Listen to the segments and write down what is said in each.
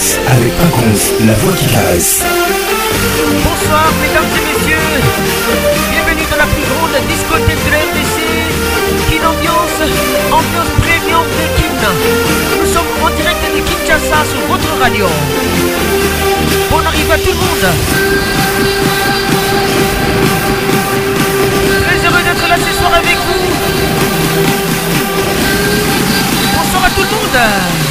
avec un conf, la voix qui passe. Bonsoir mesdames et messieurs, bienvenue dans la plus grande discothèque de la RDC, Une Ambiance, Ambiance Premium de Kin. Nous sommes en direct de Kinshasa sur votre radio. Bonne arrivée à tout le monde. Très heureux d'être là ce soir avec vous. Bonsoir à tout le monde.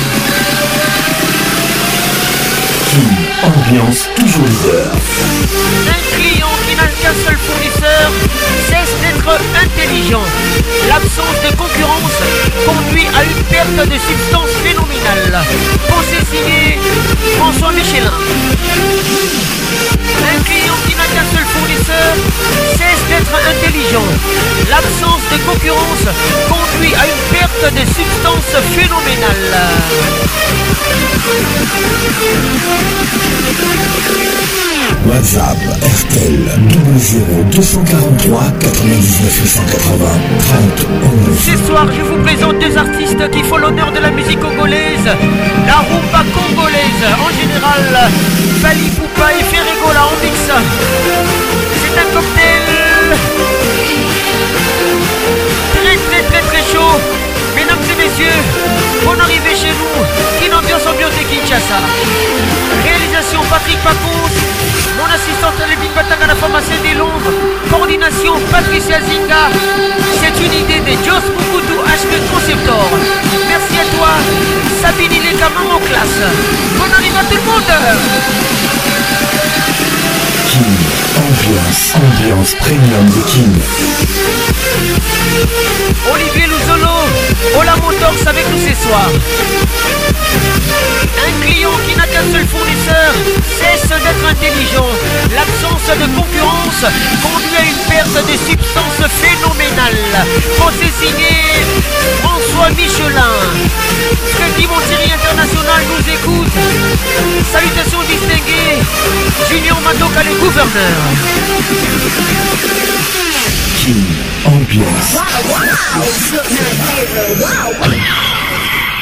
Aqui. Hum. Ambiance toujours leader. Un client qui n'a qu'un seul fournisseur cesse d'être intelligent. L'absence de concurrence conduit à une perte de substance phénoménale. Pensez signé François Michelin. Un client qui n'a qu'un seul fournisseur cesse d'être intelligent. L'absence de concurrence conduit à une perte de substance phénoménale. WhatsApp RTL 243 99 880 30 11. Ce soir, je vous présente deux artistes qui font l'honneur de la musique congolaise, la rumba congolaise en général, Fali Poupa et Ferrigola en mix. C'est un cocktail très très très très chaud messieurs, bonne arrivée chez vous. Une ambiance ambiante Kinshasa. Réalisation Patrick Papou, mon assistante Alvin Batang la formation des Londres. Coordination Patricia Zinga. C'est une idée de Jos H2 Conceptor. Merci à toi, Sabine Ileka, maman classe. Bonne arrivée à tout le monde. Ambiance, ambiance premium de king. Olivier Louzolo, Ola Motors avec nous ce soir. Un client qui n'a qu'un seul fournisseur cesse d'être intelligent. L'absence de concurrence conduit à une perte de substance phénoménale. Pensez signé François Michelin. Freddy Montieri International nous écoute. Salutations distinguées. Junior Mato le gouverneur. King Ambiance. Wow, wow.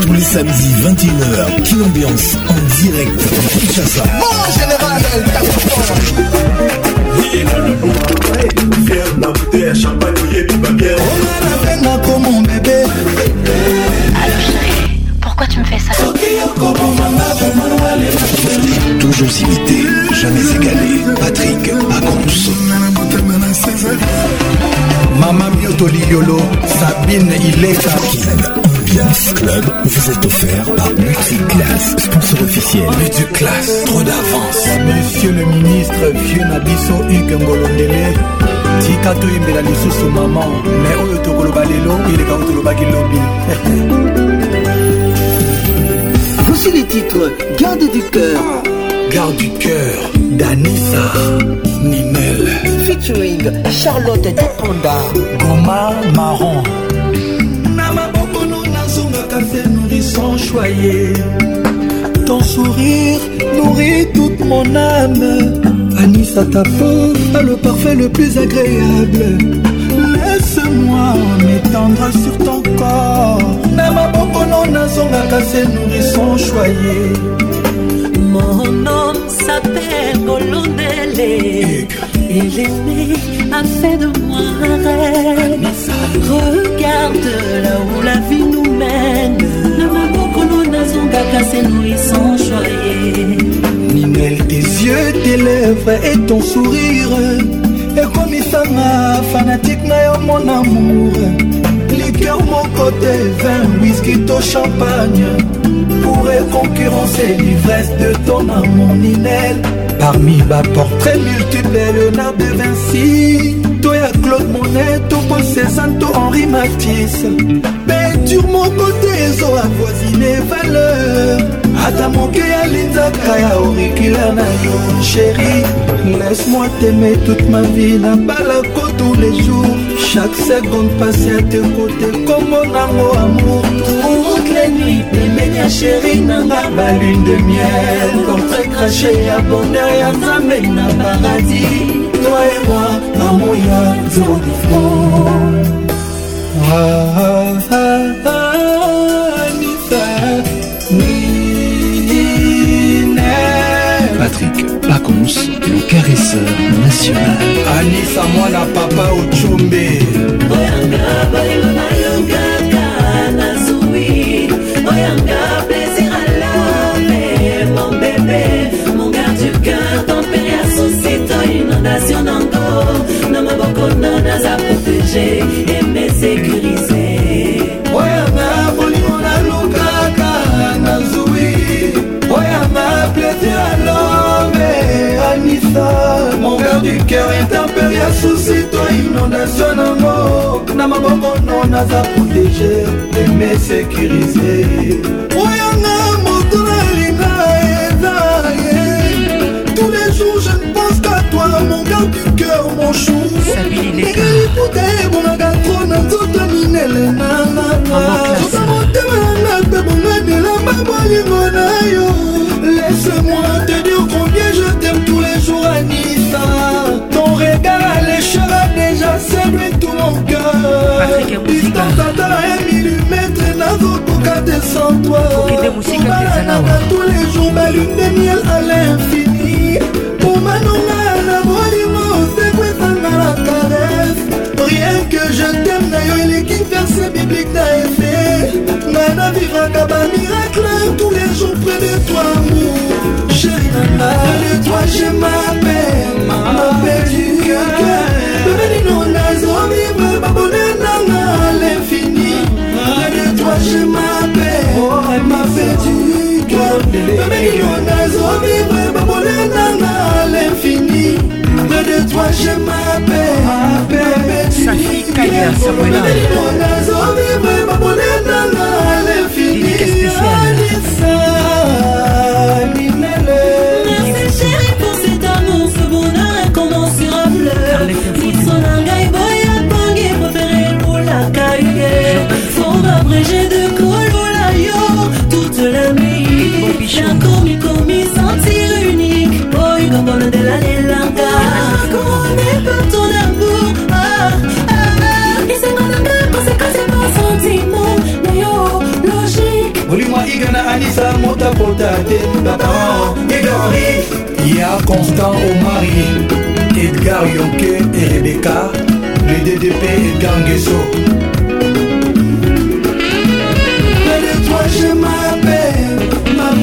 Tous les samedis 21h, qui Ambiance en direct pourquoi tu me fais ça Toujours imité, jamais égalé. Patrick motema na césar mama mioto liolo sabine ilekaki Ambiance Club vous est offert par Multiclass, sponsor officiel. Multiclass, trop d'avance. Monsieur le ministre, vieux Nabiso Hugues Ngolondele, tika toyembela lisusu mama me oyo tokoloba lelo eleka oyo tolobaki lobi voici les titres garde du cœur garde du cœur danisa ninel featuring charlotte deponda goma maron na mabokono nazongaka mpe nourison choye ton sourire nourrit toute mon âme anisa ta peau a le parfait le plus agréable laisse-moi m'étendre sur ton corps na mabokono nazongaka se nourrisson choye mon homme colonel L'aimé a fait de moi un rêve Regarde là où la vie nous mène Na maboko no nazongaka seno isanchoye Ninel, tes yeux, tes lèvres et ton sourire ekomisanga fanatique na yo oh, mon amour liker moko te vin whisky to champagne pourrait concurrencer l'ivresse de ton amour ninel parmi portrait multiple Léonard de vinci Toi à claude monet toi bossé, Santo henri matisse mon côté, ils ont avoisine valeur ata moke alinzaka ya orikila na chéri laisse-moi t'aimer toute ma vie na balako tous les jours chaque seconde passée à tes côtés, comme mon amour, amour nuit pembeni ya sheri nanga balune de miel portrait craché ya bonheur ya nzambe na paradis toi et moi amo ya zodifo Patrick Pacons, le caresseur national. Anissa, moi, la papa au Tchoumbe. Nación Ango, no me voy con donas a diker interper ya susi to inondation nango na maboko no naza protege eme sécurise oyanga moto nalinga eza ye tous les jours je ne pense qu'à toi mon gars du cœur mon chou ekeliputa ebongaka tro na nzoto minele nananga oza motema nanga pe bonganelamba bolingo na yo distanceata na milimetre nazokoka te sans toibalanga tous les jours balune de miel à l'infini pomanonga na bolimo sekwesanga na caresse rien que je t'aime na yo eleki verse biblique na efe nga na vivaka bamiracle tous les jours près de toi amour chéri nanga de toi je m'appelle ma belle ah, du cœur bebenino nazomiba je m'appelle oh, mafe du cœur bebekio nazovivre babolenanga l'infini après de toi je m'appelle mafe du cœur bebekio nazovivre babolenanga J'ai un commis commis sentir unique Oh, une combole de la lélanga On est par ton amour ah, ah, ah, Et c'est mon amour parce que c'est pas sentiment Mais oh, logique Olimwa Igana Anissa Mota Pota Te Babaran Grégory Y'a Constant Omari Edgar Yonke et Rebecca Les DDP et Gangeso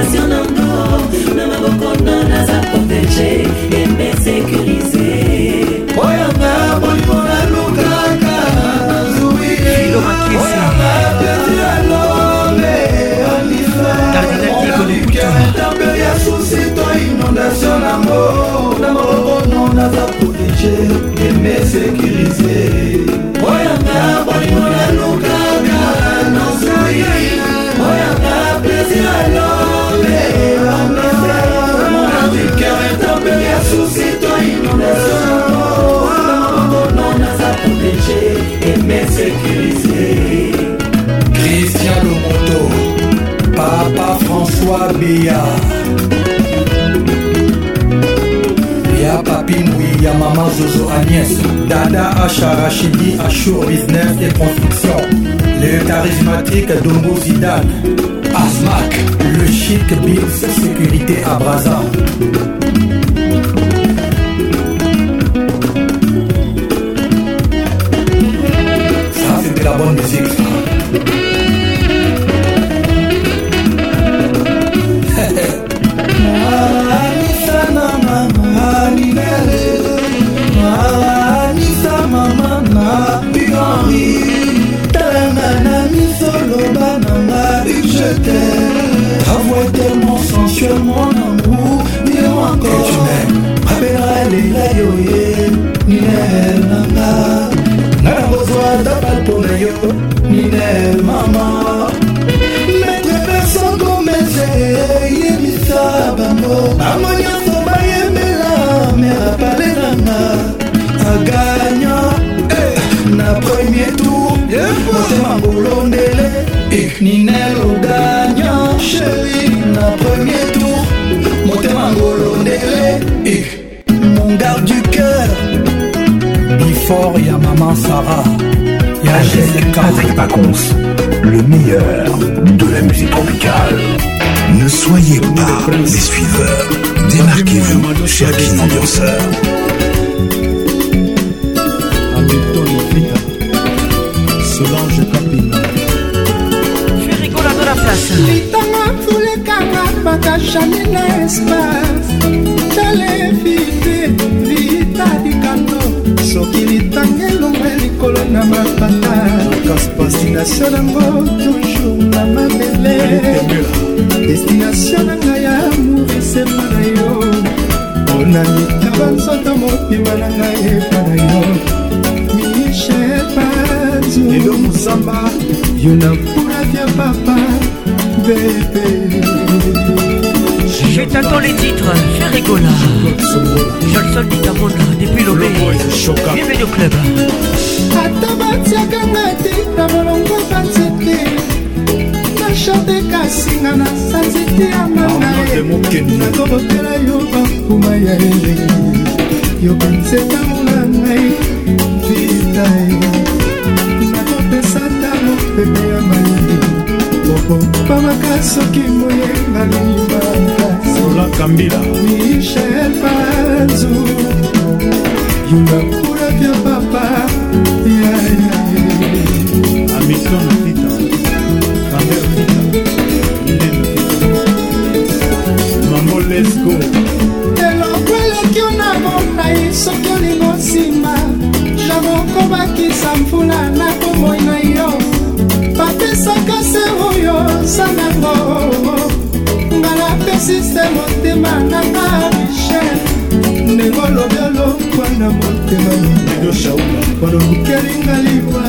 inspiration nango na maboko na naza protege mwiya ya papi mwiya mama jojo agnès dada asha rachidi ashur business et construction le charismatique dongo zidane asmac le chic bills sécurité à braza nanga nga na kozwa daba mpo na yo mine mama metre pesoko mese yebisa bango bango nyonso bayembela mera pale nanga aganya eh, na premier tour motema ngolondele eh, ninel oganya sheri na premier tour motema ngolo fort, il y a Maman Sarah. Il y a Avec Patrick Pacons, le meilleur de la musique tropicale. Ne soyez pas les suiveurs. Démarquez-vous, cher King Ambianceur. Solange Capina. Je suis rigolo de la place. destination nango toujours na mabele destination na ngai amour esema na yo mpona mitaba nzoto motema na ngai epa na yo michel pazelo mosamba yo na puraka papa bebe Je t'attends les titres, fais rigola. Jolson Ditamona, depuis l'Obé, Vive le club. Ata batiaka ngate na bolongo banzete nashardeka singa na sanzete ya mangaenakobotela yo bakuma ya elengi yo banzeta mona ngai vitae nakopesa ndalo pepe ya mayeli okopamaka soki moyenga libasolakambila michel panzu yunga kula vyo papa Gaston Tita, ma mère Tita, Hélène Tita, Maman Lesgo. eloko eleki onabona ye soki olingo nsima nabokobakisa mvula na komoi na yo bapesaka se oyo zanango nga napesi se motema na nga richel ndenge olobi olokwa na motema edo shaula balobukeli nga libwa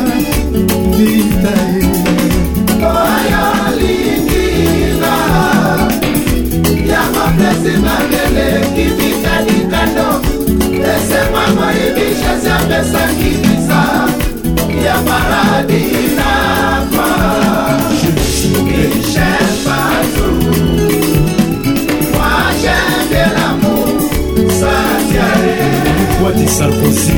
kobita ye oyolinginga ya mapesi mabele kibika likando esema moyibishasi apesaki bisa ya paradi nama ishepatu wajendelamo satiare wati sarkozi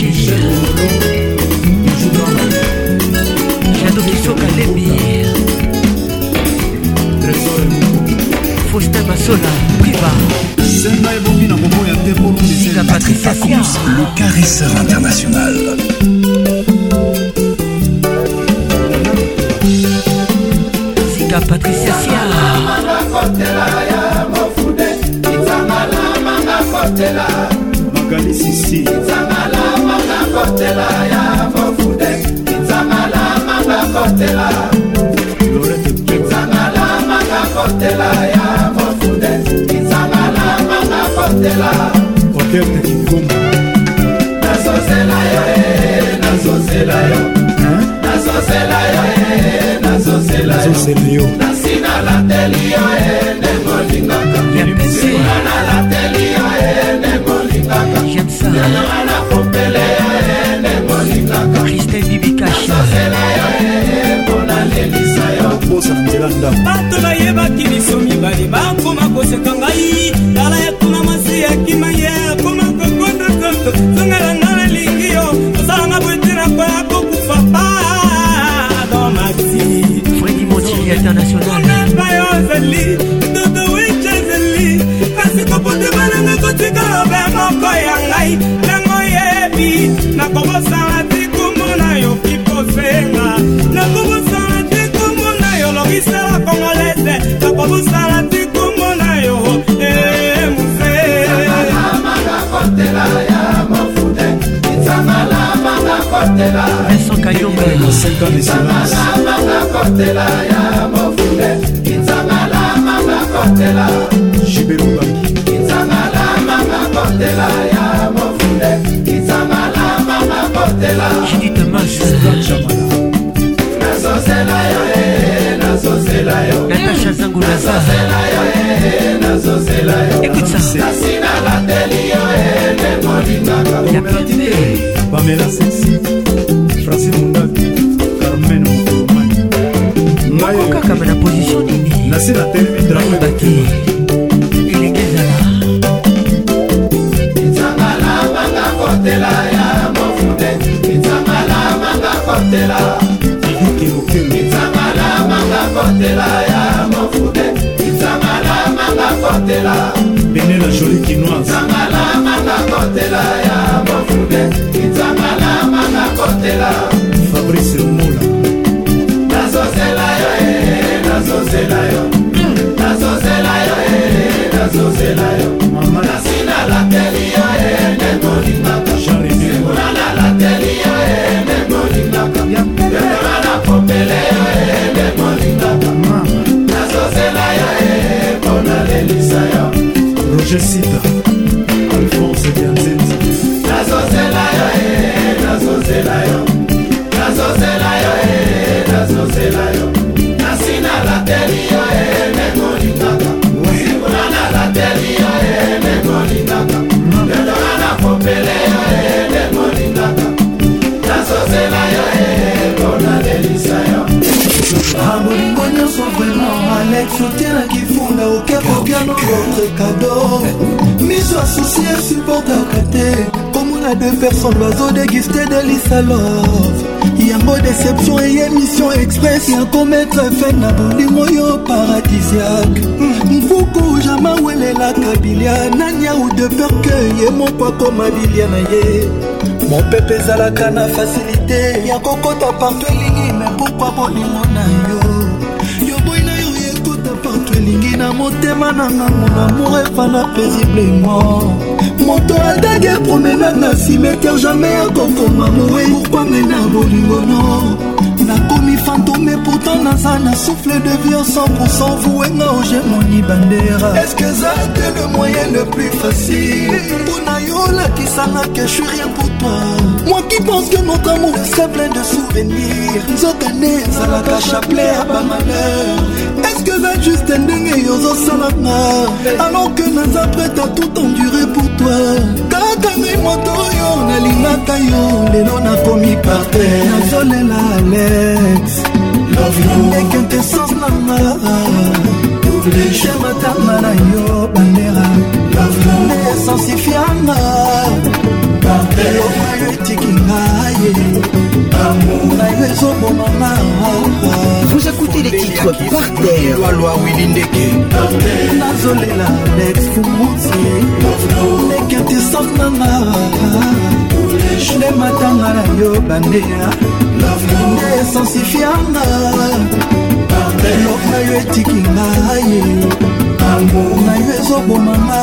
chérie jado kisoka lembi fosta basola priva la patricia Cons, le caresseur international zika patricia siala magali sisi kotela ya mofude nzangala manga kotela nzangala manga kotela ya mofude nzangala manga kotela nasosela yo e eh, nasosela yo nasosela yo e eh, nasosela yo nasina lateli yo e olingaka sikuna nalateli yo ye ndenge olingaka nyonga nakopele yo ye ndenge olingaka nasosela yo ye mpona lelisa yo bato bayebaki biso mibale bakoma koseka fefe na bolimo yo paradisiake mfuku jama welelaka bilia naniau de perke ye moko akoma bilia na ye mopepe ezalaka na fasilité ya kokota partu elingi me pokwa bolimo na yo yoboi na yo yekota partu elingi na motema na ngango lamour efana paisiblement moto adage promenade na cimetière jamai akokoma moe pourkua mena bolingono pourtant naza na souffle de vie 100% vouenga ogemoni bandera eske eza te le moyen le plus facile mpona yo olakisanga ke je suis rien pour toi moi qui pense que notre amour c'est plein de souvenirs nzokane ezalaka chapelet ya bamalheur eske eza juste ndenge yozosalanga alors que naza prête à tout endurer pour toi kaka ngai moto oyo nalingaka yo lelo nakomi parter nazolela alex ndenge intessence nanga je matanga na yo bandera nde esensifianga eloko yo etikinga ye na yo ezobomanga vous écoutez les titres par terre nazolela lex fumunzi ndenge intessence nanga nde matanga na yo bandeya nde esensifianga eloko na yo etiki ngaye amour na yo ezobomanga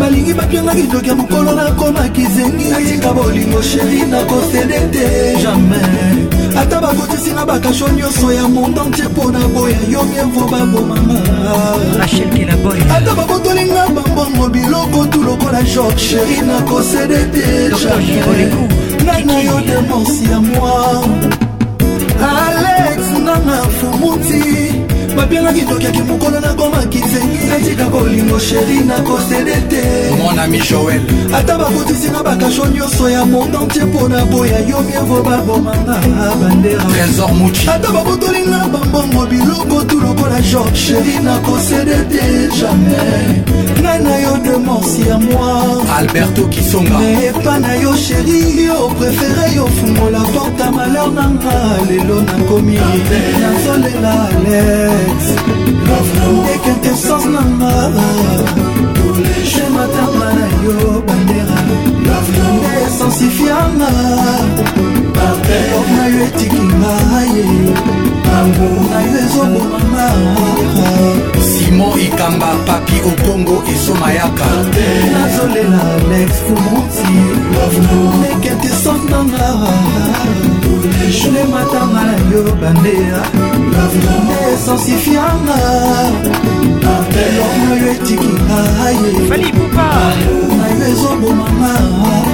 balingi bapianga kidoki ya mokolo nakomaki zengi atika bolingo sheri nakosede te jamais ata bakotisinga bakasho nyonso ya monde entier mpo na boya yongevo babomanga ata babotolinga bambongo biloko tu lokola george sheri nakosede te ngai na yo demonsi ya moi alex nanga fumuti babiangaki tokiaki mokolo nakomaki te natika bolingo sheri nakosede te monami joel ata bakotisinga bakasho nyonso ya monde entier mpo na boya yo miavo babomanga ah, banderaata bakotolinga bambongo biloko tu lokola george sheri nakosede te jamai ngai na yo demorsi ya moi alberto kisonga epa na yo sheri yo prefere yo fungola porta malheur nanga lelo nakomi nazolela ale ekintessence nanga jematanga na yo bandera nde esensifianga na yo etikinga ye bango na yo ezobomanga simon ikamba papi okongo esomayaka nazolela lex kumuti ekintessence nanga olematanga na yo bandea nde esensifianga eloko oyo etikinga yenayo ezobomanga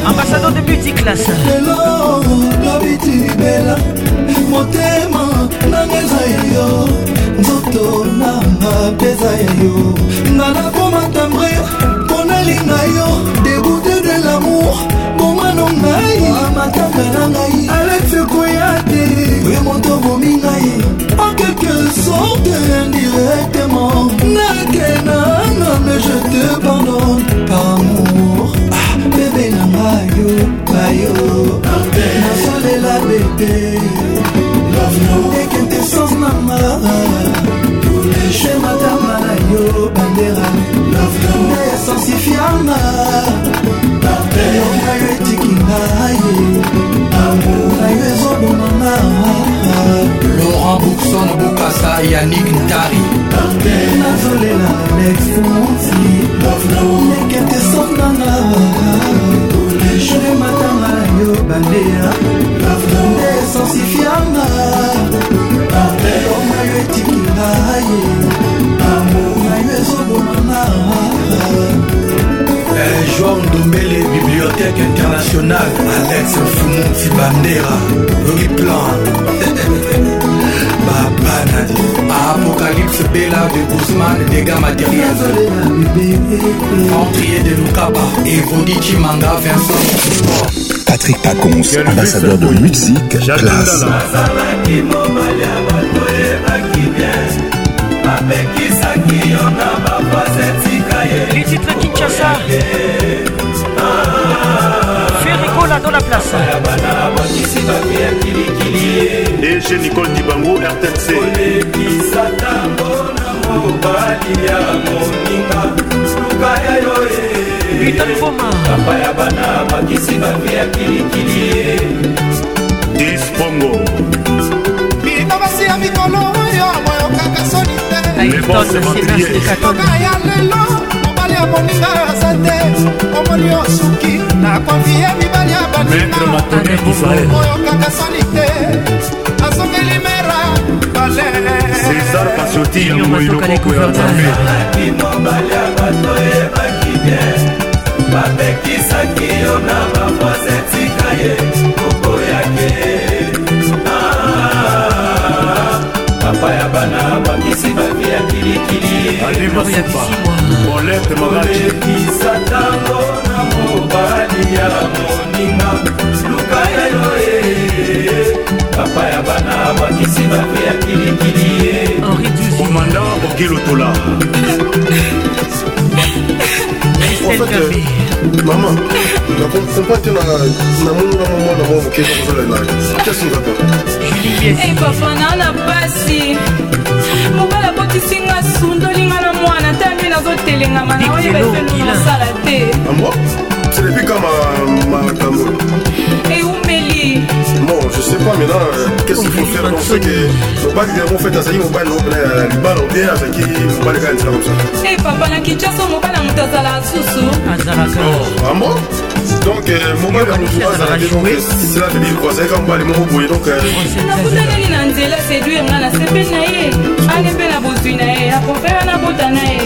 ambassadeur de beauty class lelo lobitibela motema nanga eza ya yo nzoto nanga mpe eza ya yo nga nakoma tambre mponalinga yo debute de lamour bomano ngai amatanga na ngai ekoya te oyo moto okomi ngai en quelque sorte indirectement nakena nga me je te pardonne par amour ah, bebe na ngayo bayo nazolela bete ekente sens nanga che matama na yo bandera na ya sensifianga elonga yo etikinga ye laurent bourson bokasa yanik ntari nazolela lex fonti lekete songanga ematanga yo bandea esensifianga oma yo etikinga ye amona yo ezobomanga eh, joar ndombele bibliothèque internationale alex fumonti bandera plan Apocalypse, Bella de Guzman, dégâts matériels. Entrier de Lukaba, Evody Manga, Vincent. Patrick Pacons, ambassadeur de musique, classe. Les titres Kinshasa. Ferricola dans la place. bato ya kilikili ege nicole dibango rtmc olekisata mpona mobali ya moninga luka ya yo kamba e. ya bana bakisi bato ya kilikili dis bongo bino basi ya mikolo oyo boyokaka soni te ya lelo ya moninga aza te omoni osuki na konfie mibali ya bandingaoyo kaka soni te asokeli mera balesar pasioti yango elokoko ya nzambe mibali ya bato eyebaki te bapekisaki yo na bavoise etika ye okoyake ah, papa ya bana bamisi ya kilikili alimasumba bolete magaikisatango na mobali ya moninga luka yelo ye papa ya bana bakisi bape ya kilikili ye komanda okilutola mama nakompa te na monina moma na moko okeka kozalela kesi nzapa papa nana pasi mobala oyokisinga sundolinga na mwana ntanbi nazotelengama na oyeba efelu nosala te celebi kama makambo eumeli bon je sais pas maintenant euh, qu'est-ce qu'il faut faire dans ce que mobali yango fait azali mobali na libala obe azalaki mobali kaka ntina comme ça e papa na kinshasa mobali ya moto azala susu azalaka amo donc mobali aluzu azalaki donc sila beli azalaki amobali moko boye donc nakutanaki na nzela seduire nga na sepe na ye ane mpe na bozwi na ye akopera na bota na ye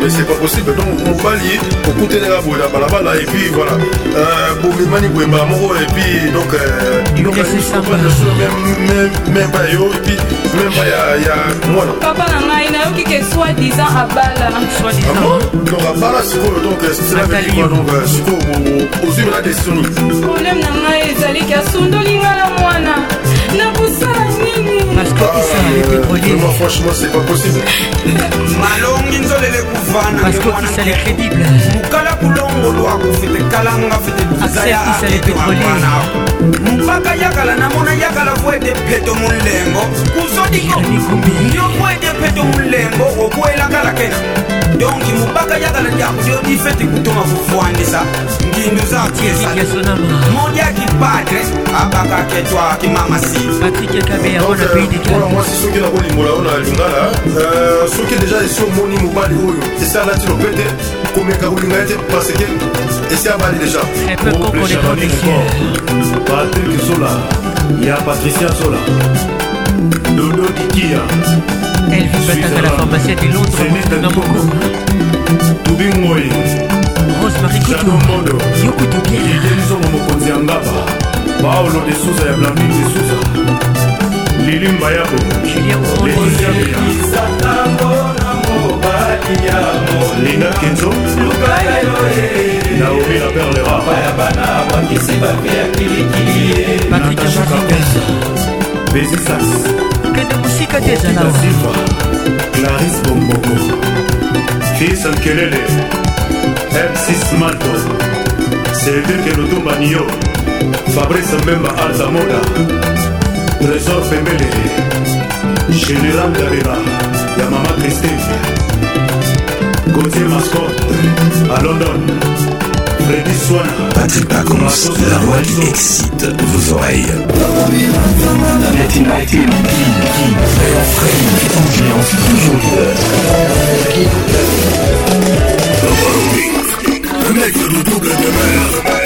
mais c'est pas possible donc mobali okutenaka boye na balabala et puis voilà euh, bomemani boye mbala moko et puis donc euh, même pa yo et puis même pa ya mwana papa na ngai mais nayokike soi-disant abala ah donc abala sikoyo donc selaveikwa donc sikoyo ozwi mena desoni problème na ngai ezaliki asundolinga na mwana nakosala parce que isala les pétroliers franchement c'est pas possible malongi nzolele kuvana parce que isala crédible mukala kulongolwa kufite kalanga fite isala les pétroliers mpaka yakala namona yakala kwete peto mulengo kuzodiko yokwete peto mulengo okwelakalakena donki mobaka yakala diakudio difete kutoma kuvwandisa ngindu zakiesa modiaki padre abakaketwaki mamasi oyo na pays d'étoile mwasi soki nakolimbola oyo na lingala soki deja esi omoni mobali oyo esi alati lopete komeka kolinga ye te parce que esi abali déjà patrik zola ya patricia zola dodo dikia elvis batanga la pharmacie de londres motuna moko tubingoi rosemary kitomodo yokutu pierre yedemizongo mokonzi ya ngaba paolo de suza ya blamin de suza lilimba ya bolinda kenzo naomi la perlerapatrik bezisas kedebusika tezanasifa claris bomboko fils nkelele m6 malto selveke lotumba niyo fabrice mbemba alzamoda trésor pembele général galera ya mama mascot à london Patrick la voix qui excite vos oreilles mec de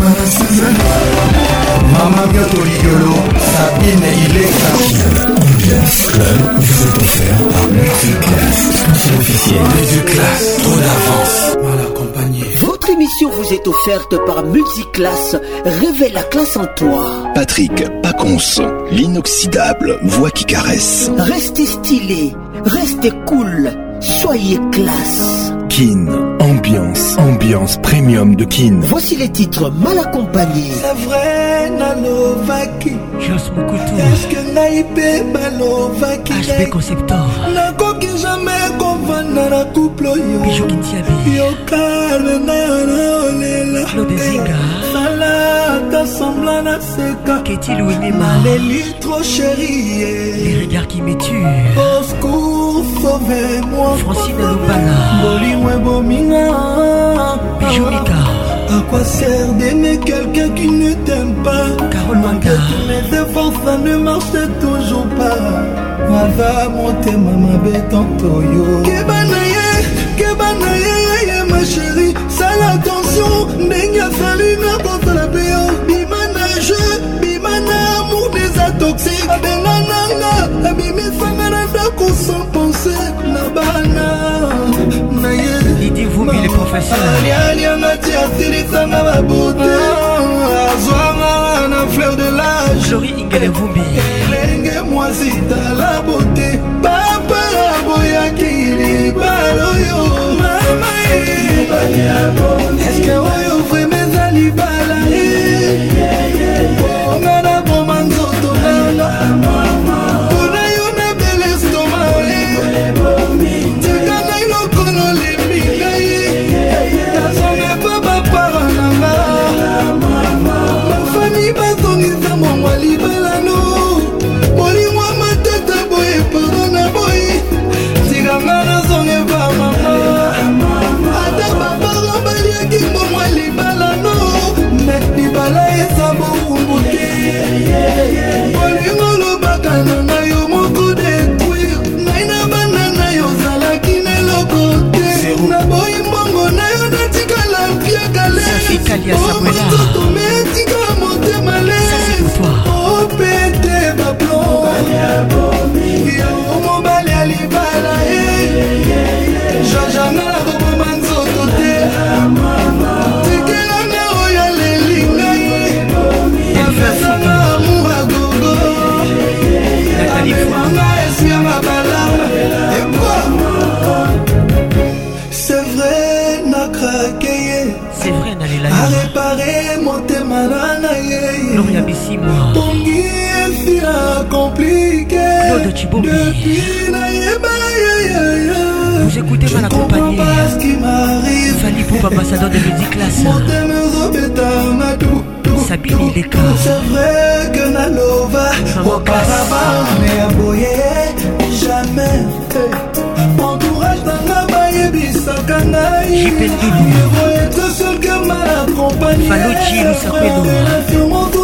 Mama Maman bientôt rigolo, Sabine il est Ambiance Club vous est offert par Multiclass, sponsor officiel Multiclass, trop d'avance, mal accompagné. Votre émission vous est offerte par Multiclass, Réveille la classe en toi. Patrick Paconce, l'inoxydable voix qui caresse. Restez stylé, restez cool, soyez classe. Kin Ambiance, ambiance premium de Kin. Voici les titres mal accompagnés. C'est vrai, Nalovaki. Jos Mokutu. Est-ce que Naïpe Malovaki? H.P. Conceptor. coquille jamais dans la couple yo. Bijou Kintiabi. Yo na olela. Claude eh, Zinga. Salata ce cas. seka. Keti Louinema. Maleli trop chérie. Eh. Les regards qui me tuent. Au secours. sauve moifrancine lobala bolimo ebominga bijonika à quoi sert d'aimer quelqu'un qui ne t'aime pas Carole Manga tous mes efforts ça ne marche toujours pas mava motema mabe tantoyo kebana ye kebana ye ye ma chérie sala attention ndenge afali parti babenga nanga abimisanga na ndako sans pense na bana na yealianga ti asilisanga babute azwanga na fleur de lageelenge mwasi tala bote papa aboyaki libala oyo mama e. eske oyo vrema eza libala Calia Sabuena. simwa pongi efia komplike depuis nayeba yayaya vous écoutez mal accompagné Fali Poupa ambassadeur de musique classe motema ezobeta madu sabini leka c'est vrai que nalova oparabane ya boye jamais entourage nanga bayebisaka ngai evoete solke malacompagnelafirmoto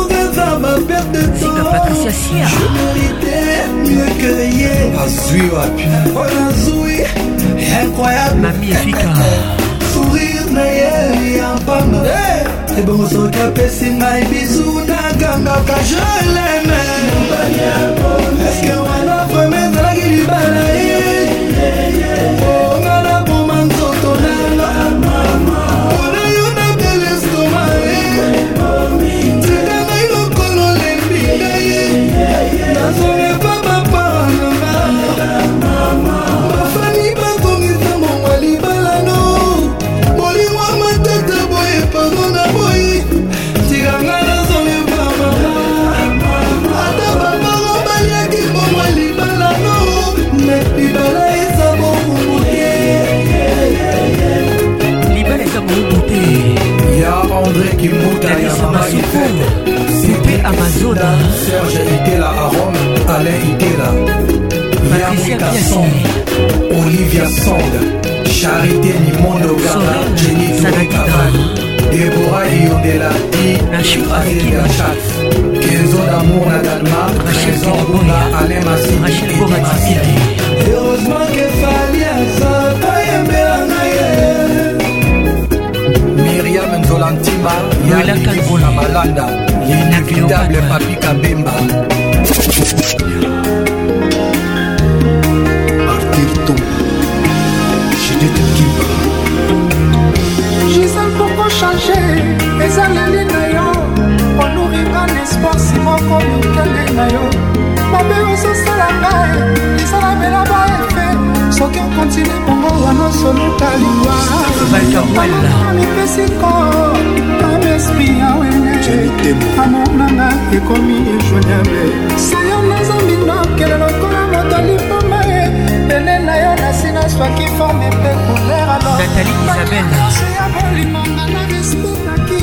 pas ma perte de temps Patricia Sia Je méritais mieux que hier Azui wapi Voilà Zoui Incroyable Mami Efika Sourire na ye ya mpamba ebongo soki apesi ngai bizu nagangaka je leme eske wana vrema ezalaki libala ye bafami batongi ntango mwa libalano molimo matata boye pano na boyi tikanga nazoyeba mama ata baparo baliaki bomwa libalano me libala eza bokumu te libala eza bokumu te ya andré kimuta ya mama ifete cité amazona serge itela a rome alain itela Patricia Song, Olivia Song, Charité Nimondo Gaba, Jenny Touré Deborah Yondela, Rachid Chat, Kenzo d'Amour Nagalma, Raison Bouna, Alain Massi, Rachid Boratiki. Heureusement que Falia Zapa Yembeanaye. Myriam Nzolantima, Yalikin Malanda, l'inévitable Papi Kabemba. gisel poko change ezaleli na yo oluringa na espoir simoko mikele na yo mabe ozosala ngai esalamela baefe soki okontine bongo wana soluka liwamipesiko amespri ya wene amonanga ekomi ejoiable sayo naza mbindokelelo kola moto lipoma soki forme mpe couleur alorbakiabolingonga na respetaki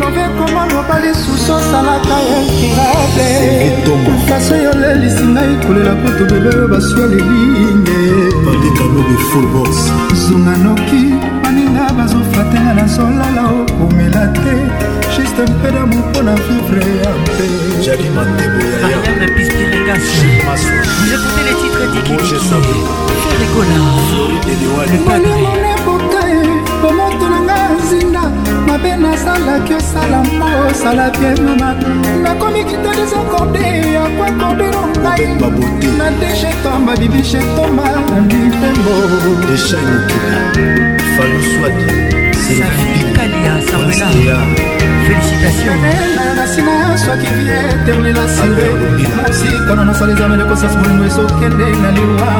lobe koma loba lisusu osalaka yankirabekasi oyo lelisi ngai kolela kutu bebeyo baswa lilinge zunga noki baninga bazofatela nazolala okomela te juste mpeda mopona vivre ya mpe Vegas. Vous écoutez les titres d'Ikidiki. Ferigola. Le padre. mabe nasalaki osala mpo osala bien mama nakomi kitali zakorde akwakordero ngai na deshetomba bibishetomba na bitembo deshanokila faluswadi kalia samuela félicitationasina soki eterlela sire sikana nasala ezama lekosasi molingo esokende na liwa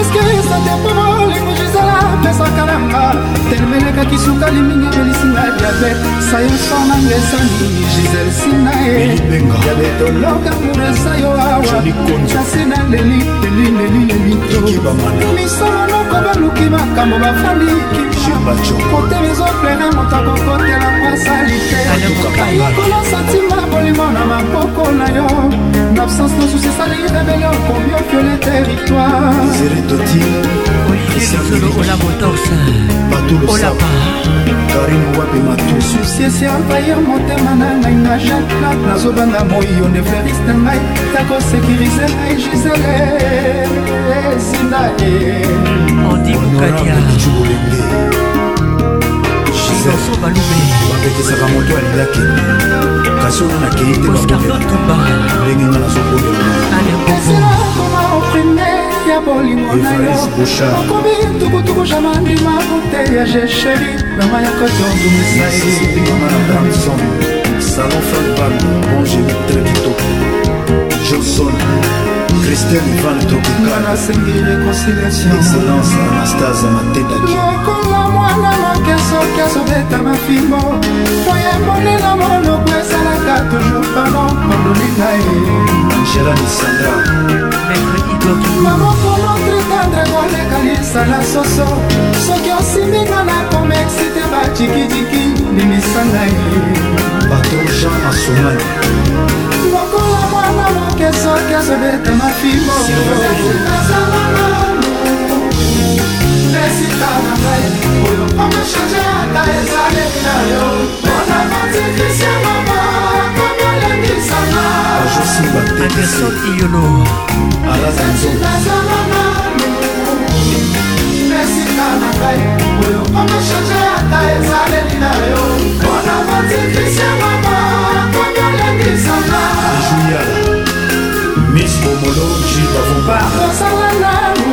eske satepo molingo gisela pesaka nanga telemelekaki sukali mingi elisinga diabet sayoso nanga esani gisel sina ye yabetoloka mure sayo awa kasi na leli leli leli lelito misolo moko baluki makambo bafandi kotela ezoplena moto akokotela mwasali te ayekola santima bolimo na maboko na yo en absence nosusi esali bebele okomioki le territoire zeretoti batulosapa karine wape matususiesi entrahir motema na ngai na jacla nazobanda moiyo nde fleris na ngai ya kosekirize ngai gisele esinda e sanso balube bapekisaka moto alelaki kasi ona nakei te ndenge nga nazokondelaaokomi tukutuku jama ndima kote ya jesheri mama ya kotodumisaeamaaamson salon fanbal bongeli trekitoko johnson Christelle Van Tropical Excellence Anastase Matedaki ntango moke soki azobeta mafimbo poye monena monoko esalaka toujours pano kondolinga ye angela lisandra mamokolo tritendre koleka lisala soso soki osimbinga na komexite bajikijiki nimisanga ye bato jean asomani lokola mwana moke soki azobeta mafimbo esika na ngai oyo omashanje ata ezali na yo mpona banzikisi ya mama kokolendisanga josibatekesoiyolo alazanzonazalana esika na ngai oyo omashanje ata ezaleli na yo mpona banzikisi ya mama kokolendisanga juyala mis bomoloji bavumba osalalamu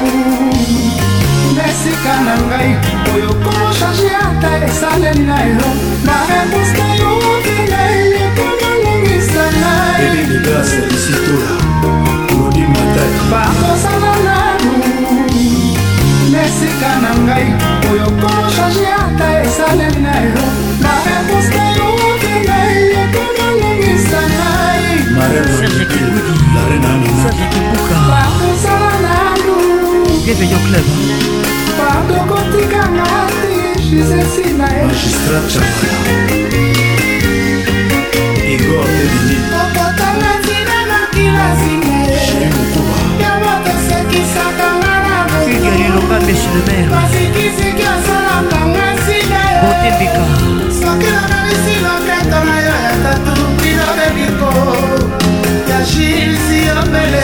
esika na ngai oyo komo charge ata esaleli na elo na réponse na yoki na elekomalongisa naibakosala nanu na esika na ngai oyo komo charge ata esaleli na elo na réponse na yoki na elekomalongisa nai bakosala nanu Bienvenue au club. bakokotikanga ti jisesi na okotanga ntina nokilasinga yango tosekisakanga na boiloba monsieur le maire basikisiki asalakanga nsina botembika soki nakanisi lofeto na yo ya tatu bino bebiko ya jilisi obele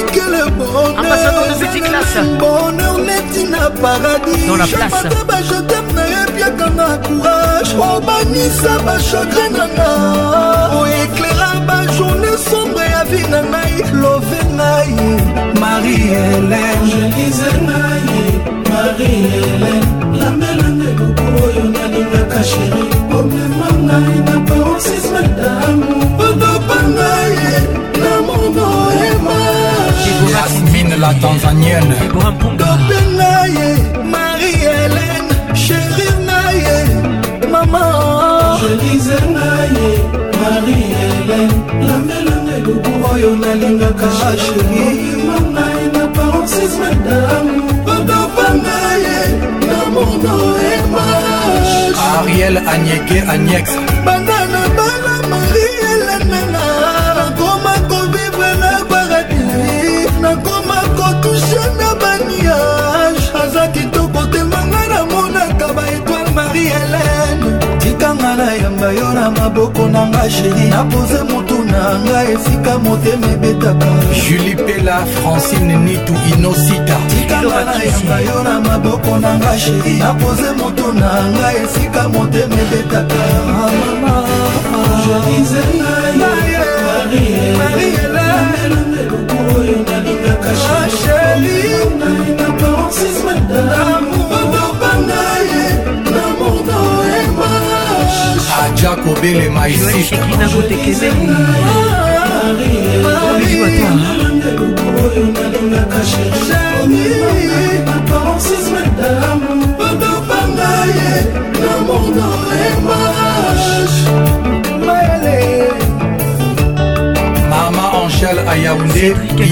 que le bonheur neti oh, oh, oh, na paradisjemata bajetem na yebiaka na courage obanisa bachagre nanga oéclaira bajourne sombre ya vi na ngai love ngai marie heleneoyo nalingaka sheri omema ngai na paroxisme damu odopanga Yasmine la Tanzanienne Dope naye, Marie-Hélène, chérir naye, maman Je disais naye, Marie-Hélène, lamelane lubu oyo nalingaka chéri Manaye na paroxysme madame Odopa naye, namono emage Ariel Agneke Agnex Banana koyemba yo na maboko na ngai sheri napoze motu na ngai esika motema ebetaka juli pela francine nitu inosita tikanga nayemba yo na maboko na ngai sheri napoze motu na ngai esika motema ebetaka Chérie, jack obelema mama angel ayaounde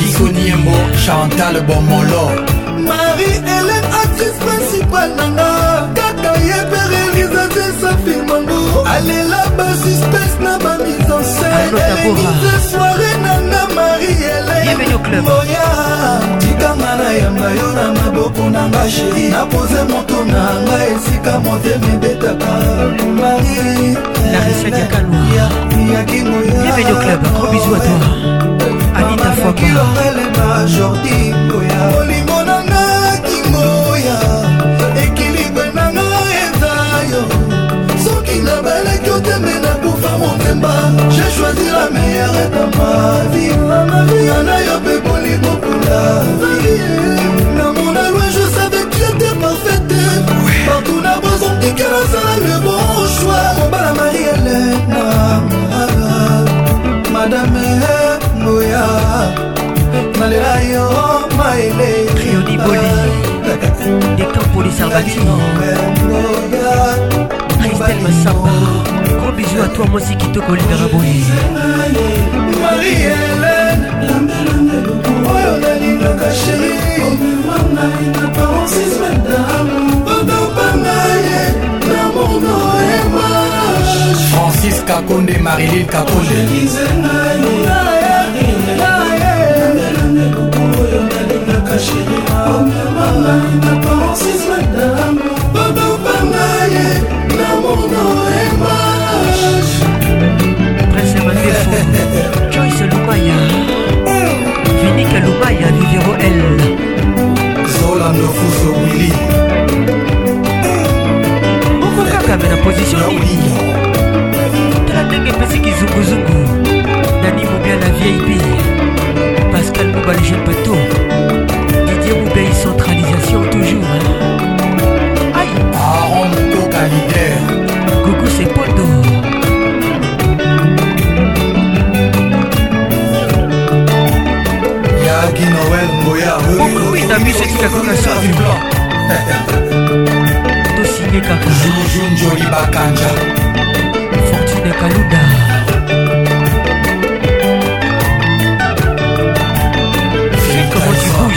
isoniembo chantal bomolo marie helen actrice principale nanga réalisateur safilmango alela basuspece na bamisanseelinize soire nanga marielemoya tikanga na yamba yo na maboko na nga sheri napoze moto na nga esika motema ebetaka mari Bienvenue au club, gros bisous à toi Anita Foka Jordi Ngoya koyeba j'ai choisi la meilleure eta ma vie ma vie yana yo mpe bolingo mpona vie na mon aloi je savais que j'étais parfaite partout na bozondike nasala le bon choix mobala marie elena madame moya nalela yo maele rio diboli de campo de salvatino christelle masamba bisous à toi, moi c'est Kitoko Liberaboye. Marie-Hélène, la belle oyo nalingaka sheri omema ngai na parensis madame botopanga ye na mono emage francis kakonde marilil kakondeoyo nalingaka sheri omema ngai na parensis madame ya lubaya riviero l zola ndofuso wili moko kaka me na position mingi tala ndenge epesi kizunguzungu nani mobia la vieille bille pascal mobale jeune bateau noël Moya oh, comment tu bouges,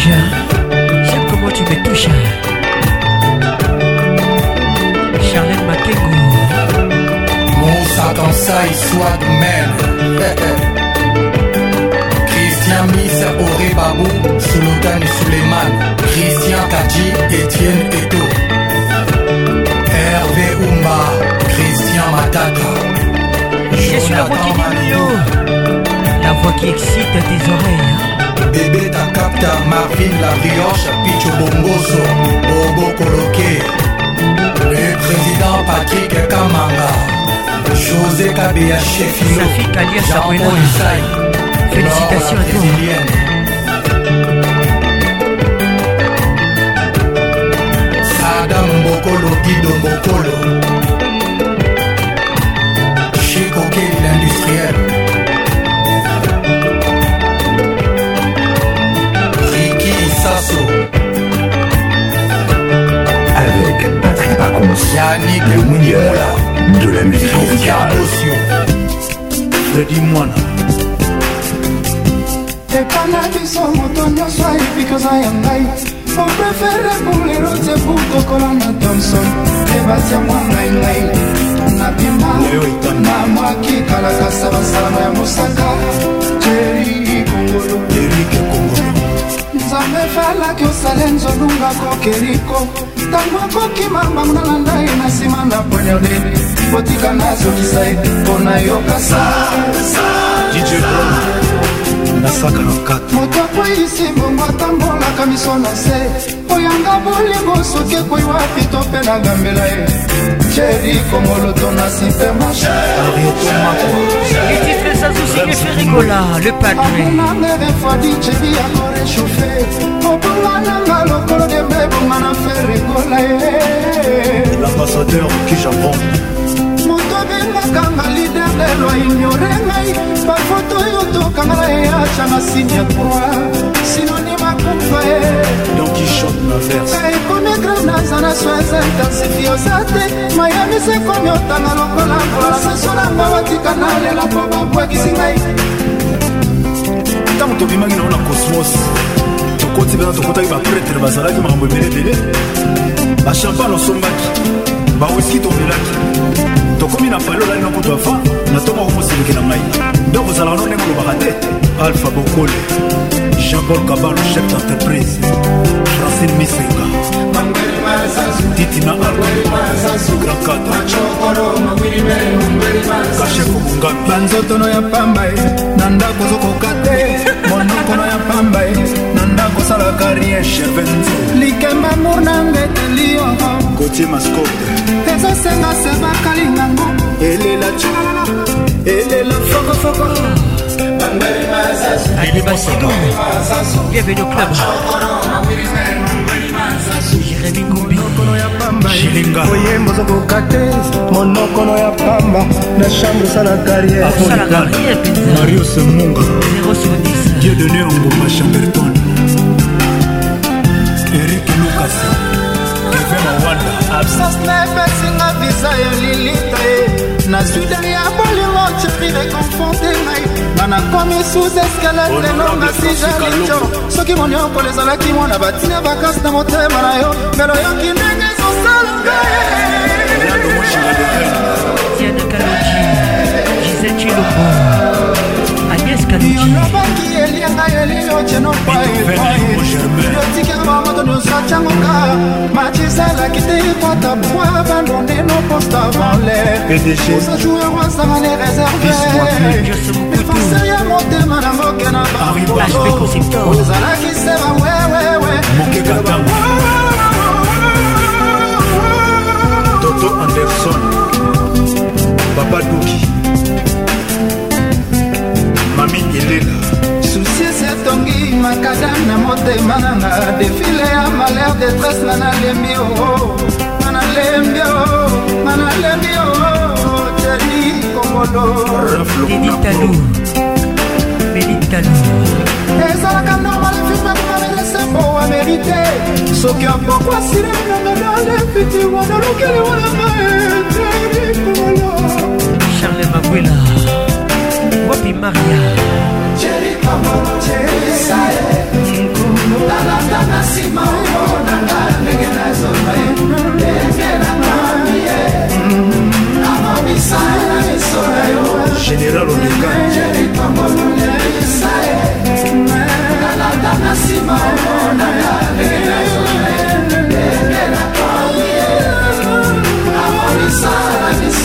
hein. j'aime comment tu me touches. Hein. Charlène Mon Satan, ça, soit de même. Christian Salé Babou, Sultan Suleiman, Christian Kadji, Étienne Eto, Hervé Oumba, Christian Matata, Jonathan Manu, la voix qui excite tes oreilles. Bébé Takapta, Marvin La Brioche, Picho Bongoso, Bobo Koloke, le président Patrick Kamanga, José Kabea Chefilo, Jean-Paul Félicitations à toi. Kolo Didongo Kolo Chez Coquet l'industriel Ricky Sasso Avec Patrick Pacons Yannick Le Mounier De la musique le tropicale Freddy Mwana Tekana biso moto nyonso ayebi koza ya ngai Mon préféré pour les routes et pour Tokolana Thompson ebatia mwa ngaingai nabima na eh mwaki kalaka salasalama ya mosaka teri kongolo nzambe falaki osala nzolunga kokeriko ntango akokima mbanguna na ngai na nsima na poignarde kotika nazokisa ye mpo na yoka sasa moto akweyisi mbongo atambolaka miso na se oyanga bolingo soki ekoyi wapi to mpe na gambela ye cheri komoloto na supermarchetafadi cheri ya koreshufe obonga nanga lokolo dembe ebonga na ferikola ye moto abengakanga lide lelo aignore ngai bafoto oyo tokanga na eacha na sini ya croi sinonime akufa e ekomi grenaza na soise intensifie oza te mayamisa ekomi otanga lokola mbola saso nanga watika na lela mpo babwakisi ngai ntango tobimaki nao na cosmos tokoti mpena tokotaki bapretre bazalaki makambo ebele ebele bashampane osombaki bawiski tomelaki tokomi na falolani na kutu afa na ntongo akomoselekela ngai donc ozalaka no ndenge olobaka te alpha bokole jean-paul kabano chef d'entreprise francine misenga titina algran kadrakashefobungami banzotono ya pamba na ndako ozokoka te monokono ya pamba nasalaka rien chevenz likema mour na ngai eteli yo kotie maskote ezosenga se bakalinga ngo elela calala elela fokofoko Allez Bassidou, bienvenue au club Jérémy Koumbi, Chilinga Oye mozokoka te, monokono ya pamba Na chambre sala carrière Marius Munga Dieu donné en bomba Chamberton absence na epesinga viza ya lilita ye na sude ya bolingo chéri reconfronte ngai nga nakomi sous eskeletlenonga sijalinjo soki moniokolo ezalaki mwana batina vakanse na motema na yo mbelo yoki ndenge ezosalanga ye Gisette Chilobo fabrice kaluciolobaki elianga elio cenopayotikanga bamatonyosa cangonga macisalaki te ekota bwa bandondeno posta valesa joueur wasanga le réserveefase ya motema nango kena baozalaki se bawewewe toto anderson papa duki elela susiesi etongi makada na motema nanga defile ya malheur detresse nga nalembi oo nga nalembi oo nga nalembi oo teri kongoloezalaka normal filmemamenesempo wa merite soki opoko asiremenomedalefiti wanalukeli wanama eteri kongolo charle mabuela wapi maria général oleka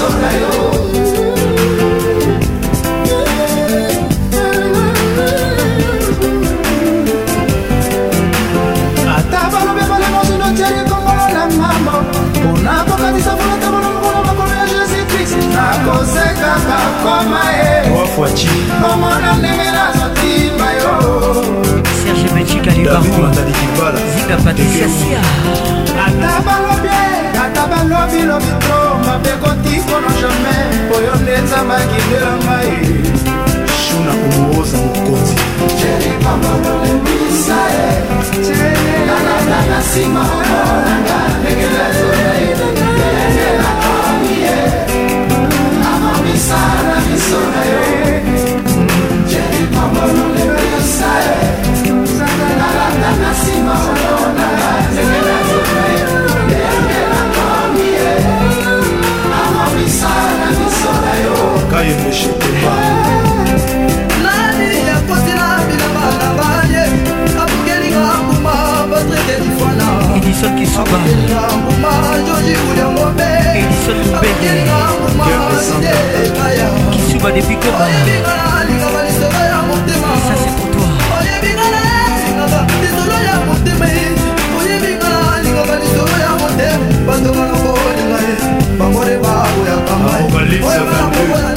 Sorry, oh. mama ye omona ndenge nazotima yo serge becikalibazinga patriciasia ata balobi e, ata balobi lobi tro mabe kotikono jamai oyo nde nzamba kindela ngai shuna omooza mokonzi nsima e. olanga ndenge nazoe Edison Kisuba Edison Moubeng Kisuba depuis Koba Ça c'est pour toi Bango balisa bango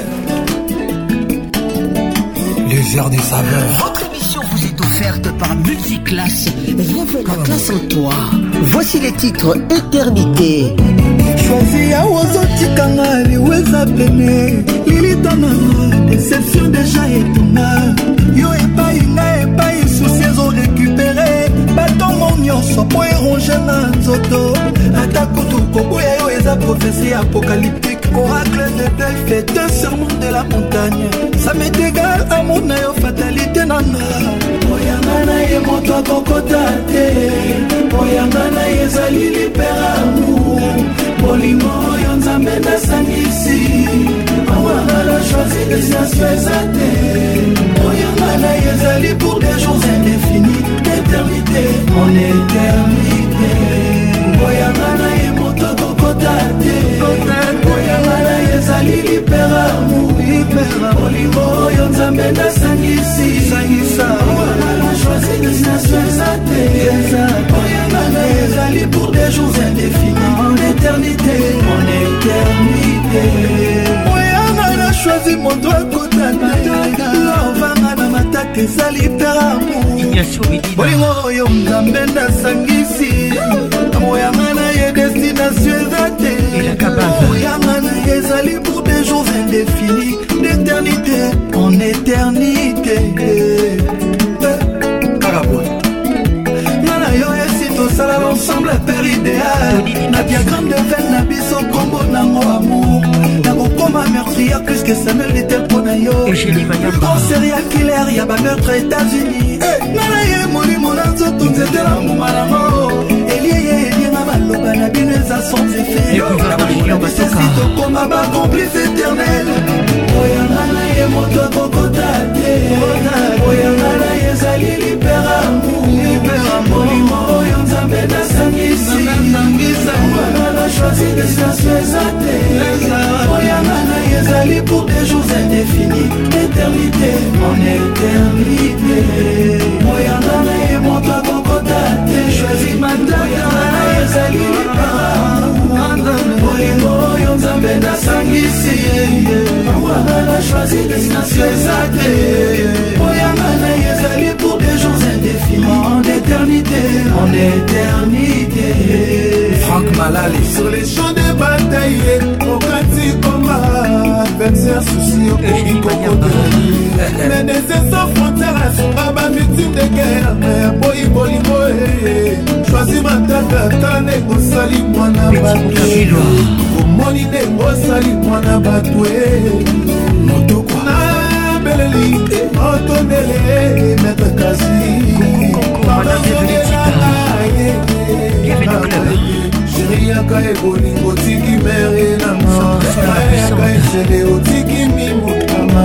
des heures de saveur. Votre émission vous est offerte par Multiclasse. Bienvenue à classe en toi. Voici les titres Éternité. shwazi ya ozotikanga liweza pene lilitananga deception deja etonga yo epai nga epai susi ezorekupere batongo nyonso mpo eronge na nzoto ata kutu koboya yo eza profesi apokalypte oracle de delphi est un sermon de la montagne ça m'est égal amour na yo fatalité nanga oyanga na ye moto akokota te oyanga na ye ezali lipere amour bolingo oyo nzambe nasangisi awanga la choisi destination eza te oyanga na ye ezali pour des jours indéfinis d'éternité mon éternité oyanga na ye moto akokota te ezali lipera mulipera olingo oyo nzambe nasangisi sangisa oyangana choisinesnaso eza te oyangana ezali pour des jours indéfinis en éternité en éternité oyangana choisi moto akotanaovanga na matata ezali pera mu olingo oyo nzambe nasangisi établi pour des jours indéfinis, d'éternité en éternité. Caraboy. Eh, Nana yo esi eh, tosala l'ensemble père idéal. Na bien grande veine na biso kombo nango amour. Na kokoma meurtrière plus que Samuel était pour na yo. Grand serial killer ya ba meurtre États-Unis. Nana ye molimo na nzoto nzete na mbuma nango. maloba na bino eza sans effetbisi tokoma bacomplice éternel oyanga na ye moto akokota te oyanga na ye ezali liberamourolimo oyo nzambe nasangisiyanga na choisi destination eza te oyanga na ye ezali pour des jours indéfinis éternité en éternité oyanga na ye moto oyo nzambe nasangisi yeye wanga na choisi destination eza te oyanga na ye ezali pour des jours indéfiniment en éternité en éternité frank malali sur les champs de bataille okati komba adversaire souci okoki kokoteli menese sans frontière asunga bamutine de guerre ya boyi bolingo choisi matata ta ndenge osali mwana bato omoni ndenge osali mwana bato nabeleli otondele mete kasi pardonnelanga ye sheri yaka ebolingo otiki mere nanga mae yaka esele otiki mimotama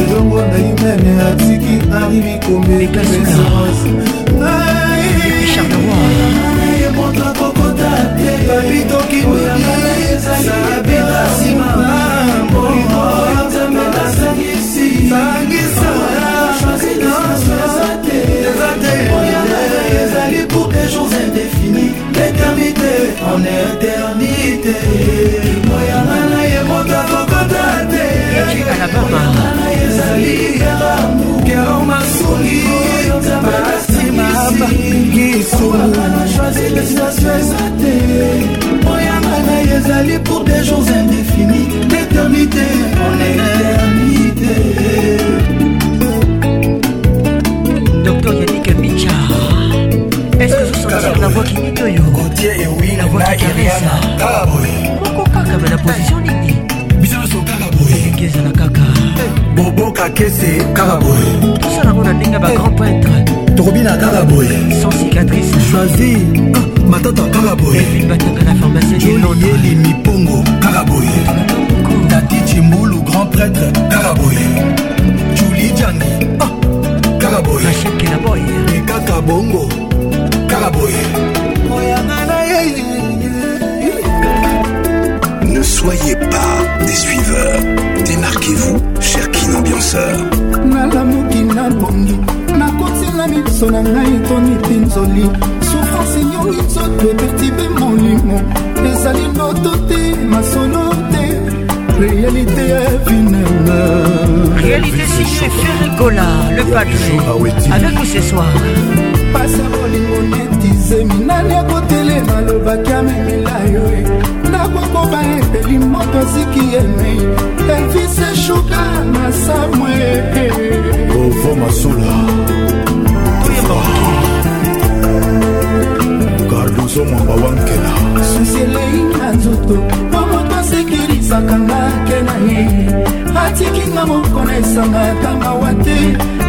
elongo na imene atiki aribikombeeesorase ngai te moyanga na ye moto akokota te moyanga na ye ezali kero masuli moyanga na ye ezali pour des jours indéfinis d'éternité en éternité la voix qui mitoyo la voix qui caressa moko kaka me na position nini biso nyonso kaka boye ezala kaka boboka kese kaka boye tosalango na ndenge bagrand peintre tokobina kaka boye sans cicatrice choisi ah, matata kaka boye batanga na pharmacie de londreyeli mipongo kaka boye tati cimbulu grand prêtre kaka boye juli jangi ah, kaka boye ekaka bongo kaka boye ne soyez pas des suiveurs démarquez-vous cher kin ambianceur nalamuki nabongi nakotinga miso na ngai tonipinzoli souffrance enyongi nzoto epertibe molimo ezali noto te masolo te réalité est finale réalité si c'est Ferricola le padre avec nous ce soir pasa bolingo netize minani akotele nalobaki amemela yo e nakokoba epeli moto asiki emei elvise shuka na samwe ovo masula gardozo mwamba wankela susi elei na nzoto sakangake na ye atikinga moko na esanga ata mawa te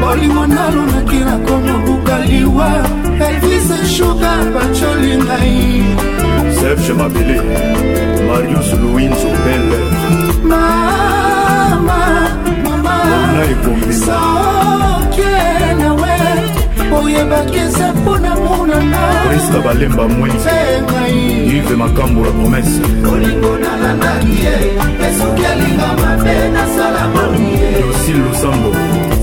bolingo nalonaki nakomi obuka liwa elvise shuka bacoli ngai serge mabele marius louis zobele mama mama sokie nawe oyebaki eza mpona monanaorista balemba mweive makambo ya promese olingo nalandaki ye esoki alinga mabe nasala bonie dosil lusambo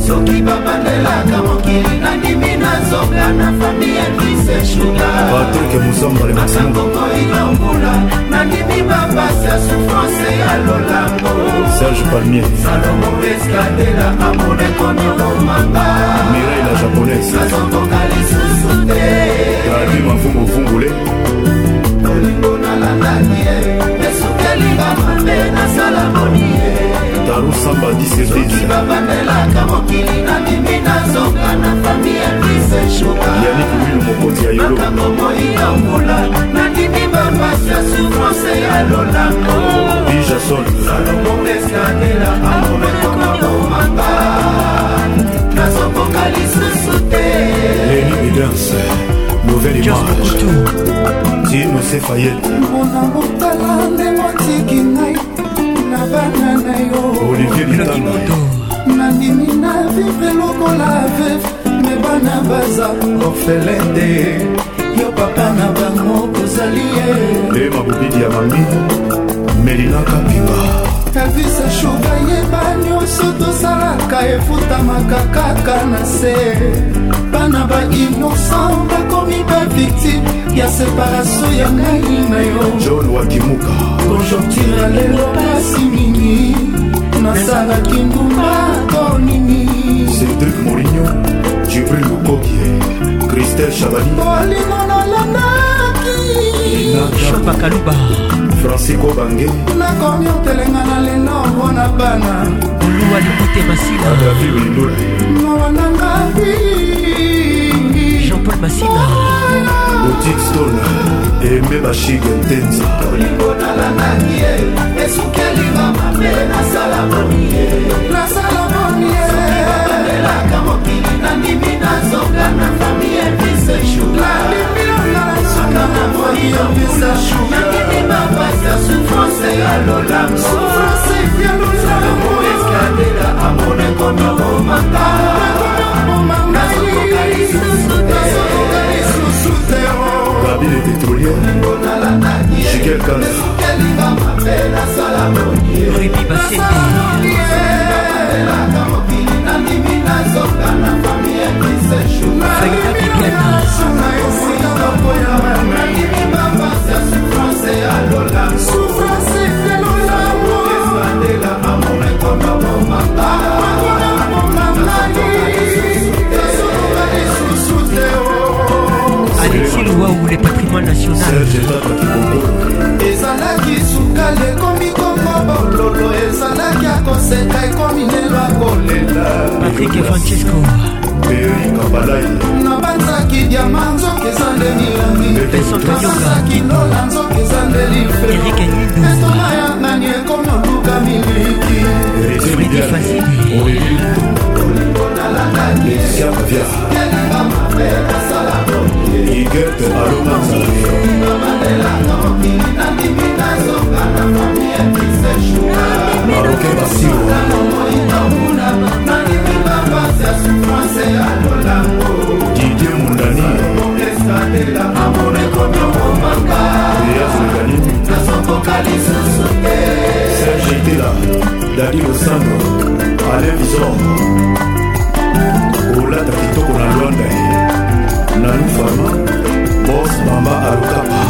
soki babandelaka mokili nandimi nazoka na fami ya luise shugaakangoko inambula nandimi mapasi ya souffrance ya lolango serge palmier salomo eskadela amonekonolomanga mirei la japonaise nazokoka lisusu te rabi mafungufungule olingo nalandaki esukeli nga mabe nasala monie tarusamba 17yaniki milu mokonzi ya yolobijasol nazokoka lisusu te leni edanse nouvelle image tino sefayel mpona motala nde motiki ngai bana na yo nandimi na vivre lokola veve me bana baza orphelin te yo papa na bango kozali ye e mabubidi ya mami melina kapinga kavisa shuba yeba nyonso tosalaka efutamaka kaka na se bana ba innocent bakomi baviktime ya separatio ya ngai na yo john wakimuka konjonkture ya lelo pasi mingi nasalaki ngumba to nini cedrik morinio jibril lukokie kristel chabani bolingo nalanda shopakaluba francisco bange nakomi otelenga na lelo mpona bana oluwa likute masina mowananga jean-paul masina otitstone embe bashige ntenzi olingo nalanaki ye esuki elinga mabe nasala bonie nasala bonieelaka mokili nandimi nazonga na famille episechula nandimi nanga kaka mamoni yobisa nakende mapasi ya souffrance ya lolamoalango eskadela amone kondo komaka babile petrolieresukelinga mabe nasala mokili nandimi nazoka na alexis louaou le patrimoine national ezalaki sukal ekomi kongo bololo ezalaki akoseka ekomi nelo akolela patrik francesco peri kabalai nabanzaki diama nzoka eza nde milangiabanzaki ndola nzoka eza nde lifeetoma ya nani ekomi oluka miliki nalandaki elinga mabe asala igete aroma maroke basiwa didie mundani yazekani serge tela dadi losando ale visor olata kitoko na lwanda ye nanu farma bos mama alukapa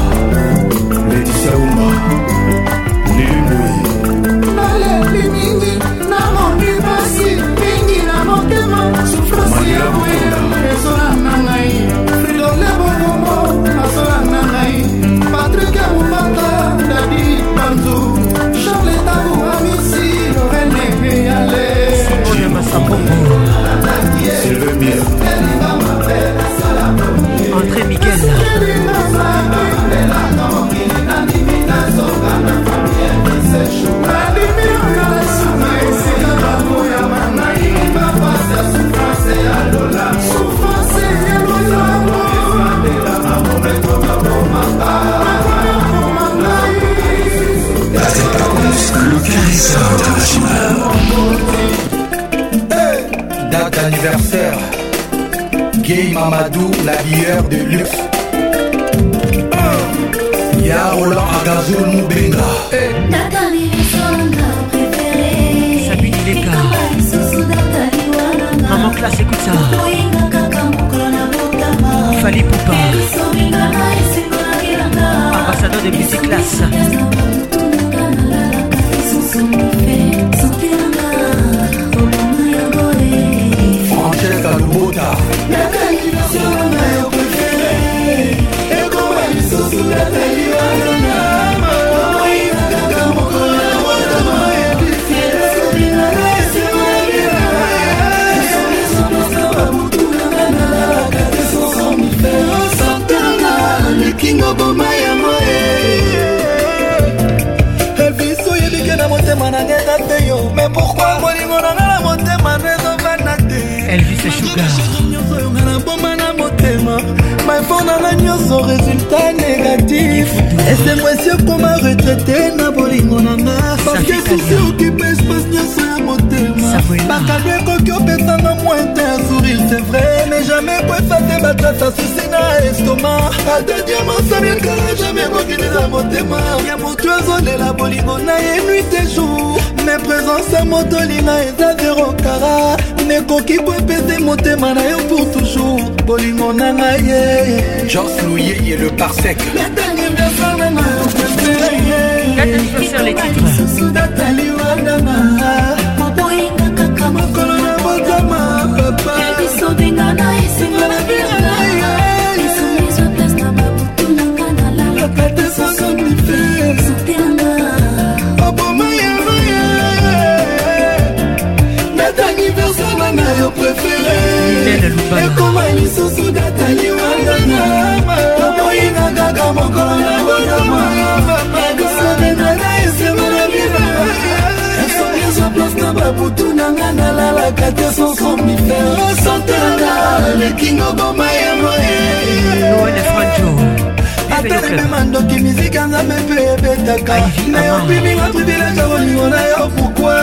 omema ndoki mizika nzambe mpe ebetaka nayobimi wa privilege ya bolingo na yo pourkui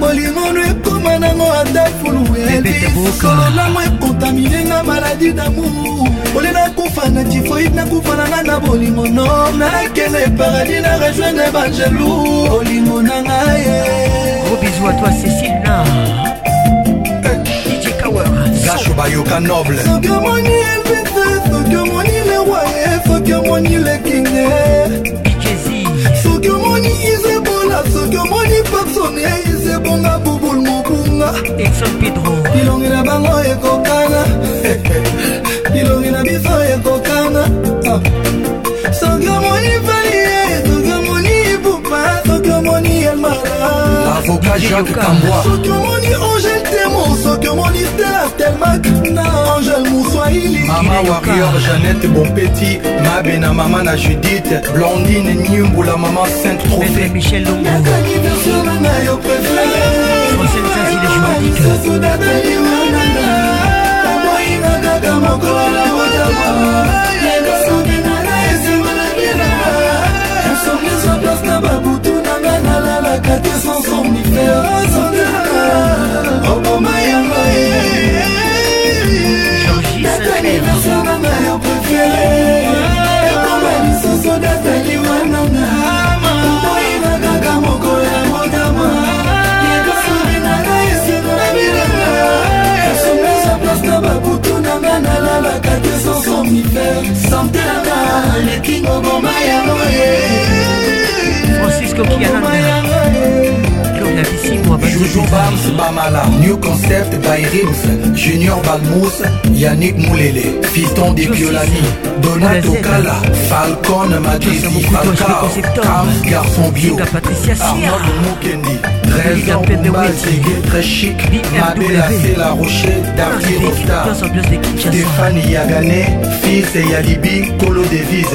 bolingo no ekoma nango ata fulu elisolo nango ekontaminenga maladi damour ole nakufa na tifoid nakufa nanga na bolingo no nakende paradis na rejoindre bangelou bolingo na ngaye gros bisou à toi cécile na ah. eh, gacho bayoka noble soki omoni soki omoni lekinge soki omoni izebola soki omoni papsone izebonga bubul mobunga bilongi na bango ekokana bilongi na biso ekokana ah. avoka jacques kambwa soki omoni angel temo soki omoni stela stelmak na angel moswaili mama warrior janete bompeti mabe na mama na judith blondine nyumbula mama sainte trophée michel longoyaka aniverseur na na yo préféré nalalaka te sans somnifère sandeka oboma yango data aniversaire nanga yo prefere ekoma lisusu datali wananga oyina kaka moko ya motama yekasoni nanga esina na bilanga esungisa place na babutu nanga nalalaka te sans somnifère santeka lekingo boma yango ye soki Joujou Bams, Mamala, New Concept by Rims, Junior Balmous, Yannick Moulele, Fiston des Piolani, Donato Kala, Falcon Matesi, Falcao, Kams Garçon Bio, Arnold Moukendi, 13 ans, Pumba, très chic, Mabela La Rocher, Darty Rostar, Stéphane Yagané, Fils et Yalibi, Colo Davis,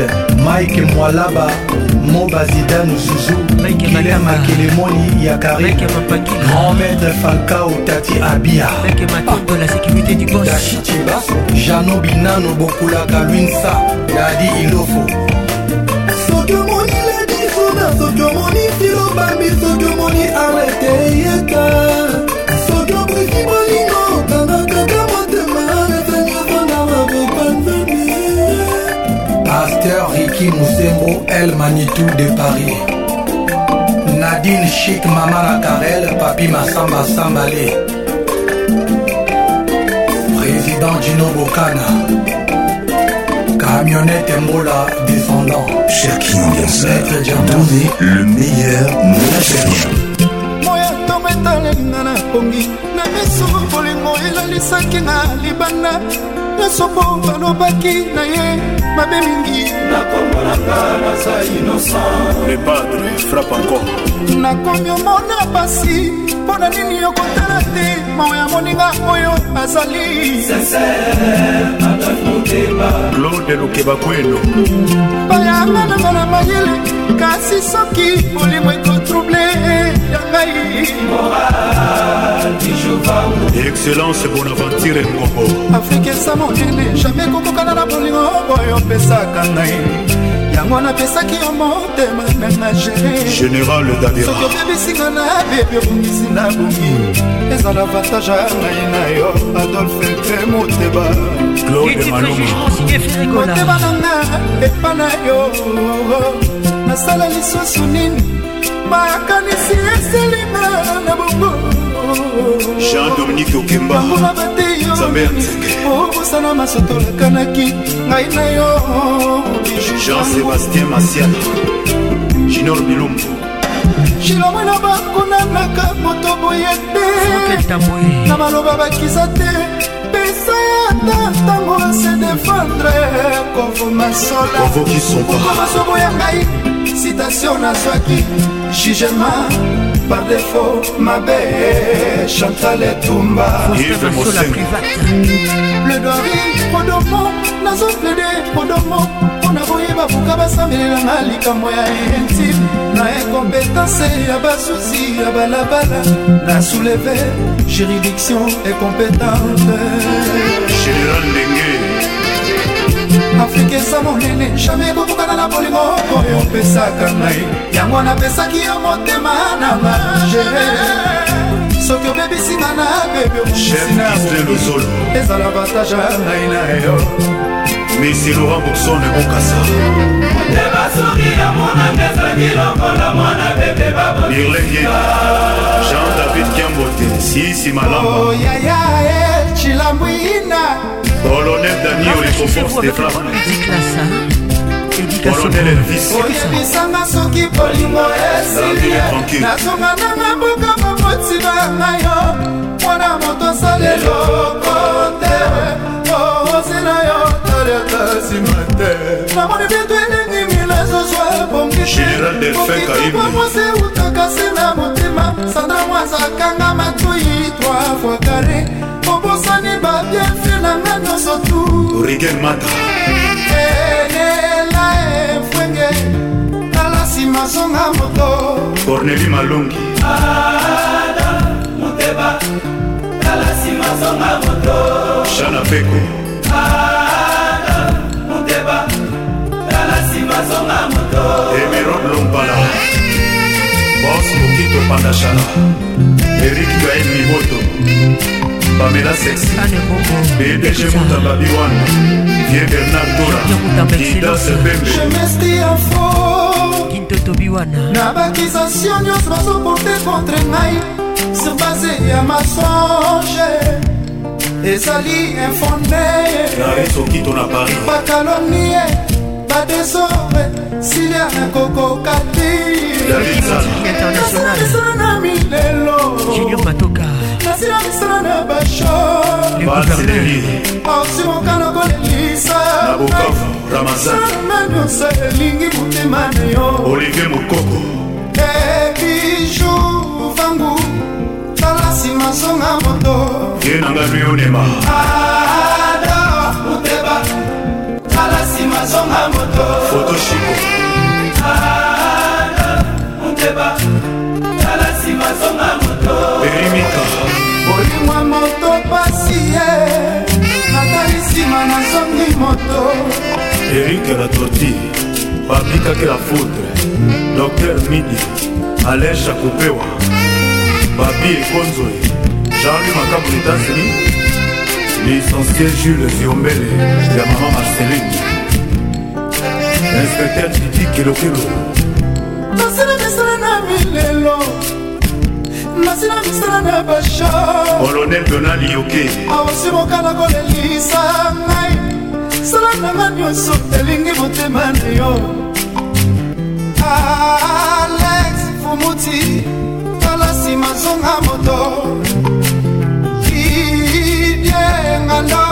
Mike Mwalaba, mobazida nuzuzu kile makelemoni ya kari grand maître fankao tati abia dashitiba jano binano bokulaka lwinsa dadi ilofo soki omoni ledisona soki omoni filobambi soki omoni arete yeka soki obwisi bolingo kangakaka motema nasangasanga bakopanzani paster Jackie Moussembo El Manitou de Paris Nadine Chic Mamana Karel Papi Massamba Sambale Président Dino Bokana Camionnette Mbola descendant Jackie Ambianceur Donnez le meilleur Moya na songo balobaki na ye mabe mingi nakombolanga naza innocent le padre frappe encore nakomi omona pasi mpo na nini okotala te mawa ya moninga oyo azali claude lukeba kweno bayanga nanga na mayele kasi soki molimo ekotrouble ya ngai excellence bonaventure ngombo afrika esa monene jamai ekokokana na bolingo oyo opesaka ngai yango napesaki yo motema nanga génésoki obebisinga na bebe ebongisi na bongi ezala avantage ya ngai na yo adolfe mpe moteba moteba nanga epa na yo nasala lisusu nini makanisi eselima na bongo jean-dominique okembaona bateyoambe ya nzeke obosana masotolakanaki ngai na yo jean-sébastien masian ginor bilombo shilomwena bakonanaka moto boye te na maloba bakisa te pesa yata ntango se defendre kovomasola kovokisoba kovomasobo ya ngai invitation nazwaki jugema par défaut mabe chantal etumba le doiri podomo nazoplede podomo mpona boyeba buka basambelelanga likambo ya intime na ekompetance ya basusi ya balabala na souleve juridiction ekompetante général ndenge afrika eza monene jamai ekokokana na bolingo oyo opesaka ngai yango napesaki yo motema na magere soki obebisinga na bebe okusina ezala vantage ya ngai na yo misi laurent bourson ekokasa nde basori ya monanga ezalaki lokola mwana bebe babirlenge jean david kiambote sisi malamba oyaya e cilambwina Colonel Daniel Olikofor ah, Stefan Colonel Elvis oyebisanga soki bolingo esili nazonga na maboka momotima oh, na yo mpona moto asaleloko te ozina yo taliakasima te namoni bieto elengi mila ezozwa bongitemokitobamwasi eutakasi na motema sandamwazakanga matoi trois fois carré osani babienfie nanga nyonso tu rigen mata elela efwenge tala nsima songa moto corneli malongi ada moteba tala nsima songa moto shana peko ada moteba tala nsima songa moto emerob lompala bos mokito pandashana erik gael miboto pamela sexi bdg mutamba biwan vie bernard dora idas pembe nabakisation nyonso bazoporte contre ngai sur base ya masonge ezali infondeaesokito na paris bakalonie badesore silia nakokoka ti na milelo basila misala na bashorsi mokano kolelisaana nyonso elingi motema na yo olive mokoko ebiju eh, vangu tala nsima zonga moto ye nanga luyonema ada moteba tala nsima zonga moto fotoshiko ada moteba tala nsima zonga moto erimika moto erike la torti babikaki la foudre docter midi alencha kopewa babi ekonzoe jeanlui makabu etats-unis licencié jules ziombele ya mama marceline inspecteur didi kilokilo nasina misala na milelo nasina misala na basha olonel donali yoke awasi mokana kolelisa ngai salananga nyonso elingi motema na yo alex fumuti tala nsima zonga moto idie ngando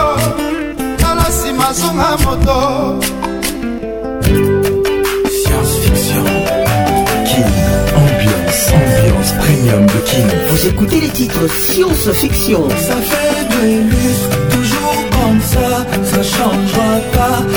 tala nsima zonga moto Ambiance premium de King. Vous écoutez les titres Science Fiction. Ça fait de 冲破。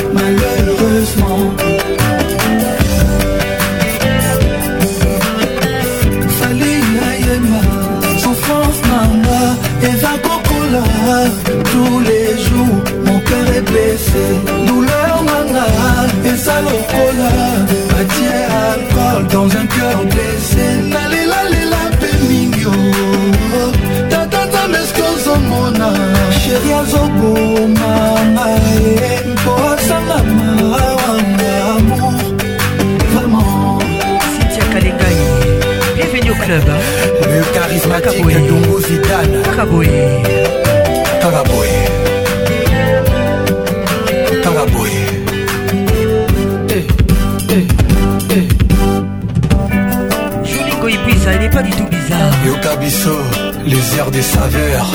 kaka boye kaka boye kaka boye eh, eh, eh. joli koyipisa il n'est pas du tout bizarre yoka biso les airs des saveurs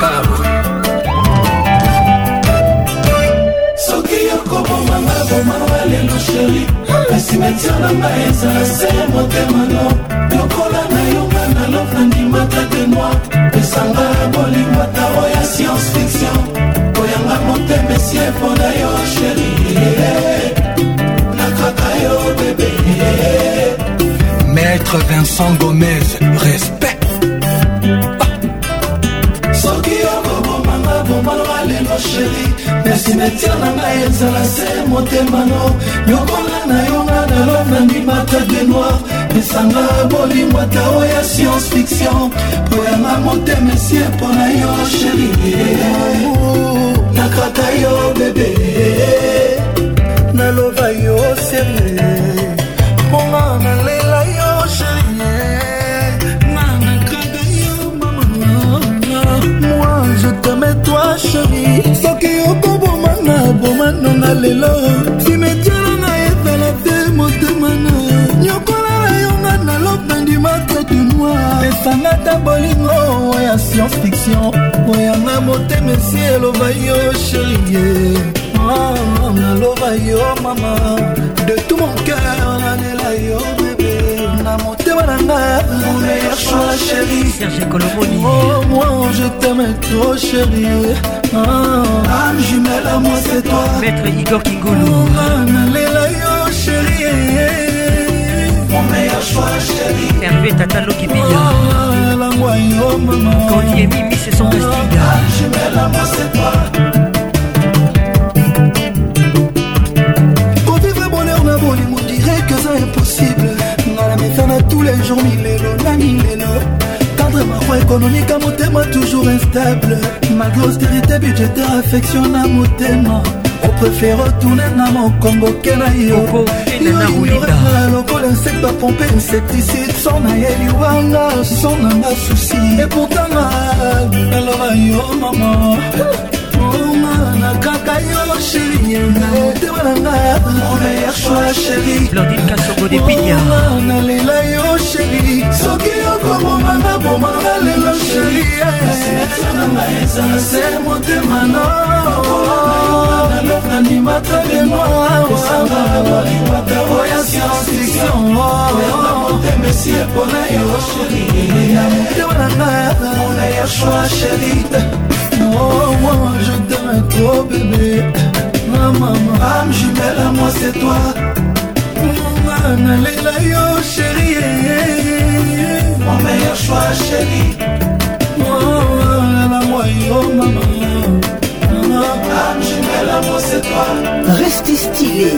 kaka boye soki yokobomanga boma walelo sheri na simetiare na ngai ezala se motema no love nandimaka de moi esanga ya bolingo ata oya science fiction koyanga motema esi epona yo sheri nakaka yo bebe maître vincent gomez respect soki okobomanga bomalwa lelo sheri nasimetia na ngai ezala se motemano yokonga na yonga na love nandimaka de noir opesanga bolingo ata oya science fiction boyanga motema esie mpo na yo sheri nakata yo bebe naloba yo serie mponga nalela yo sheri nanakada yo mama moi je teme toi sheri soki okobomanga bomano na lelo efangata bolingo oya science fiction oyanga motema esi eloba yo sherie ah, naloba yo mama de tout mon cœur nalela yo bebe na motema na nga momeilleur choix chéri moi je t'aime trop chéri ah, âme jumelle à moi c'est toi maître igor kingolo nalela yo C'est mon meilleur choix chérie oh, oh, oh, Quand il y a Mimi c'est son vestiaire ah, Quand vivre le bonheur n'a pas les mots, dirait que c'est impossible Dans la maison à tous les jours, mille et l'eau, la mille Quand l'eau Tendre ma foi économique à mon toujours instable Ma grosse vérité budgétaire affectionne à mon témoin opréfere retourne na mokongo ke na yo yoyoa lokola insecte bapompe insecticide so na ye liwanga so nanga susi eputanga naloba yo mama ayo sheri nyena motema na nga mona ya shwa sheri blondine kasongo de pinya nalela yo sheri soki okomomanga bomanga lelo sheri se motema no nanimata lenoawaata oya siensiction motema na nga mona ya shwa sheri Oh, moi oh, je t'aime trop, bébé. Ma maman, âme jumelle à moi, c'est toi. Mon alela yo, chérie. Mon meilleur choix, chérie. Oh, oh la moi, yo, maman. Restez stylé,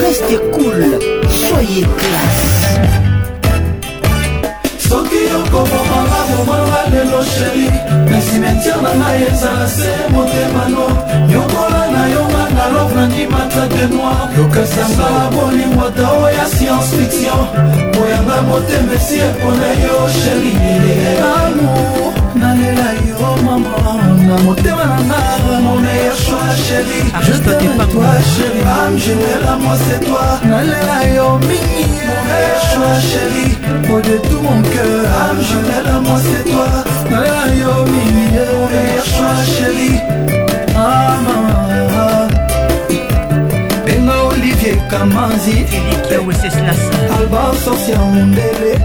restez cool, soyez classe. soki okomomanga momonga lelo sheri na simetiere na ngai ezala se motemano yongola na yonga na lovrandi matate noir yokasanga bolingwa tao ya science fiction moyanga motema esi epona yo sheri amour nalela yo mama na motema na nga mon meilleur choix chéri je t'aime toi chéri ame jumela moi c'est toi nalela yo mingi Mère, ma chérie, moi de tout mon cœur Je t'aime, moi c'est toi, Naya au milieu Mère, ma chérie, ah maman Benga Olivier Kamanzi eh Alba Sorcière Mundele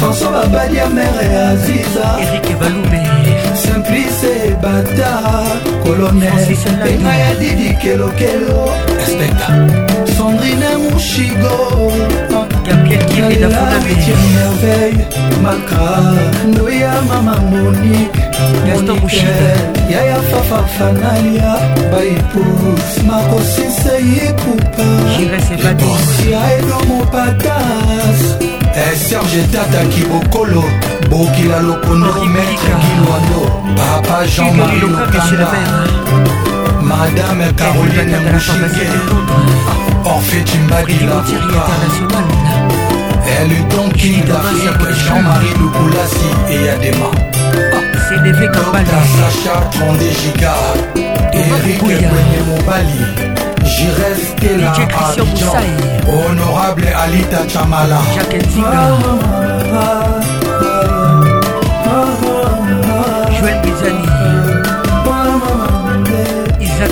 François Babadia, Mère et Aziza Eric Baloubé Simplice Bata Colonel Benga Yadidi Kelokelo Inspecteur sandrine moshigo la huitième merveille makrano ya mama monik yaya fafafanalia baipus makosise yekupaia edo mopatas serge tataki bokolo bokila lokondo maître gilwando papa jean-marie lokanga Madame Caroline Mouchingue Orphée Chimbadila Elle est Donkey d'Afrique Jean-Marie Lukoulassi et Adema Dr Sacha Trondé Giga Eric Gwenye Mobali Jires Stella Abidjan Honorable Alita Chamala Jacques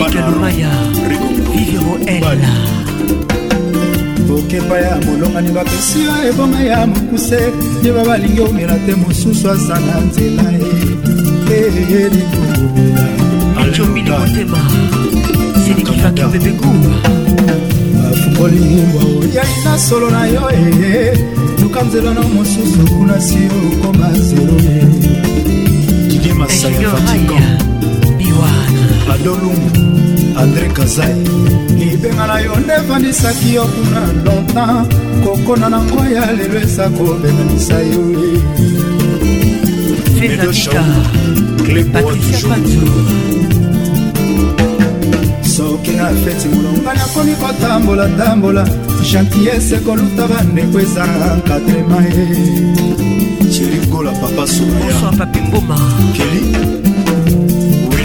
monika lumaya viviro ela bokepa ya molongani bapesi yo eboma ya mokuse ye ba balingi omela te mosusu aza na nzela ye eyelikooaomilibotema sedikifaki obebeku afungoli mbwa oyai na solo na yo eye luka nzela na mosusu kuna si okoma zelo ye didie masaya fatikan biwana adolungu andre kazai libenga na yo nde efandisaki yo kuna longtemps kokona na ngwa ya lelo eza kobenganisa yo soki na feti molonga nakomi kotambola-tambola gentillese koluta bandeko eza enkatrema ye cherigola papa soya keli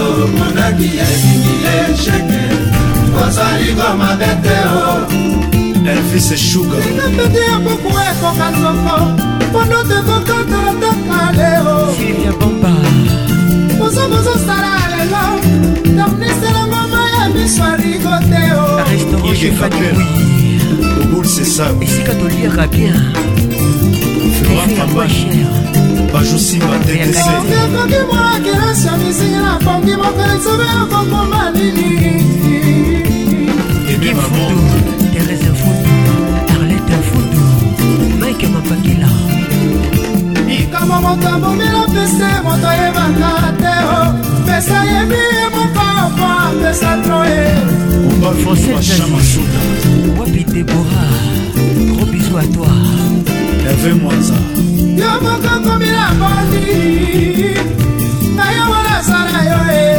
o mondaki esingile echeke ozali komabe te o elvis sugapete ya buku ekoka nzoko mpondo tekokata taka leo siria bomba mozo mozosala lelo torniselango ma ya miso arigo te o restaurant jefani oui esika toliaka bien bajosimba tekesekakoki mwa kelasi ya misingi na pongi moko esobe okokomba nini ebe mamondo Thérèse Foudou, Arlette Foudou, Mike Mapakila. likambo moto abomela pese moto ayebaka te o pesa yebi ye mopapa pesa troye wapi debora gros bisou à toi herve mwanza yo moko komilamboni na yo wanasala yo e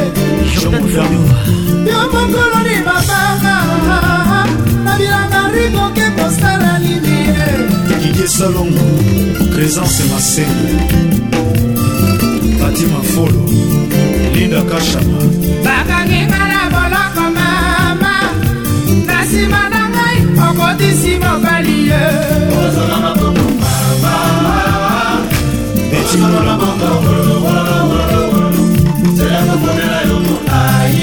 yo mokoloni babanga na bilanga riboke kosala nini e. didie salongo présence masengo pati mafolo linda kashama bakanginga na boloko mama na nsima na ngai okotisi mobali ye simola bongo wolowolowolo zela koponela yo molai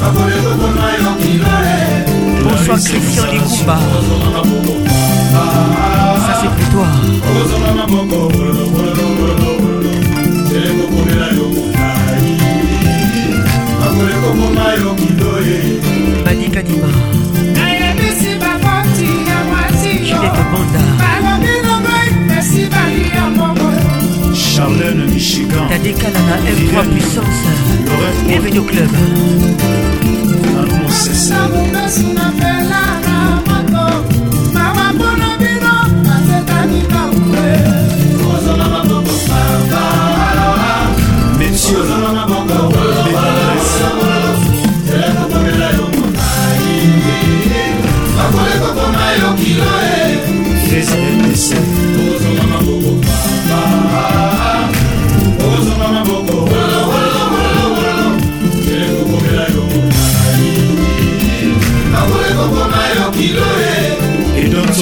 bakole kokoma yo kilole bonsoir christian likumba ça c'est pour toi okozonga maboko wolowolowolo zela koponela yo molai bakole kokoma yo kiloye badikanima Charlène Michigan Tadekalana M3 puissance Bienvenue au club Amour c'est ça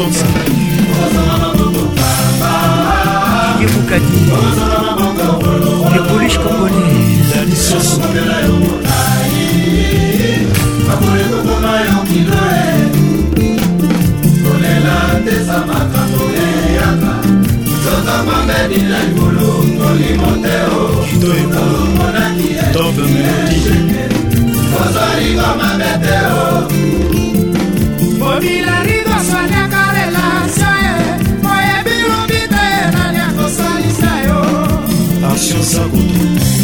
danse Didier Boukadi Le polish congolais La licence tobe melodi National Sabutu.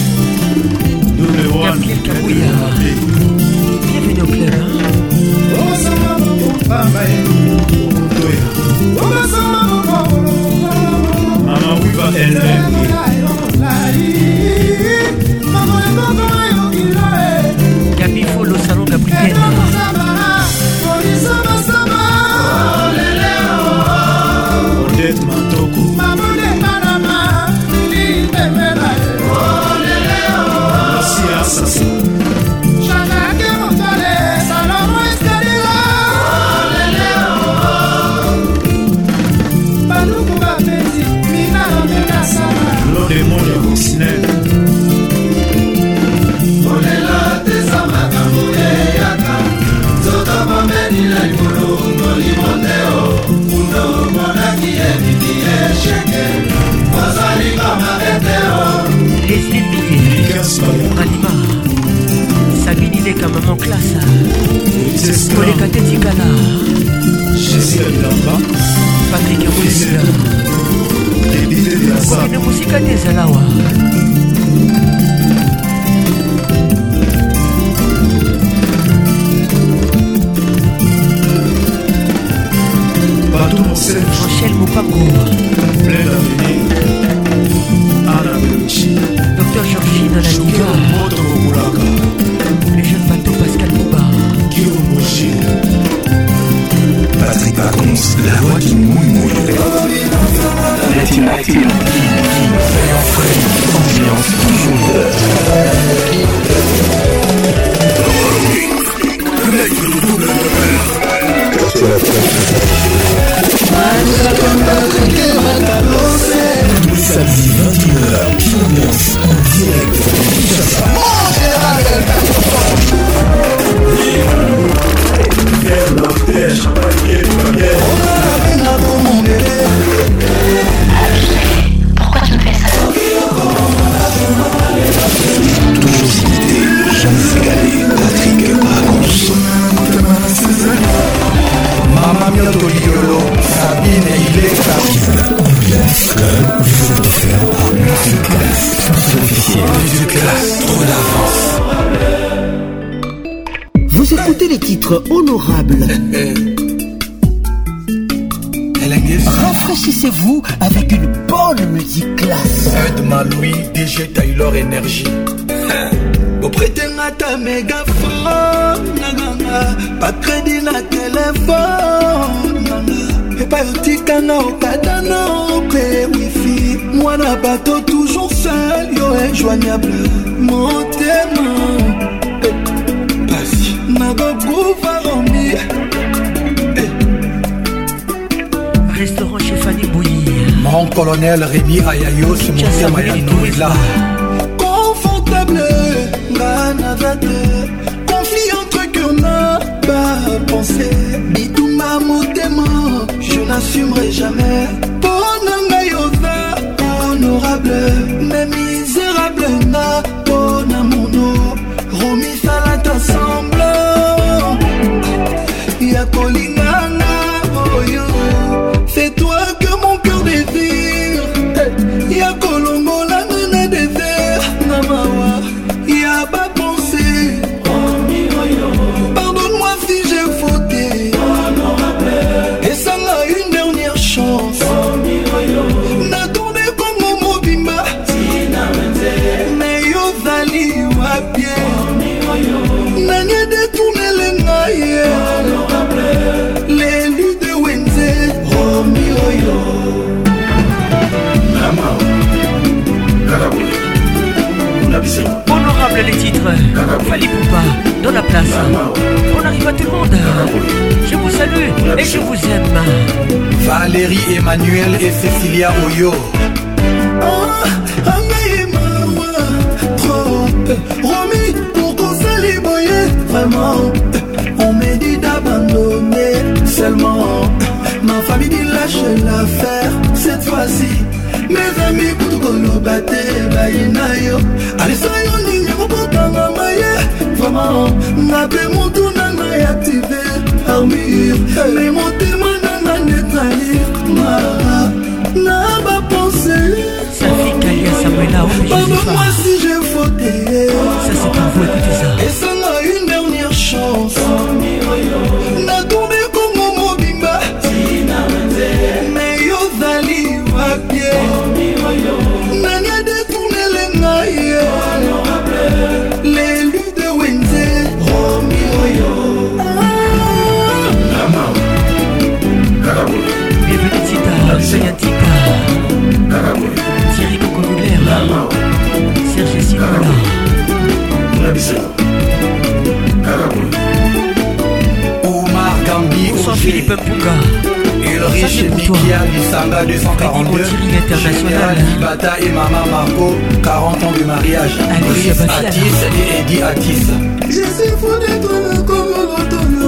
Philippe Ulrich Il riche Mikia Misanga 242 International Bata et Mama Marco 40 ans de mariage Atis et Eddie Je suis fou le comme le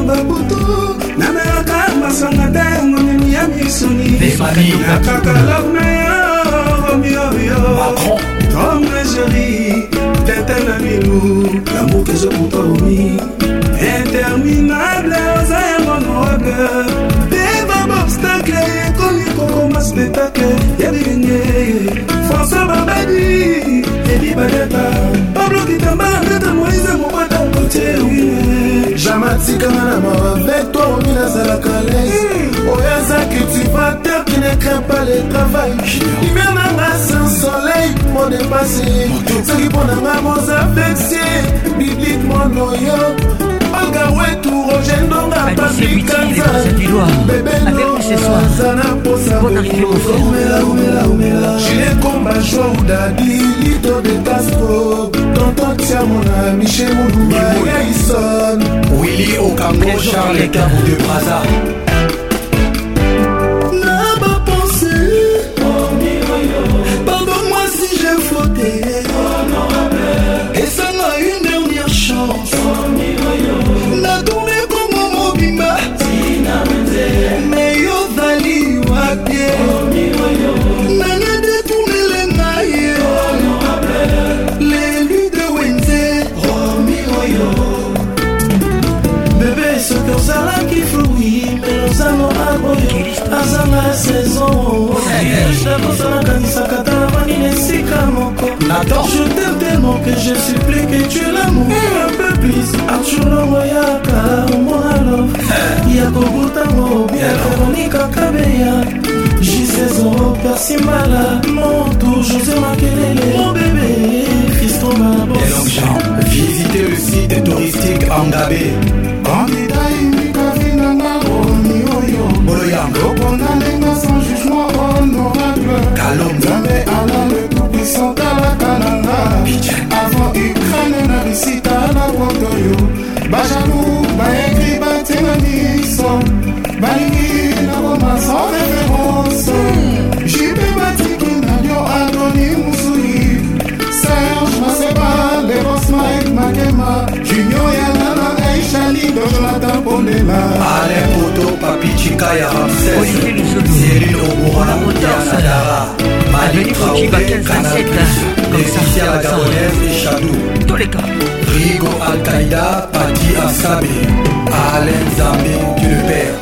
Namelaka masanga oh nakaka tes un L'amour que je Interminable deva baobstacle ekoli kokoma spectacle ya bilenge françois babadi eli badata pablo kitamba ndeta moise mobata kotie jamatikanga na maveto omi nazalaka lese hmm. oyo azaki tipater qui ne craint pas le travail hiver nanga sans soleil mon dépassi soki mpo nanga moza flexie biblique mon loyo olga wetu roger ndonga patrikanzaza na posaomelaomelaomelajilekomba joudadi lito de taspo tontantiamona michel muluba yaison willi okango charles kabu de braza boyo azanga saison nakosalakanisa kata na banini esika moko jeter mon que je supplie que tu l'amour eh. un peu plus aculongo yaka omoralo ya kobutango eh. ya veronika kabeya jisezo persimala monto josé makelele mon bébé fiston babos visiter le site touristique angabé en détail Tokona ndenge sans jugement honorable nzambe alale tout-puissant talaka na nga avant ukraine na rusi tala koto yo bajalou baekri batiengani tozolata ponela ale moto papicika ya ramseseline oburona ya nadara mali traoré canapus leticia la gabonaise et chadou toleka rigo alkaïda pati asabe alain zambe du le père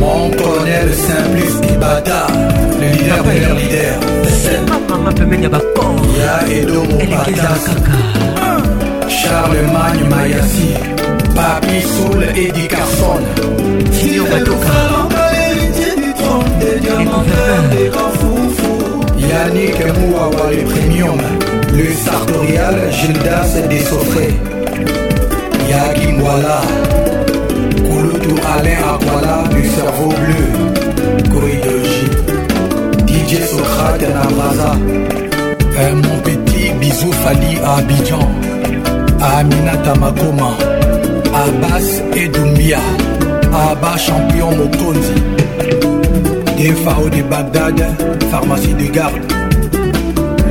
mon colonel simplice ibada le leader premier leader pembeni ya bakor ya edomo batasa charlemagne mayasi Papi Soul et Eddie Carson Figure Batoka Yannick Mouawa le Premium Le Sartorial Gildas Dessofré Yagi Mwala Kouloutou Alain Aquala du cerveau bleu Koridologie DJ Socrate Namaza Mon petit bisou Fali à Abidjan Aminata Makoma Abbas Edumbia Abba champion Mokonzi DFAO de Bagdad pharmacie de garde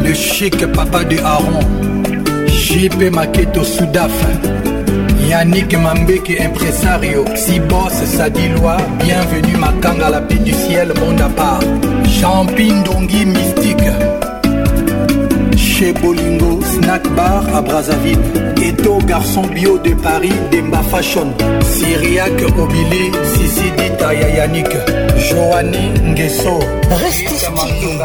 Le chic papa de Aaron JP Maketo Soudaf Yannick Mambeke impresario Sibos Sadilois Bienvenue Makanga la paix du ciel monde à part Champine Dongi Mystique chez Bolingo, Snack Bar à Brazzaville, Ghetto Garçon Bio de Paris, Demba Fashion, Syriac Obili, Sissi Dita Yayanik, Joanny Nguesso. Restez stylé,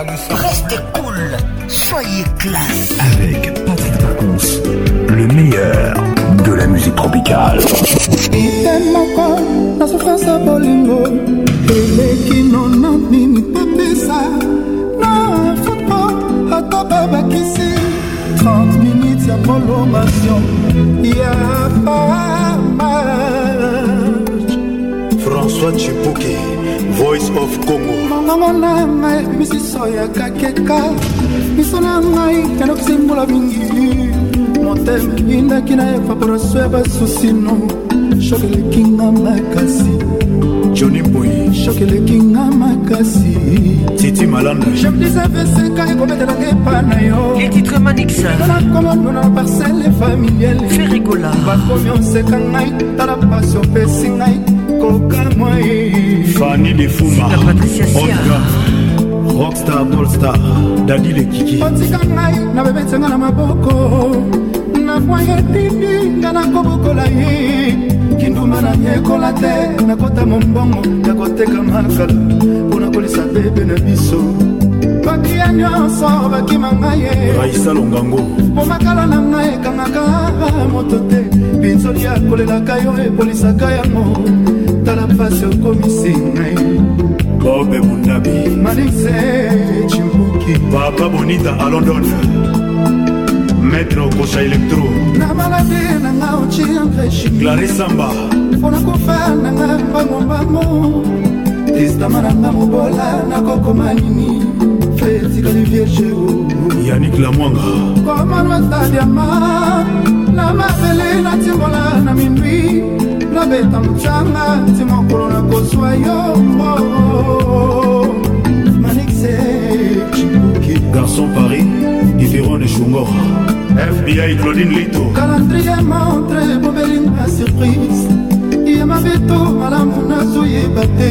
restez cool, soyez classe. Avec Patrick Pacons, le meilleur de la musique tropicale. ata babakisi 30 minutes ya prolongation ya pamage françois chipuki voice of congo mongongo na ngai misiso ya kakeka miso na ngai yanokisimbola mingi motema indaki na evaporation ya basusino shokeleki nga makasi joni mpoi shok eleki nga makasi titi malanda jemdisaveseka ekobetelanga epa na yo letitremaniksala kolondona na parcele familiale ferigola bakomi oseka ngai tala pasi opesi ngai koka mwai fani lefuma rockstar dolstar dadi lekiki otika ngai na bebetenga na maboko na bwa ye tipi nga nakobokola ye kinduma na nyekola te nakota mombongo ya koteka makala mpona kolisa bebe na biso bakia nyonso bakima ngai raisa longango momakala na ngai ekangaka moto te binzoli akolelaka yo epolisaka yango tala mpasi okomisi ngai bobe bundabi manise cimbuki papa bonita alondone maître okosha elektro na maladi nanga ocimveshi clarisamba mpona kofa nanga mbangombango testama nanga mobola nakokoma nini fetikali vierge yanik lamwanga komanwata diama na mabele natimbola na mindwi nabeta mocanga nti mokolo nakozwa yombo oh, oh, oh, manikse eh, cibuki garçon paris diderone shungor fbi claudine lito calendrier montre bobelinga surprise ye mabeto malamu nazoyeba te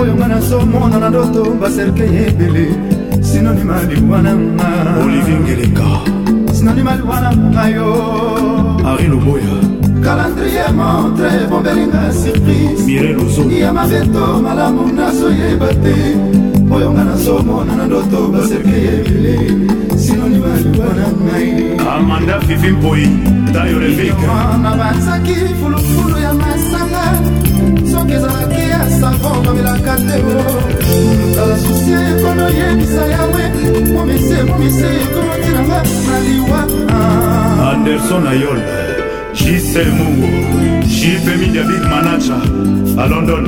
oyo nga nazomona na ndoto baserke ebele sinonima liwana nga olivingeleka sinonima liwana nga yo ari loboya calendrier montre bombelinga surprise ye mabeto malamu nazoyeba te oyo nga nazomona na ndoto baserke ya ebele sinonimaluwana nai amanda fifi mpoi tayo revikma banzaki fulufulu ya masanga soki ezalaki ya savon babelaka te tala susi ekomi oyebisa yawe momise momise ekomotinanga na liwa anderson ayol jise mungu jipe midiabik manacha a london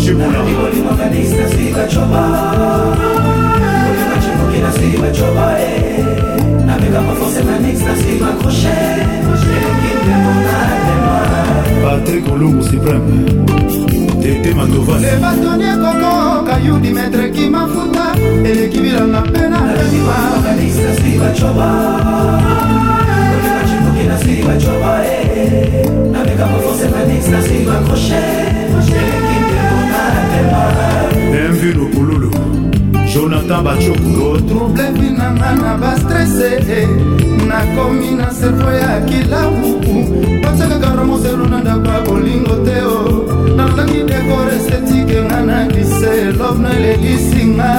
ci puno Radi volimo ga niste svi ga čoba Volima ćemo kina svi ga čoba e Navigamo fose na nista svi ga koše Idemo na tema Patrick Olungu Supreme Tete Mandovani Levatone Koko Kayudi Metre Kimafuta Eleki bilanga pena Radi volimo ga nista svi ga čoba Volima ćemo kina svi ga čoba e Navigamo fose na nista svi ga koše Koše envi lukululu jonathan bacoko troubleki nanga na bastrese nakomi eh. na servo ya kilabu eh. batiakaka romoselo na ndaba bolingo te o oh. nalandaki dekor estetike nga na glise love na elelisinga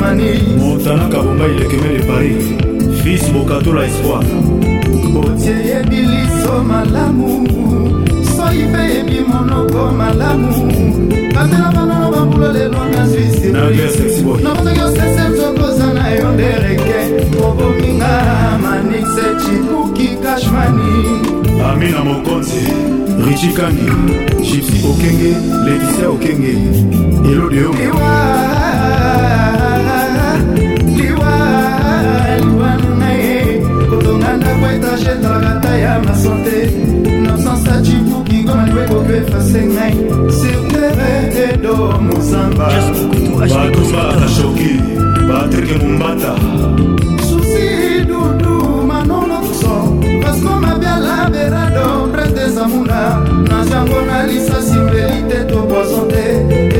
mani motanaka bombai lekemele paris fils bokatola espoir otie yebi liso malamu soki mpe yebi monoko malamu bandela banano bambula lelo na swisinakozaki osesetokoza na yo ndereke obominga manixe cipuki kashmani amina mokonzi richi kangi gipsi okenge ledisia okenge elode yo liwa liwa nunga ye kotonga ndako etage tarakata ya masante efase ngai sirtere edo mozamba bato bakashoki patrike mombata susi dudu manolonso vasco mabiala berado bretezamuna na jango na lisasi mbeli te to poison te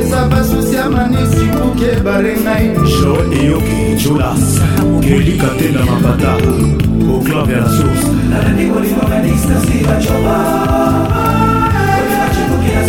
eza basusi ya manisi kuki ebare ngai jo eyoki julas kelika te na mapata oclave ya la source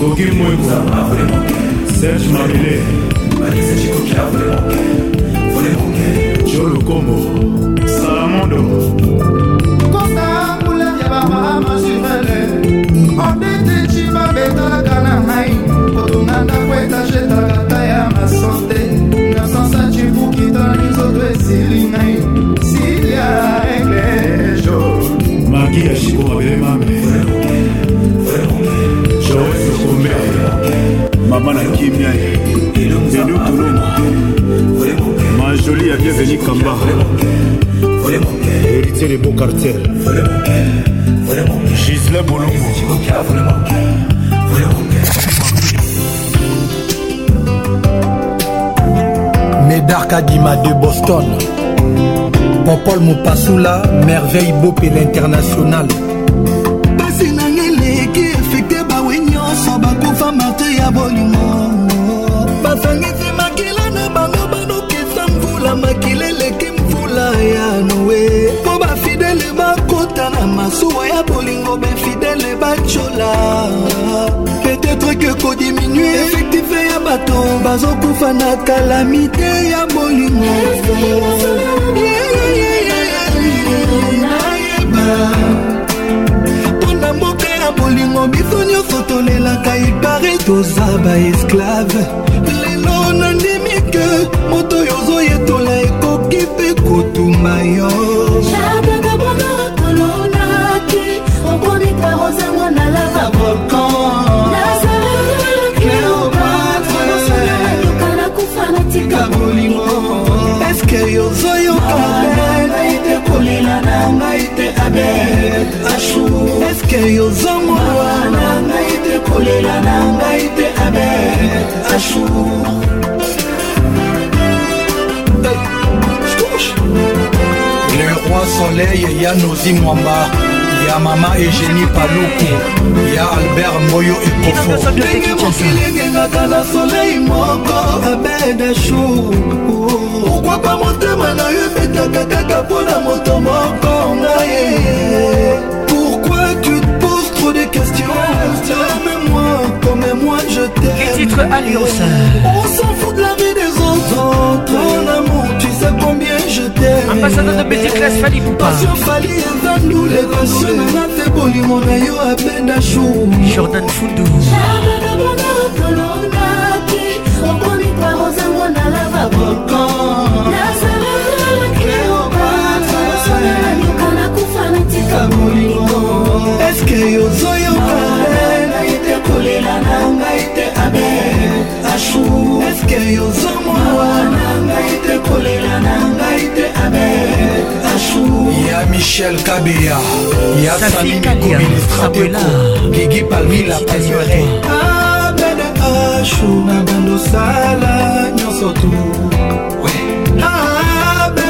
koki moi kozala vraiment serge mabele banisaki koki ya vraiment jolokombo salamondo kosambula ya bamama jumele odete cima betalaka na mai kotonga ndako etagetalaka ya masante na sansa cibuki o minzoto esili ngai gira shikomabele mame joes okombe mama na kimia edu tulumu majoli ya bienveni kamba héritier le beau quartier gisle bolongo Médar Kadima de Boston popol mopasula merveille bopela international mpasi nanga eleki efekte bawe nyonso bakufa marte ya bolingo basangisi makila na bango banokisa mvula makila eleki mvula ya noe mpo bafidele bakota na masuwa ya bolingo befidele bacola peut-être que kodiminue effective bato bazokufa na kalamite ya bolingo nayeba mpona mboka ya bolingo biso nyonso tolelaka epare toza baesklave lelo nandimi ke moto oyo ozoyetola ekoki mpe kotumba yo eske yozongowa na ngai te kolela na ngai te abet ashour Le roi soleil Yanozi Mwamba ya mama egénie paluku ya albert moyo ekofondenge mokili ekengaka na solei moko abedashu pourkua pa motema na yo ebetaka kaka mpona moto moko ngaye question Même moi, comme moi je t'aime Les titres Alliance On s'en fout de la vie des autres Ton amour, tu sais combien je t'aime Ambassadeur de Betty Class, Fali Poupa Passion Fali, Evanou, les conscients Nana Teboli, mon aïe, à peine à chaud Jordan Fundou Jamais de bonheur que l'on a pris On connaît pas, on s'en la va eske na ngai te kolela na ngai te chou ashu ya michel kabeya ya saminikoministrateko gigi palmila pasioe abel ashu na bandosala nyonso tu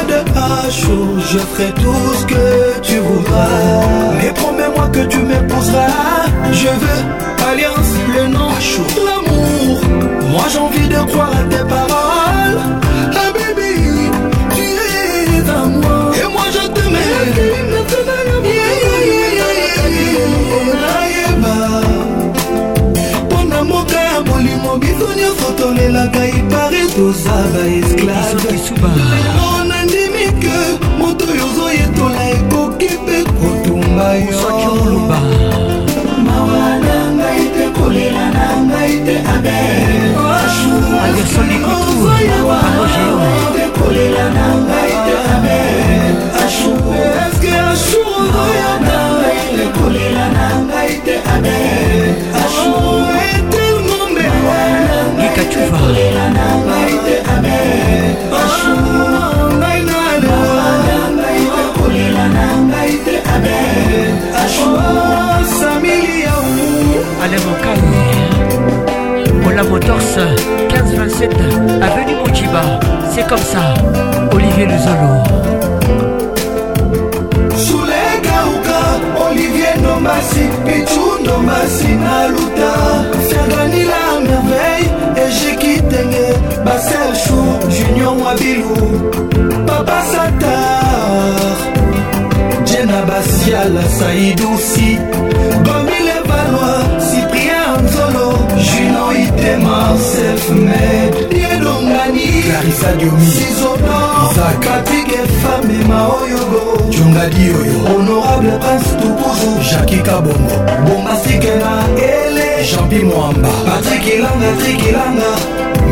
de ashu je ferai tout ce que tu voudras mais promets-moi que tu m'épouseras je veux alliance le nom chou l'amour. Moi j'ai envie de croire à tes paroles. Ah baby, tu es à moi. Et moi je te mets. mpona moka ya molimo biso nyonso tolelaka ipari toza baesclavona ndimi ke moto oyo ozoyetola ekoki mpe kotumba yo mawana anderson ekotu pango geomlikacuva alain mokalo la Motors 1527 avenue Mojiba c'est comme ça Olivier Luzolo Sulekauka Olivier Nomasi Pichu Nomasi Naluta Fergani la merveille et Jiki Tenge Basel Chou Junior Wabilou Papa Satar Jenna Bassiala Saïdou Si Gomile Valois sinoite marself med diedongani clarisa diomi sizodor katike famema oyogo jongadi oyo honorable prince tukuzu jaki kabongo bombasike na ele jampi moamba patrik ilanga trik ilanga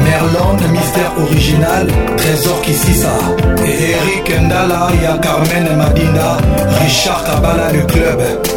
merland mystère original trésor kisisa et erik ndala ya carmen madinda richard kabala le club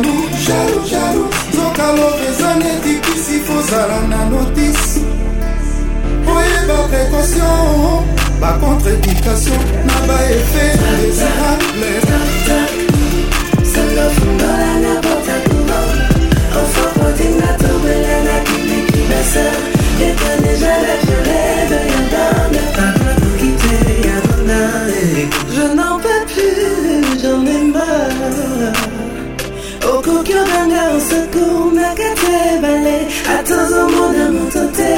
bandu jaru jaru zokaloba eza netikisi kozala na notisi oyeba précaution bacontreindikation na baefe desirable utazomona moto te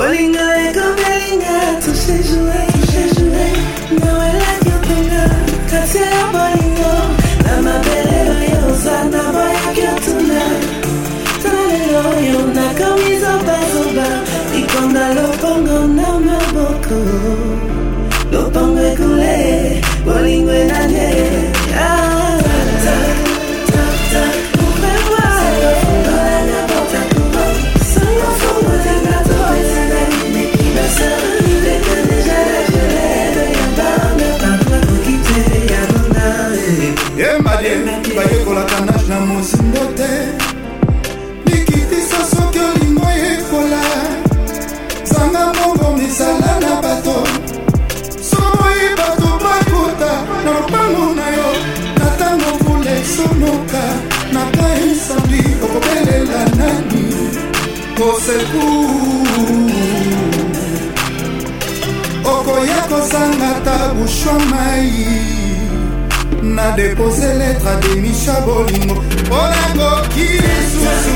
olinga ekomelinga tushejue tushejue nawelakiotenga kati ya bolingo na mabele oyo ozana boyakiotuna tana lelo oyo nakomizobazoba likonda lopongo na maboko lebu okoya kosanga ta bushwa mai na depose letre ademisha bolingo mpo nakoki lisusu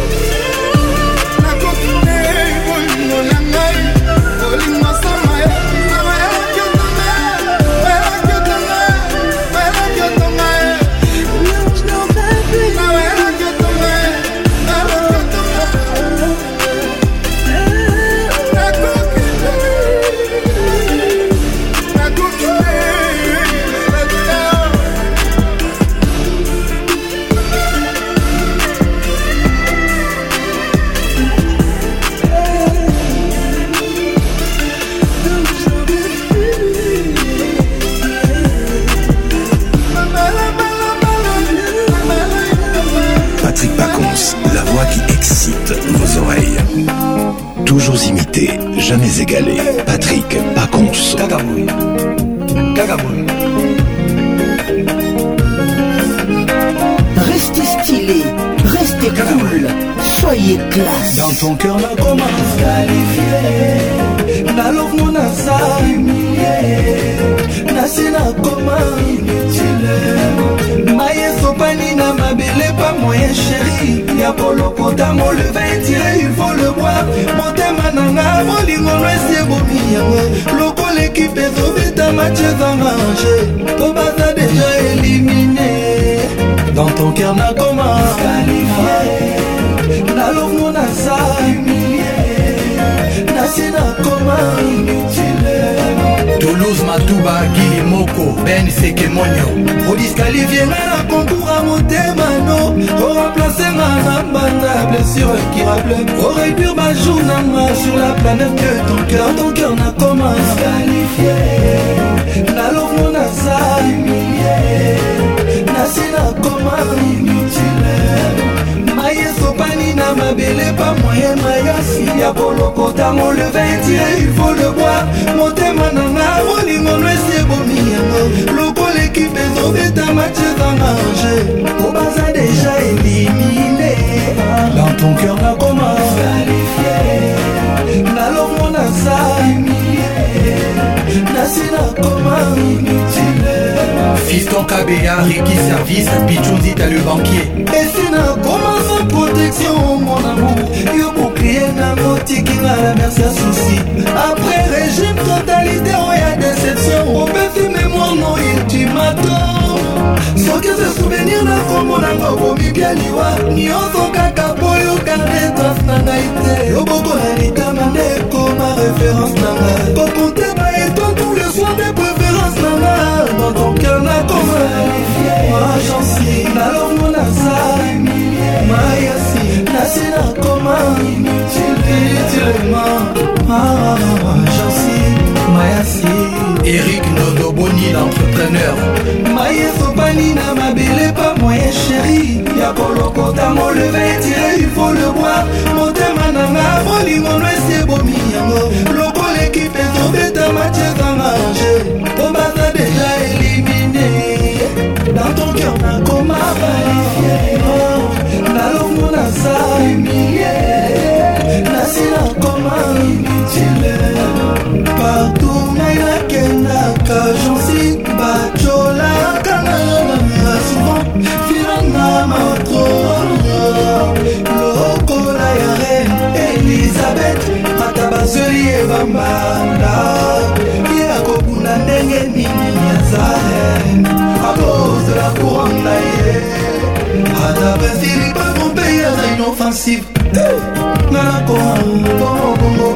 son cœur n'a commence qualifié nalongo naza humilie nase nakoma inutile mai esopani na mabele pa moyen sheri ya kolokota moleva etire ilfo le boir motema nanga molingolo esi ebomi yango lokola ekipe ezobeta match ezanga ange po baza deja elimine dans ton cœur n'a commence qualifié nalomo naza humilie nasi nakoma inutile toulouse matuba gili moko ben sekemonio odiskalivyenga na konkoura motema no oremplacenga na mbanda ya blessure incurable oréduire bajour nanga sur la planète que ton cœur ton cœur nakoma disqualifie nalomo naza humilie nasi nakoma inutile kopani na mabele pa moye mayasi ya bolokotango le 21 il faut le boire motema nanga bolingo nwesi ebomi yango lokola ekipe ezobeta matye zanga ange po baza deja elimine dans ton cœur nakoma nalongo na sa nasi nakoma fiston kabeya riki service pichunzi ta le banquier esi nakoma protection mon amour yo bouclier nango tikinga na merci ya susi après régime totalité oya oh, déception obefi mémoire no ultimatum soki eza souvenir na kombo nanga okomi bia liwa nyonso kaka po yokarde trace na ngai te obokola litama nde ekoma référence na ngai kokonte baeto tout le soir de préférence na nga dans ton cœur nakoma moi j'en suis nalongo na sai mayasi nasi nakoma inutilitelema ah, jansi mayasi erik nodoboni l'entrepreneur mayesopani na mabele pa moye sheri ya kolokota moleve etire ifo le boir motema nanga bolingono esi ebomi yango lokola ekipe tobeta matiezanga ange po baza deja elimine dans ton cœur nakoma balifie nalomona za humilie nasi nakoma inutile partout ngai nakendaka jansi bacolaka nayonaa souvent filanga matrona lokola ya reine elizabeth mata bazeli evambanda offensive nga na kongo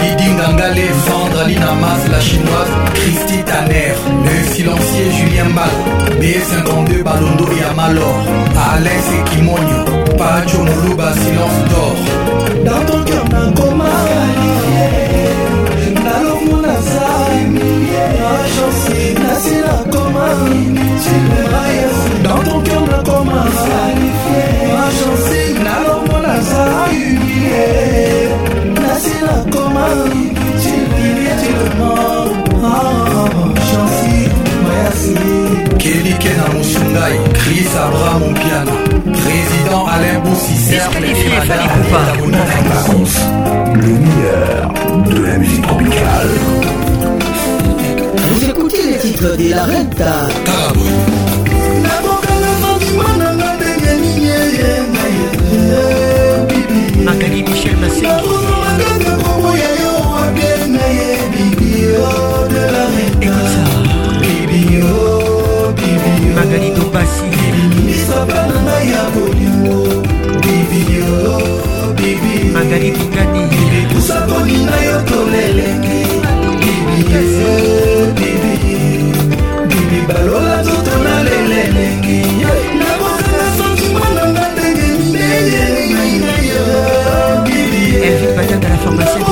didinganga lefendre linamas la chinoise christi taner le silencier julien bal bf52 balondo ya malor alain sekimonio pajo moluba silence sabra mon Président Alain Boussissère, Disqualifié Fanny Le meilleur de la musique tropicale. Vous écoutez les titres de la Renta. Magali Michel Massé. Magali Dobassi. ezali bikani epusa kolinga yo tolelengi bibi balola nzoto na lelelengi nakokanga santima nanga ndenge mindeyengai na yo bibi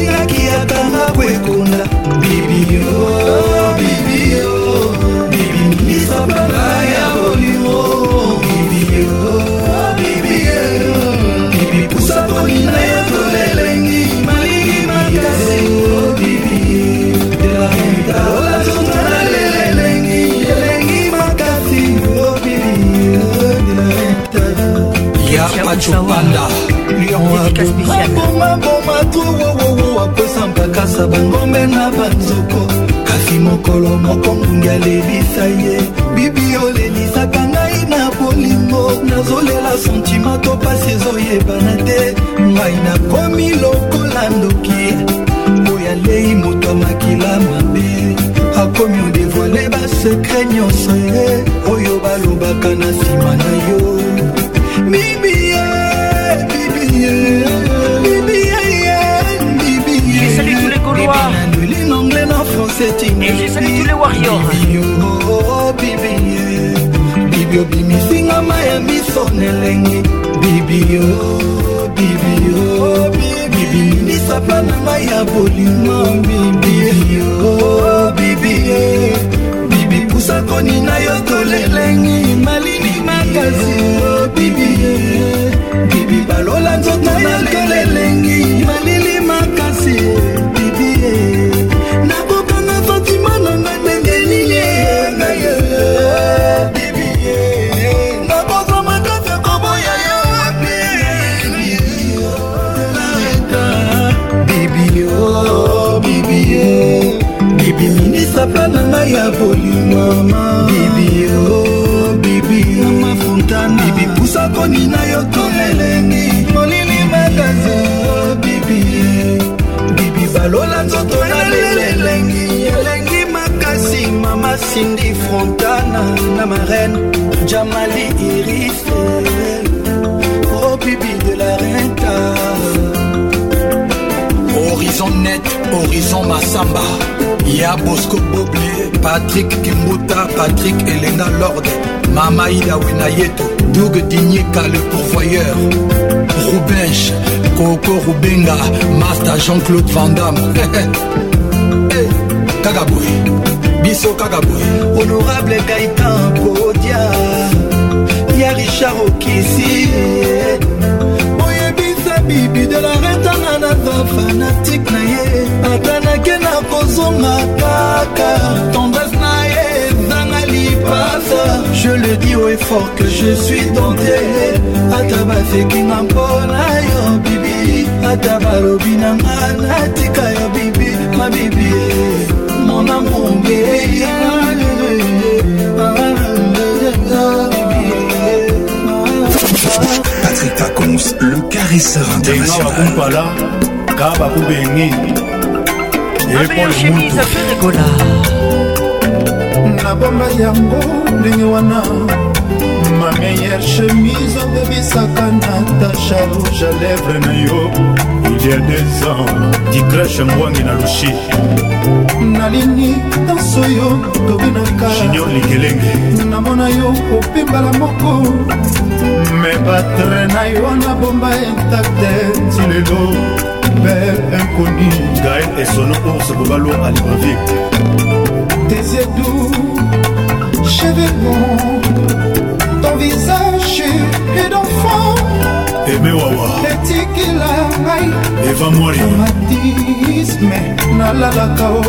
chopanda liobomaboma towowowo akosa mpakasa bangombe na banzoko kasi mokolo moko ngungi alelisa ye bibi olelisaka ngai na bolingo nazolela sentima to pasi ezoyebana te ngai nakomi lokola ndoki oyo alei moto ya makila mabe akomi odevoile basekre nyonso ye oyo balobaka na nsima na yo bibi gloirelinanglais na françaisbibi bibi obimisingama ya miso nelengi bibio bibio bibinisapa na ngai ya bolingo bibio oh, bibie bibi pusakoni na yo tolelengi malini makasi o oh, bibie bibi balola nzoto na yo tolelengi malili makasi oh. bibi minisa mpa na ngai ya bolingo bibi o oh, bibi mama fontana bibi pusa konina yo to elengi molili makazi o oh, bibi bibi balola nzoto na lelo elengi elengi makasi mama sindi fontana na marene jamali irise o oh, bibi de la reine horizon net horizon masamba ya bosco boble patrik kimbuta patrik elena lord mama idawe na yeto doug dinyika le pourvoyeur rubenche koko rubenga master jean-claude vandam eh, eh, kaka boye biso kaka boye honorable gaitan kodia ya richard okisi oyebisa bibidela ava fanatike na ye atanake na kozonga kaka tendresse na ye ezanga lipasa je le dis au effort que je suis tenté ata basekinga mpona yo bibi ata balobi na nga natika yo bibi mabibi mon amour bébé Patrick Pacons, le caresseur international. kaba kubengi epolmutuekola nabomba yango ndenge wana ma meilleure chemise obebisaka natasha rouge à lèvre na yo il y a deux ans dicrache ngwangi na lushi nalini danse oyo tobinaka junior likelenge namona yo opimbala moko me batre na yo nabomba intakte ti lelo albert incondi gael esono ours bobalo à libreville tesiedou cheveux blonds ton visage et d'enfant eme wawa etikela ngai eva mwari romantisme nalalaka o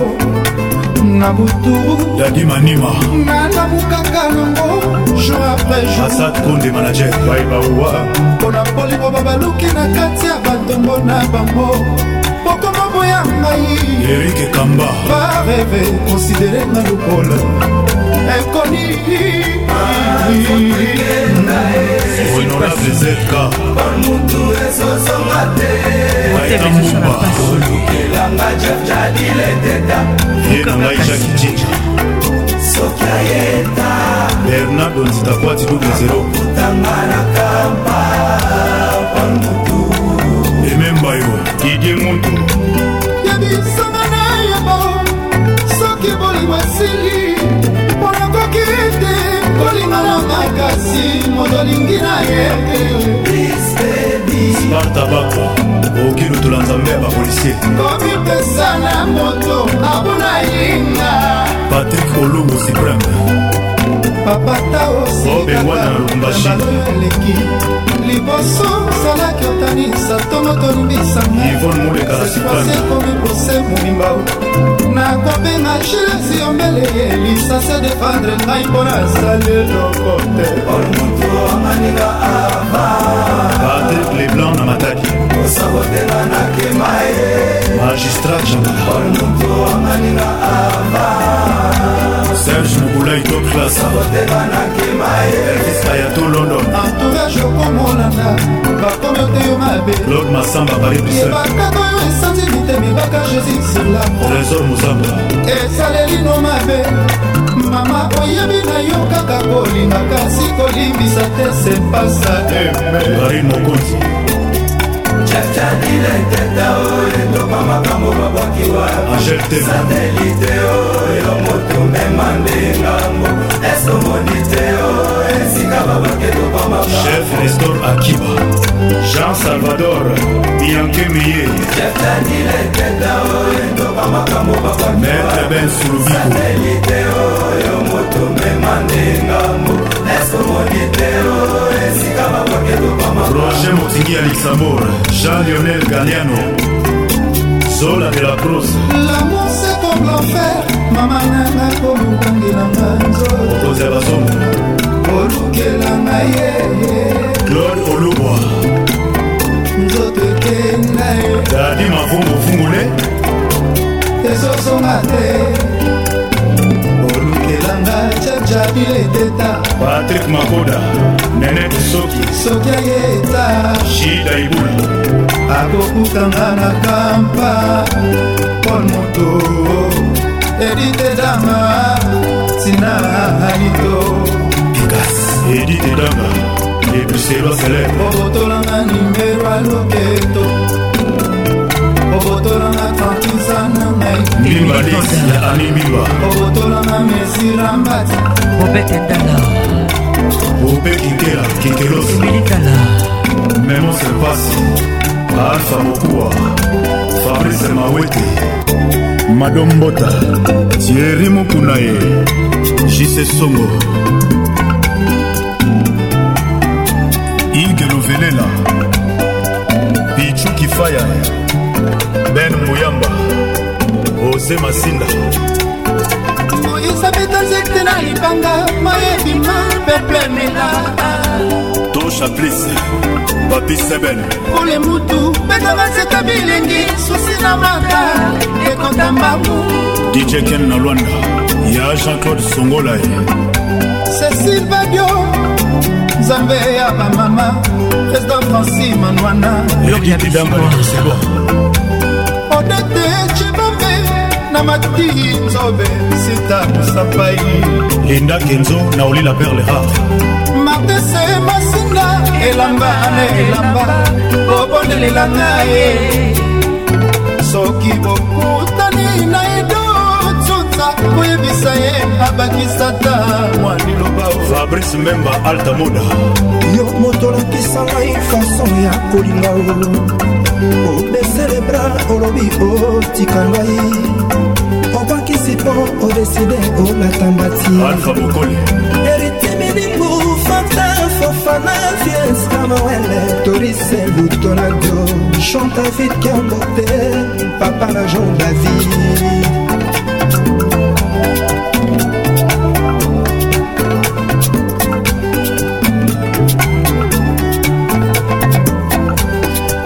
na butu dadi manima nanamukaka nango jour après jour asad konde manager baibawa mpona poliboba baluki na kati ya batongo na bango pokoma boya ngai erike kamba bareve konsiderenga lokola inconnue bamutu ezozonga teolukelanga jefjadileteta yenangai jakicinja soki ayeta bernardo nzitakwati double zero kutanga na kampa bamutu ememba yo didie moto yebisangana yabo soki bolingo esili makasi moto olingi na ye spartabako okoki lutula nzambe ya bapolisier komipesa na moto abuna yinga patrik olungu sipreme papata osibengwana na lumbashi liboso ozalaki otanisa ntongo tolumbisangaekomibose mobimba nakobenga gilesi yombele elisa se defendre ngai mpo nasali loko te patrik leblanc na mataki osabotela nakema ye magistrat jean serge mobulai to klasaelviskaya to london lord masamba parisbakaka oyo esanzi litemibaka jésus sur latrésor mozamba esalelino mabe mama oyebi na yo kaka kolinga kasi kolimbisa te sepasa emarin mokonzi chachanile teta oyo toka makambo babwakiwa satelite oyo motumema nde ngambo esomoni te oyo esika babake toka makambo nestor akiba jean salvador bianke meye chachanile teta oyo toka makambo babwakiwa maître ben sulubiku satelite oyo motumema nde ngambo roger motingi ya luxembourg jean lionel galiano zola de la prose mokonzi ya bazongo claude olubwa dadi mavunguvungule ezozonga te elanga jajabileteta patrik makoda nenet soki soki ayeta shida ibula akokutanga na kampa pol moto editedama tina alito pikas editedama ebuselo celebre obotolanga nimero ya loketo obotolanga mbimbadis ya ami mbimba obotolanga mesira mbati obete ndala ope kikela kikelos emelikala memo sepasi alfa mokuwa fabrice mawete madombota tieri mokuna ye jise songo igelovelela pichu kifaya ben muyamba jose masinda moyisabeta nzete na libanga moyebima peplemela tochaplis bapiseben pole mutu beta banzeta bilengi susi na maka ekota mbabu dj ken na lwanda ya jean-claude songolae cecil babio nzambe ya bamama président franci manwana yokididambo odete mati nzobe sita mosapai linda kenzo na olila perle rare matese masinga elamba na elamba bobondelela ngaye soki bokutani na edotuta koyebisa ye abakisata mwaniloba fabrice memba altamoda yo motolakisa ngai fason ya kolinga o obesele bra olobi otika ngai kasi mpo odeside olatamba tieritiminimbu fanta fofana fies kamawele torise lutonadio chanta vid kiambote papa na jean david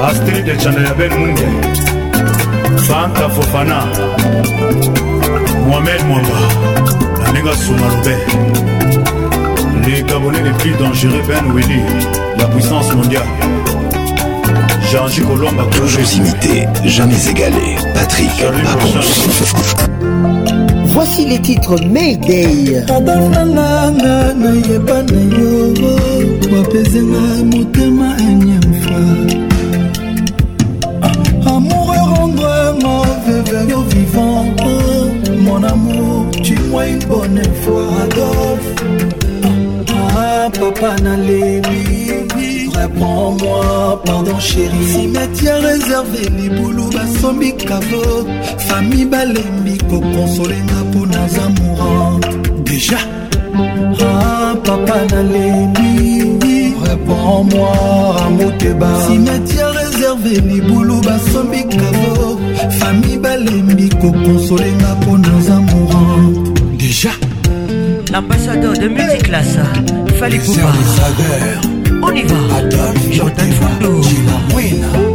astrid echanayabel munge fanta fofana mohamed mwamba nalinga ma lobe les gabonais les plus dangereux ben weli la puissance mondiale jean Colomb a Toujours imité, jamais égalé. Patrick Pacons. Voici les titres Mayday. Adafana na na yeba motema Amour rendre mauvais vers vivant. mon amour, tu moi une bonne fois, Adolphe. Ah, ah papa Nalébi, réponds-moi, pardon chérie. Cimetière réservé, Liboulou, Bassombi, Kavo, famille Balembi, kokonsolenga mpo naza mourante. Déjà, ah, papa Nalébi, réponds-moi, Amoteba. Cimetière herve libulu basombi kavo fami balembi kokonsolenga mpo naza moran déjà l'ambassadeur de multiclasse fali poupa on y va jordan fondo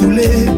foulée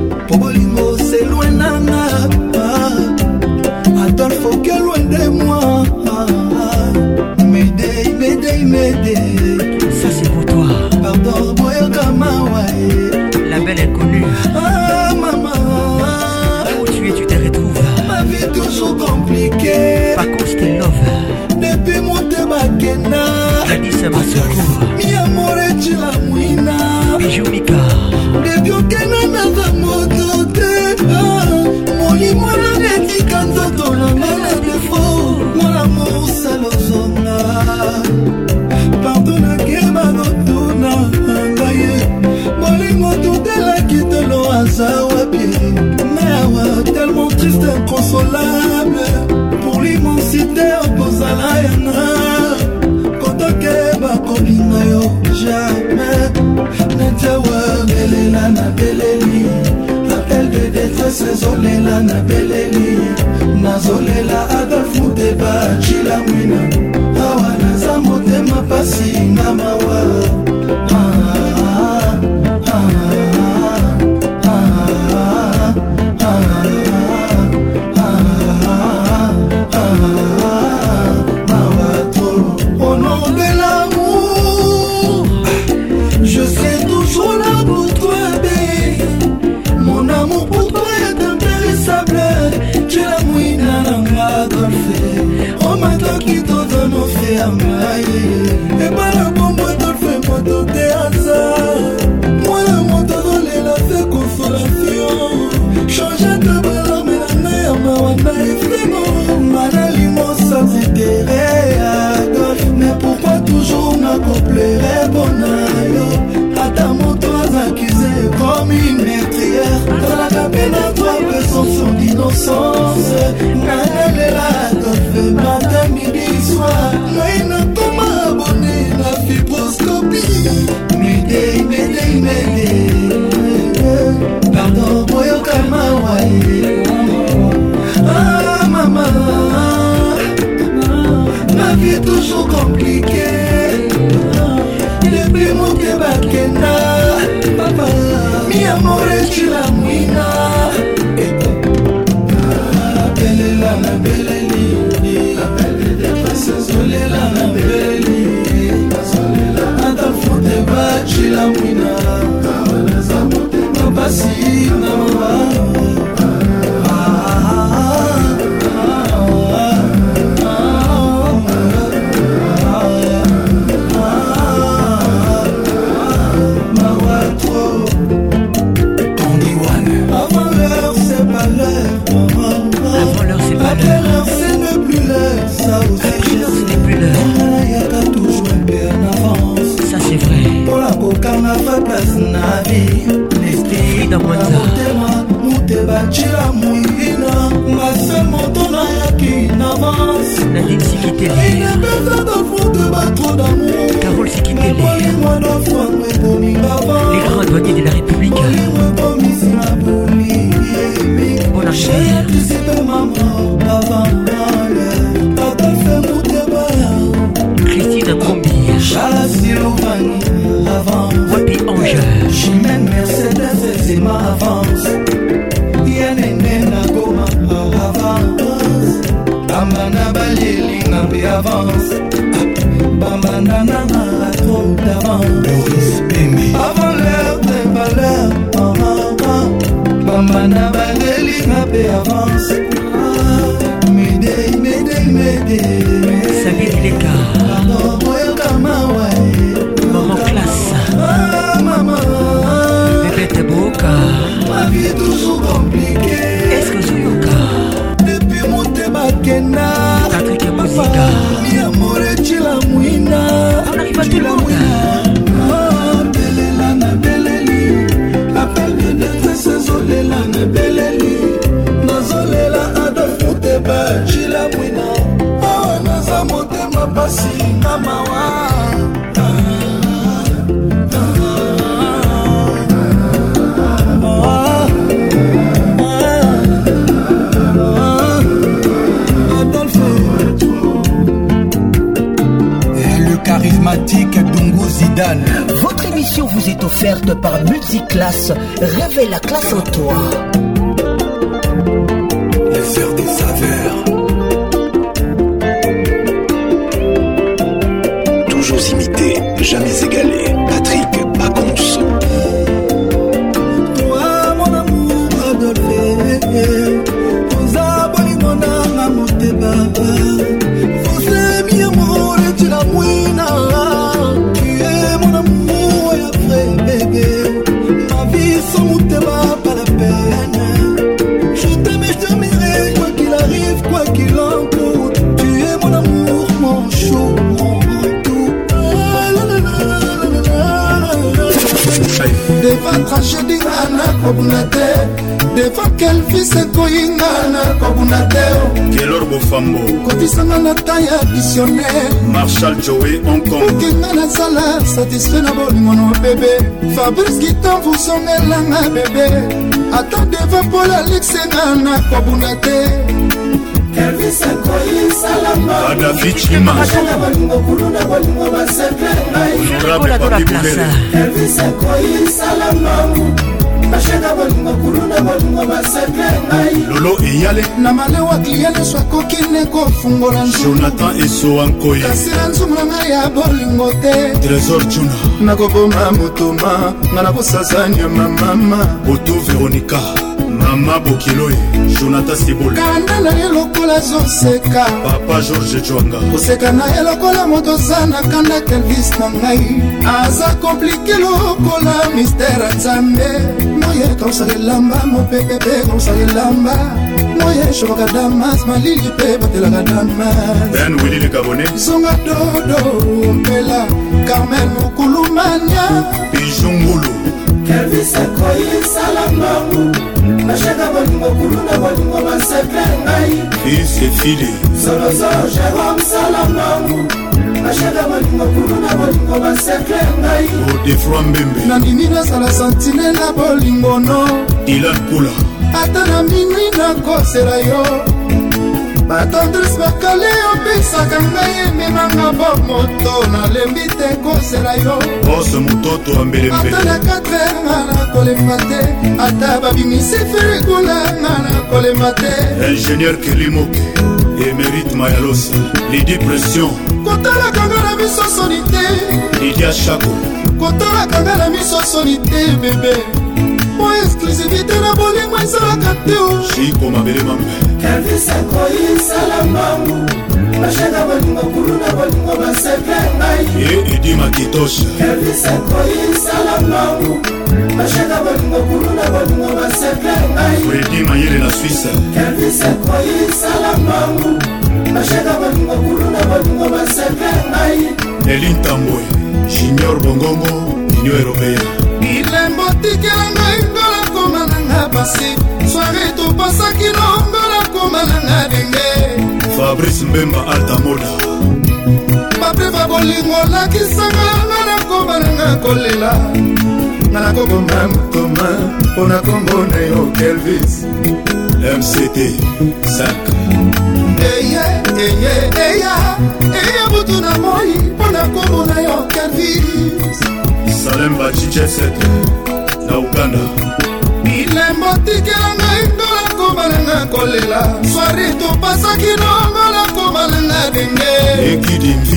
révolutionnaire marshal joe hongkongkenga nazala satisfait na bolingono bebe fabrice kitan vosongelanga bebe ata deva pol alexenga nakobuna te adafichimaaa balingo kulu na bolingo basekle ngai bashaka baninga kuluna baninga basakre ngai lolo eyale na malewa klieleso akoki ne kofungola jonathan esowa nkoye kasila nzumu na ngai ya bolingo te trésor juna nakoboma motoma ngai nakosasa nyama mama botu veronika mama bokiloe jonathan sibol kanda na ye lokola azoseka papa george jwanga koseka na ye lokola moto aza na kanda kelvis na ngai aza komplike lokola mistere nzambe yer kaosaka elamba mopepe mpe kaosaka elamba moye shokaka damas malili mpe batelaka damasonga dodo omela carmel mokulumania pijungulu kelvisakoyisalambangu bashaka bolingo kuluna bolingo basepe ngai isefili zolozo jerome salambangu bashaka bolingo kuna na bolingo basekle ngai odefroi oh, mbembe nandimi nasala santine na bolingo no dilan pula ata na minwi nakosela yo batendrese bakale opesaka ngai ememanga bo moto nalembi te kosela yo ose mototo ambelembeta na katranga nakolemba te ata babimisi firikula nga nakolemba te ingenieur kelimoke emerite mayalosi lidi pression kotalakanga na biso soni te lidia shako kotalakanga na miso soni te bebe po exclusivité na bolingo ezalaka te jiko oh. mabele mambe elvisakoyisala mbangu bashaka baninga kulu na baninga basepe ngai e edi makitosha elvisakoyisala mbangu bashaka balingo kulu na balingo basekle ngai mayele na swisse kelvisekoyisalambangu bashaka balingo kulu na balingo basekle ngai elintamboy junior bongongo union européen bilembo tikela ngai ngola koma nanga pasi soare topasaki no ngola koma nanga denge fabrice mbemba altamoda bapefa bolingo lakisanga nga nakoma nanga kolela nakokoma mkoma mpo na kombo na yo kelvis mct sak eya eya eya eya butu na moi mpo na kombo na yo kelvis salemba chichesete na uganda lembo tikela ngai ngola kobalanga kolela swari topasaki nongola kobalanga denge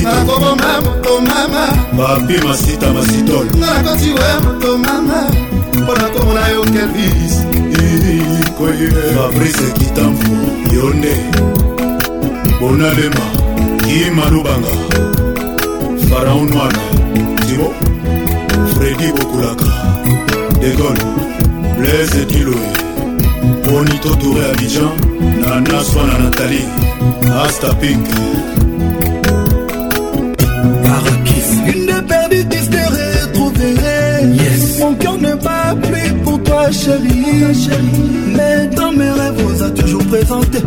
nakoboma moto mama bapi masita masitol nga nakoti we moto mama mpo nakomona yo kelvis fabrise kitamfu yonde bonalema kimalubanga faraon wana tibo fredi bokulaka degole blaise diloe bonito touré abidjan nana swana natali asta pink parakis une perdue qui se retrouverait yes. mon cœur ne bat plus pour toi chérie, chérie. mais dans mes rêves on a toujours présenté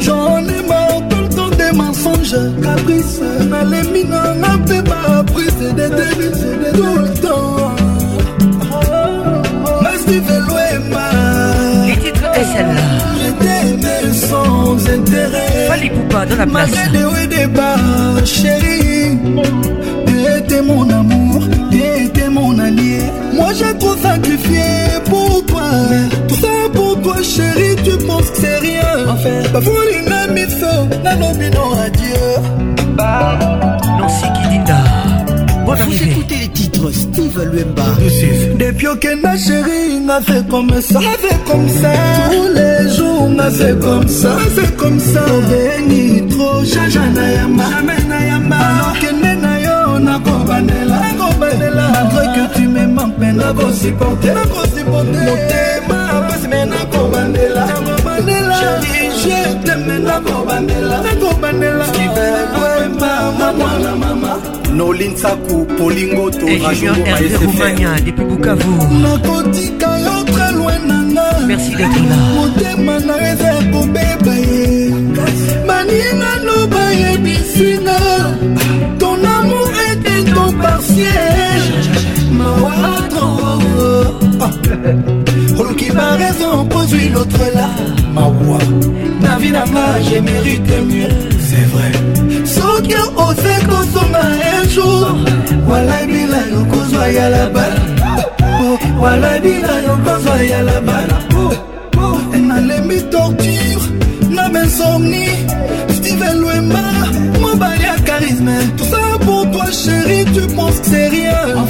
j'en ai marre tout le temps des mensonges caprice mais les mineurs n'avaient pas appris c'est des tout le temps Steve Loema. Les titres SL. Je t'aimais sans intérêt. Fali Poupa dans la place. Malgré des hauts et des bas, chérie. T'étais mon amour, t'étais mon allié. Moi j'ai trop sacrifié pour toi. Tout ça pour toi, chérie, tu penses que c'est rien. En fait, Bavoulina Miso, Nanobi non adieu. Bah, non, si Kidinda. Bon, vous écoutez les titres. maître Steve Luemba Depuis okenda chéri nga fait comme ça fait comme ça Tous les jours nga fait comme ça fait comme ça Obéni trop jaja na yamba Jamais na yamba Alors kende na yo nakobanela Nakobanela Malgré que tu me manques mais nakosupporter Nakosupporter Motema pasi mais nakobanela nakobandela je teme nakobandela nakobandela ah, nolinsaku polingo toraumanya depuis bukavu nakotika yo tre loin nanga merci dekila motema na eza ya kobeba ye baninano bayebisinga ton amour ete ton partiel mawatro ah. oluki ba raison produit l'autre là mawa na vi na nga je mérite mieux c'est vrai soki ose kosomba un jour walabila yokozwa ya labala walabila yokozwa ya labala nalembi torture na mainsomni steven lwemba mobali ya charisme tout ça pour toi chéri tu penses que c'est rien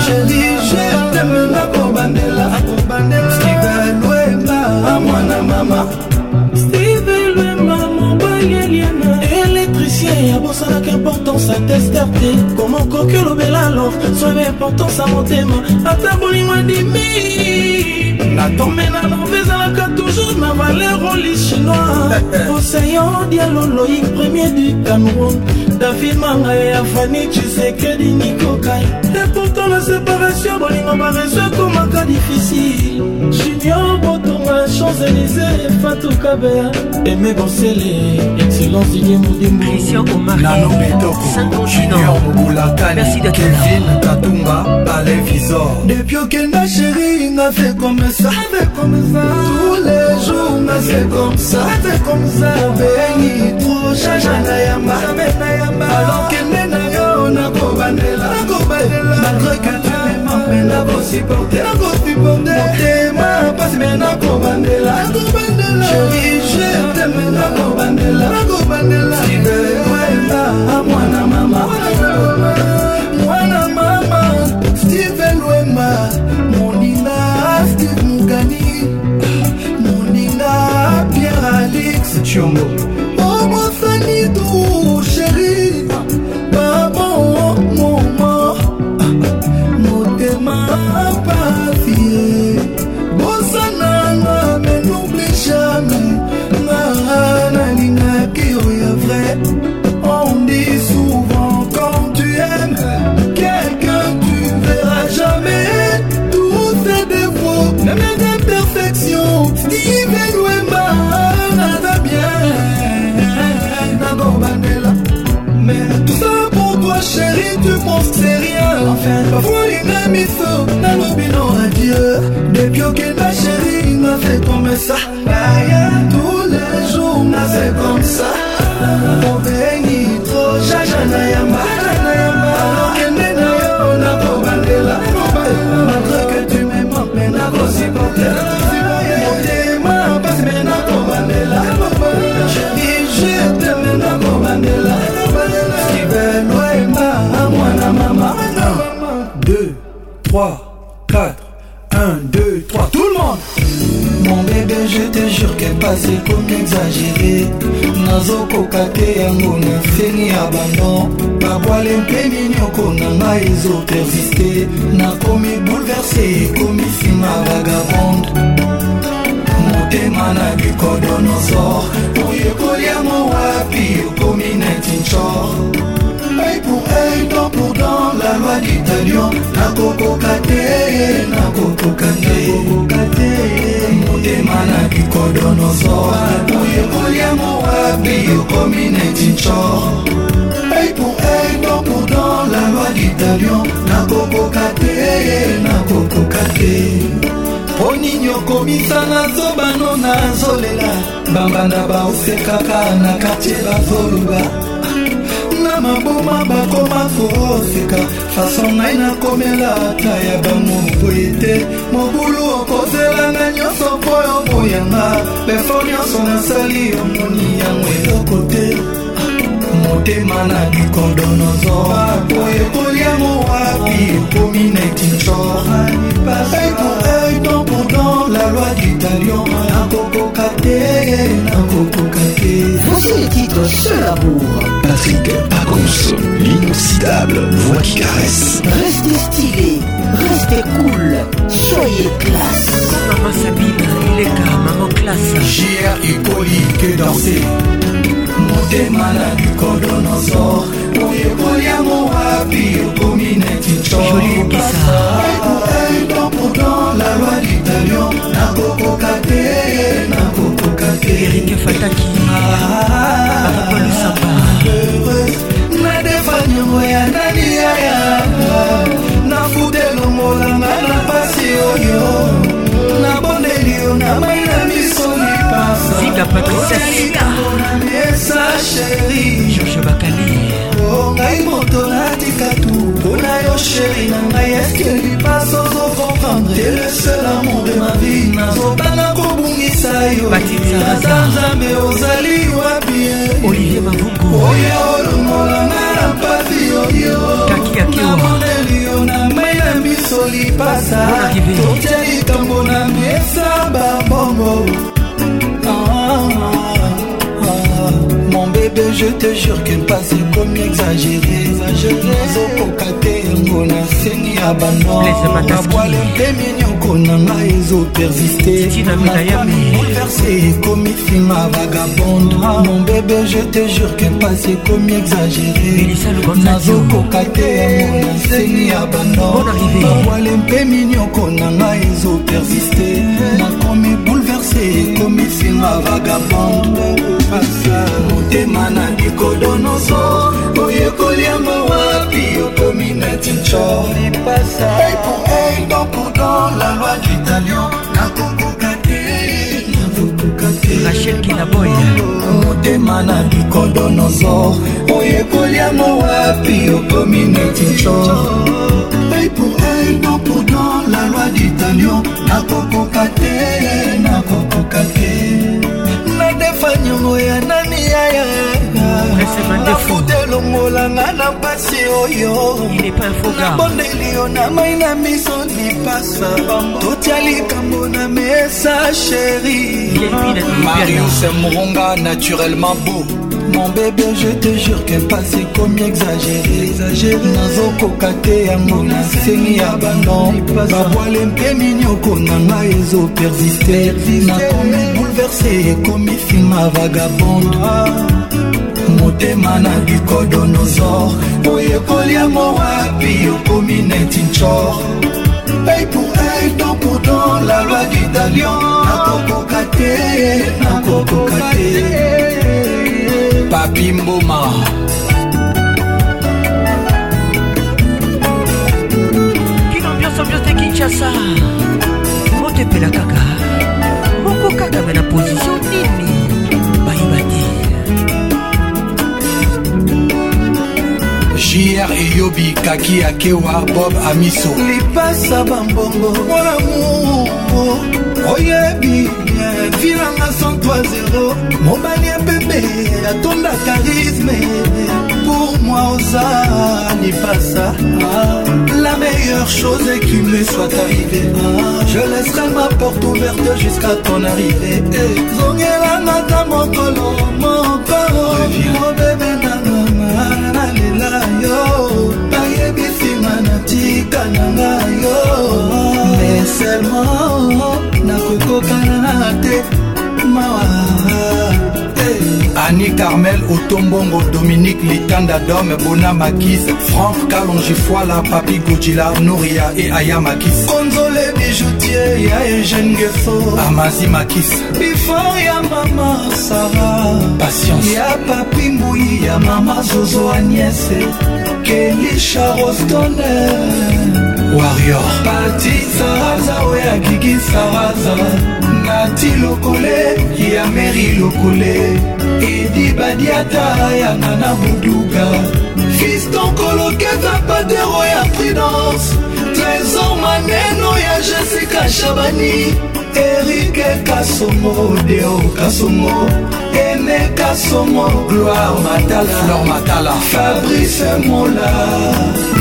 Je dis je t'aime na kobandela Steve Lwemba mwana mama Steve Lwemba mobali eliana électricien ya bosalaki importance atester te koma okoki olobela lor soyeba importance ya motema ata bolingwa dimi natomena nove ezalaka toujours na valeur oli chinois oseyon dialoloïk premier du cameroun david manga ya fani chisekedi nikokai ata na séparation bolingo bareso ekomaka difficile junior botonga champs-élysé fatukabea eme bosele excellence didier modimbunalobetokojunior mobulakanikelvin katunga bale visor depuis okenda chéri nga fait comme ça tous les jours nga fait comme ça obengi trop jaja na yamba alors kende malgré que tu m'aimes mais nakosupporte motema pasi me nakobandela chéri je teme nakobandela sibekweta mwana mama mwana mama steven wema moninga steve mugani moninga pierre alix chiongo obosani oh, tu voli na miso nalobi non adie depuis okenda sheri na fait comme ça aya tous les jours na fait comme ça kasi ekomi exagere nazokoka te yango na feni ya bandon babwale mpe minioko na ngai ezopersiste nakomi bouleverse ekomi nsima vagabonde motema na bikodonosor oyo ekoliamo wapi okomi netinchor œil pour œil, dent pour dent, la loi d'Italion, la coco caté, la coco caté. na kikodonozoa oyo oliamo wapi okomi neti nco ey pour ey don pour don la loi d'italion nakokoka te eh, eh, nakokoka te mpo nini okomisa nazobano nazolela bambanda baosekaka na kartier bazoluba maboma bakoma kosika faso ngai nakomela ata ya bamoboye te mobulu okozelanga nyonso mpo yo boyanga befo nyonso nasali omoni yango eloko te motema na bikondonozo po ekoliango wapi ekomi na etinco œil pour œil dent pour dent la loi du talion nakoko te nakokoka te voici les titres seul amour patrick pacons l'inoxydable voix qui caresse restez stylé restez cool soyez classe maman sabine ileka maman classe jr ipolike dorse motema na bikodonosor oyekoli yango wapi okomi pour coipasa la loi d'italion nakokoka te nakokoka erike fataki bapapalusamba nadefanyango ya nani yaya nafuta elongo nanga na pasi oyo nabondeli yo na mai na miso lipasaaango na mesa sheri george bakali oh, ngai moto natika sheri na ngai eske lipasi ozokomprendre te le seul amour de ma vie nazobanga kobungisa yo ata nzambe ozali wapi oya olongolanga na mpasi yoyonamoneli oh. oh. yo oh, na mai na biso lipasa totya likambo na mesa babongo ah, ah. bébé, je te jure que passe comme exagéré. Zokokate yango na seni qu'on a mpemi nyoko na ngai ezopersiste bouleverse ekomi ma vagabonde ah. mon bébé je te jure que passe comme exagéré nazokoka te yango na seni ya banobabwale mpemi nyoko na ngai ezopersiste nakomi bouleverse ekomi nsima vagabonde motema na likolo nyonso oyekoli yango wapi okomi neti nco la loi du talion nakokoka te nakokoka te rachel kinaboy motema na likolo nyonso oyekoli yango wapi okomi neti nco non pourtant la loi d'italion nakokoka te nakokoka te nadefanyongo ya na nafuta elongolanga na mpasi oyo nabondeli yo na mai na miso lipasa totya likambo na mesa sheri marius moronga naturellement beau mon bébé je te jure que mpasi ekomi exagéré nazokoka te yango na nseni ya bano babwale mpe minioko na ngai ezopersiste nakomi bouleverse ekomi makima vagabonde motema na bicodonosor oyekoli yango wapi okomi neti nchor pay pour ey don pour don la loi d'italion nakokoka te nakokoka te papi mboma kinambiasambiate kinshasa motepelakaka eyobi kaki akewa bob amiso lipasa bambongo mpona muro oyebi vilanga 130 mobali ya pembe atonda karisme pour moi oza lipasa ah, la meilleure chose est qu'il me soit arrivé ah, je laisserai ma porte ouverte jusqu'à ton arrivée eh, zongelanga ta mokolo mokolo obebe nanga nalela yo bayebi nsima natika na ngai yo meselmo nakokokana te mawa eh. Annie Carmel, Otombongo, Dominique, Litanda Dom, Bona Makis, Franck, Kalonji, Foila, Papi Gojila, Nouria et Aya Makis. Konzola. ye ya eugene gefo amazi makisa bifor ya mama sara patience ya papi mbui ya mama zozo agnese kelisha rostoner warrior pati saraza oyo akiki saraza nati lokole ya meri lokole edi badiata ya nana buduga fiston kolokeza padero ya prudence trésor manet jessica shabani erike kasomo deo kasomo ene kasomo gloire matalaflor matala fabrice mola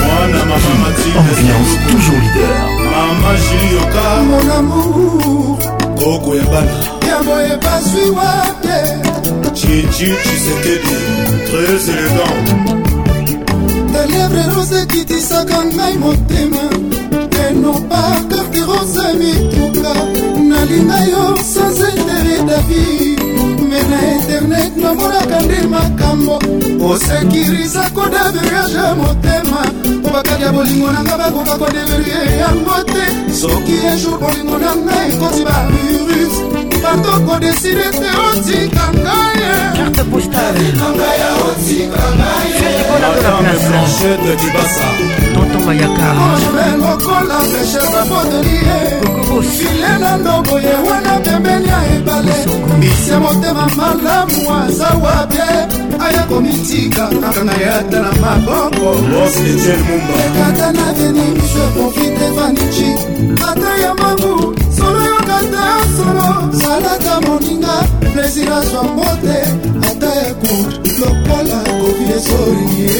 mwana mama matildeambiance toujours leader mama jilioka mon amour kokoyebana yaboyebaswi wate chichi chisekedi très élégant delievre rose ekitisaka ngai motema noparterte rosa mituka nalinga yo sans intere davi me na internet namonaka nde makambo osekiriza kodaveriage ya motema po bakati ya bolingo na nga bakoka kodeverie yango te soki ejour bolingo na nga ekosi barurus tokodeside te otika ngayeokola mesheapodelie nano boye wana pembeni ya ebale bise motema malamu aza wabie aya komitika kaka na yata na maboko ekata na venimse profite vanici ata ya mangu solo jonathan solo salata moninga plaisir azwa mbote ata ekour lokola kovile sorie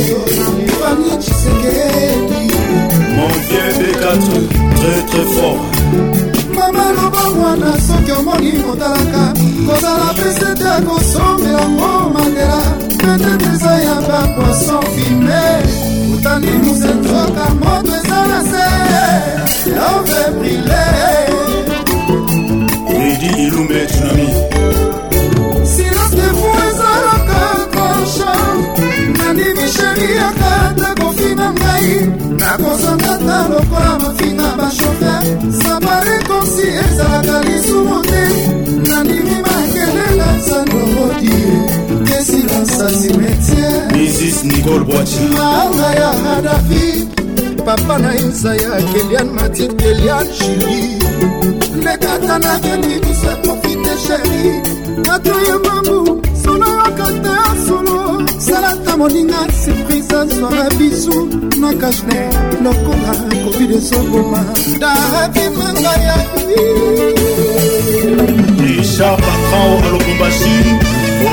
fami cisekedi mon vieux bekatre très très fort mama loba mwana soki omoni motalaka kozala pese te akosombelango mandela petete eza ya bapoison fime otandi mosetroka moto eza na se love brile kedi ilumbe tsunami silence devu ezalaka kosha nanini sheriaka takofi na ngai nakozangata lokola mafinga bashofer sabarekonsi ezalaka lisumo te nanini makelela sanorodie silence asimetie misis nicole boachi maanga ya hadafi papa na insa ya kelian matir kelian juli opekata nakeni biso profite sheri bato ya mabu solo yokata solo salata moninga surprise azwara bisu na kashne lokola covid ezoboma davimanga ya richard patran a lubumbashi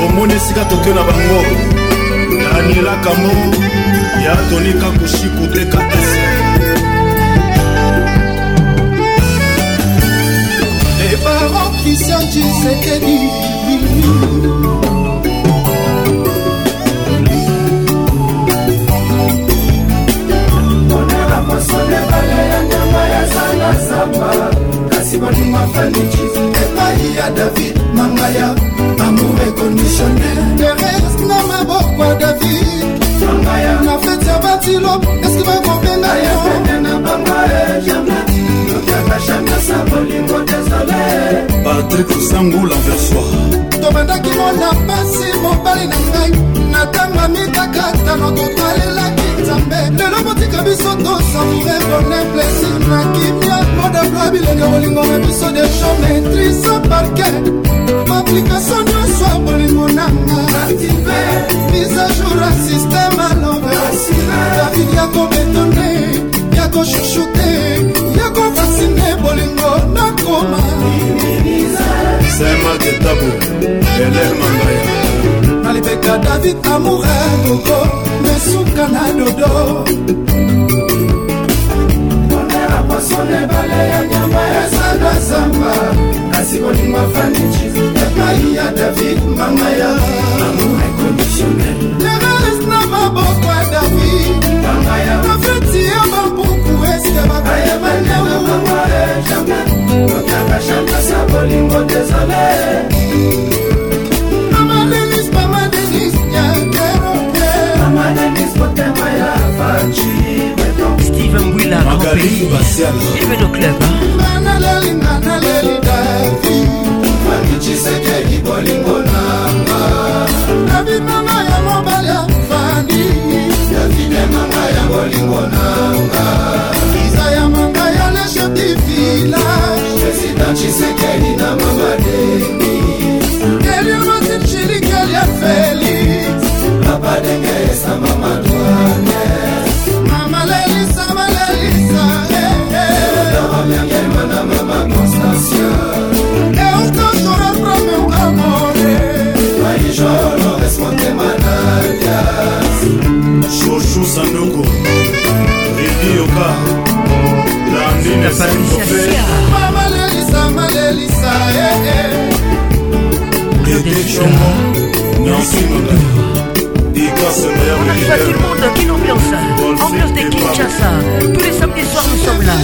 omoni esika tokio na bango danielakamo ya tonika koshi kudekatasi Christian Tshisekedi monela mosone bale ya nyama ya zanazamba kasi bolingo afaniki epai ya david mangaya amour éconditionnel terese na maboko ya david mangaya na feti ya batilo eske bakobenga yo patrik osangula versoi tobandaki mona pasi mobali na ngai na ntango mitakatano totalelaki nzambe lelo botika biso tosamoure bone plesir na kimia modabloa bilenge bolingo na biso de chometrise parke baplikation nyonso ya bolingo nanga mise jour ya systeme alove david ya kobetone ya koshushu te ya ko nasimbe bolingo nakoma semake tabu elel mangaya na libeka david amoure koko mesuka na dodo sona ebale ya nyama ezana zamba kasi bolingo afandi epai ya david mama ya amour inconditionnel maboko ya davi bafeti ya babuku eske babaamadenis bamadenis nyangerosteven bwilaaebedo club banaleli nanaleli davi bangiciseke ibolingo ya videmanga ya bolingo nanga iza ya manga ya lesheti village president chisekeli na mamademi eliomatin chilikeli ya felix papadenge esama madwane mama lelisa malelisa amyangema na mama constancia eukatora promeu amore maijo susa ndongo redi yoka landinesaoeamamalelisamalelisa dede chongo nansinonga On a choisi le monde, quelle ambiance Ambiance de Kinshasa Tous les samedis soirs nous sommes là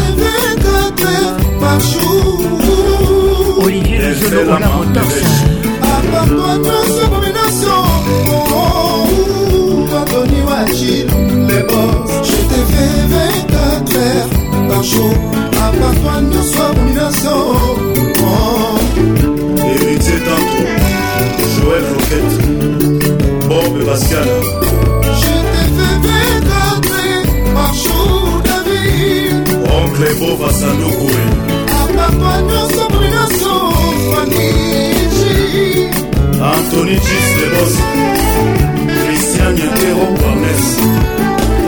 Olivier Lezolo, on a mon torse pas gtv 24 par jour apartoi nyonso abomination héritier tantro joel roquette bob bascal gtv 24 par jour david oncle bova sandokoe apartoi nyonso abomination faniji anthony gis lebos christian yatero parmes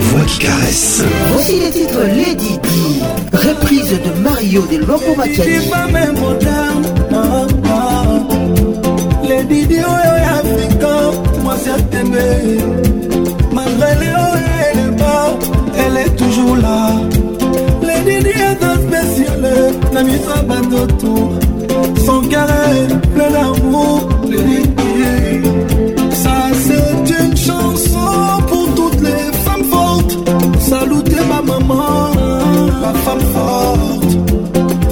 voix qui caresse. Voici les titres Lady Di, reprise de Mario de Loco Machiani. Lady Di oyo moi Afrika mwasi atembe malgré les hauts et les bas elle est toujours là Lady Di un spéciale la miso ya autour son carré plein d'amour la femme forte.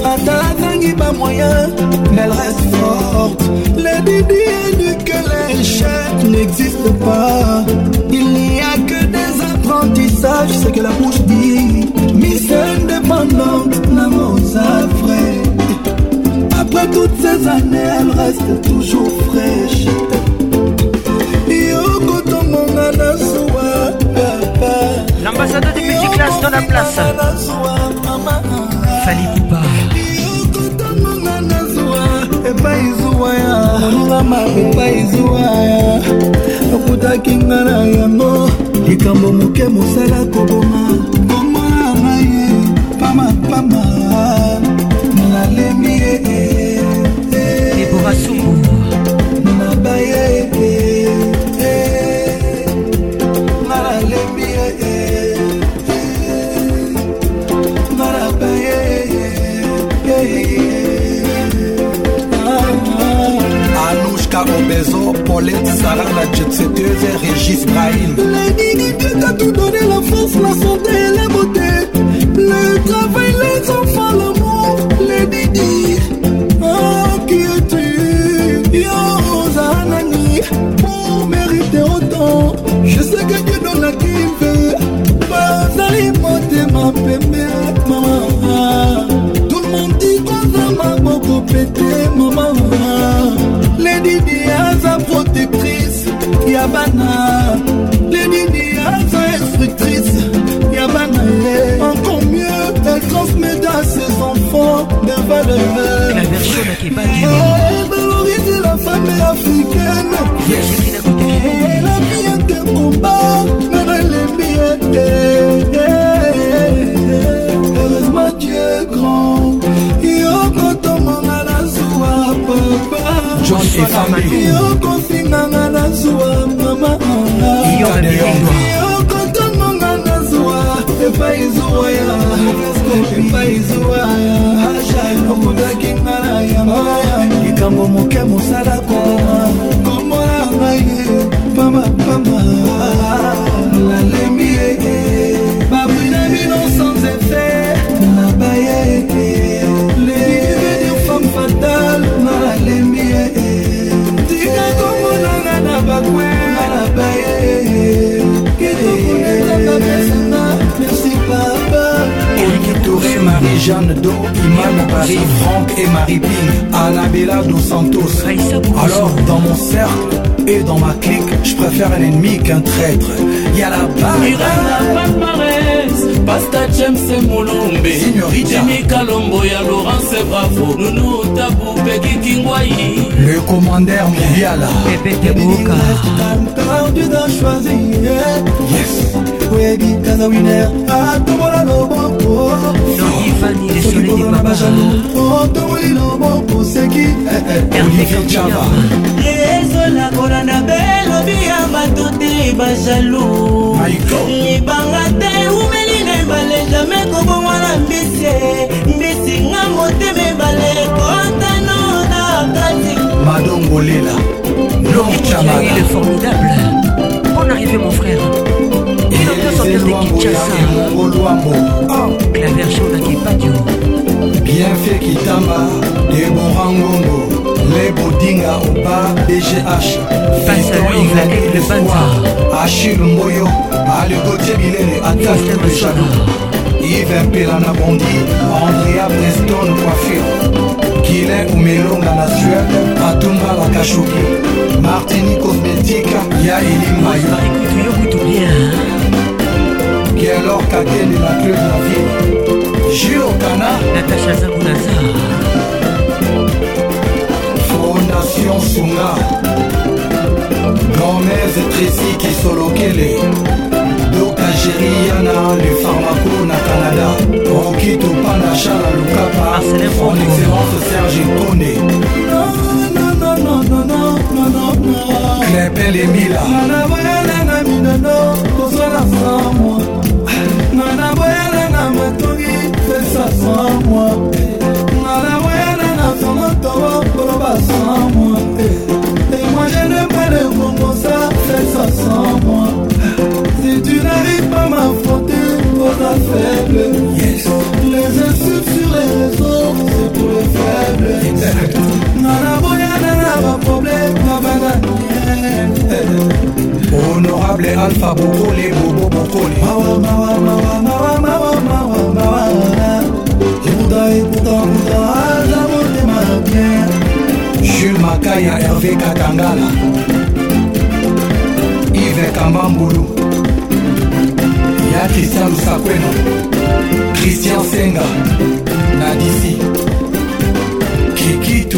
Atazangi pas moyen, elle reste forte. Les est du que l'échec n'existe pas. Il n'y a que des apprentissages, c'est que la bouche dit. Miss indépendante, l'amour s'affraie Après toutes ces années, elle reste toujours fraîche. place dans la place fali kupa epai zuwa ya molingama epai zuwa ya okutaki nga na yango likambo moke mosala koboma bomona na ye pamapama nalemi ye eh, eh. ebora sungu Caro Bezo, Paulette, Sarah, la jetsetteuse et Régis Brahim. La Ligue Dieu t'a tout donné, la force, la santé et la beauté. Le travail, les enfants, l'amour, les didi. Oh, qui es-tu Yo, Zahanani, pour mériter autant. Je sais que Dieu donne à qui il veut. Bazali, moté, ma pépé, maman. Tout le monde dit qu'on a ma beaucoup pété, maman. ledidi aza protectrice ya bana ledidi aza instructrice ya bana ye encore mieux elle transmet à ses enfants des valeurs valorise la femme africaine yes. john efambeokofinganga na zuwa mama okotongonga na zuwa epai zuwa ya epai zuwa ya okundaki ngana ya likambo moke mosala koboma Marie-Jeanne Do, Imane, Paris, Franck et Marie Ping, Annabella Dos Santos. Alors, dans mon cercle et dans ma clique, je préfère un ennemi qu'un traître. Y'a la palmarès, Pasta James Moulombe, Signorita, Jimmy Kalombo, y'a Laurence Bravo, Nounou Tabou, Peggy Kingwai, le commandeur mondial, Pepe Choisir Yes. boyebi kaza winer atombola loboko okikozana bajalo otomboli loboko seki eh, eh, ezolakola na belobi ya bato te bajalu libanga te umeli na ebale jamai kobongwa na mbisi mbisi nga motema ebale kotano na kati madongolela lor chamaaile formidable en arrivé mon frère elokiosokekinshasaalwambo claver shonakipadio bienfait kitamba debora ngongo le bodinga oba bgh ashir mboyo alegotie bilere atasjado ive mpela na bondi andrea preston coiffure kilin umelonga na suede atumbalaka shuki martini cosmetika ya elimayo kakeli na club na vie jilokana natasha zabunaza fondation sunga gomez tresi kisolokele dokta jeriana le pharmaco na canada okito pana charla lukapa en excellence serge nkone clepel emila nga naboyana na matongi pesa san mwa nga naboyana na somotobo koloba san mwa moi je ne pas le compensa pesa san mwa si tu n'arrives pas m'affronter pour la faible les insultes sur les réseaux c'est pour les faibles nga naboyana na baproblème na bananie honorable alpha bokole bobo bokole mawa mawa mawa mawa mawa mawa mawa ebuta ebuta buta aza motema bien jules makaya herve katangala ive kambambulu ya kristian lusakweno kristian senga na disi kikitu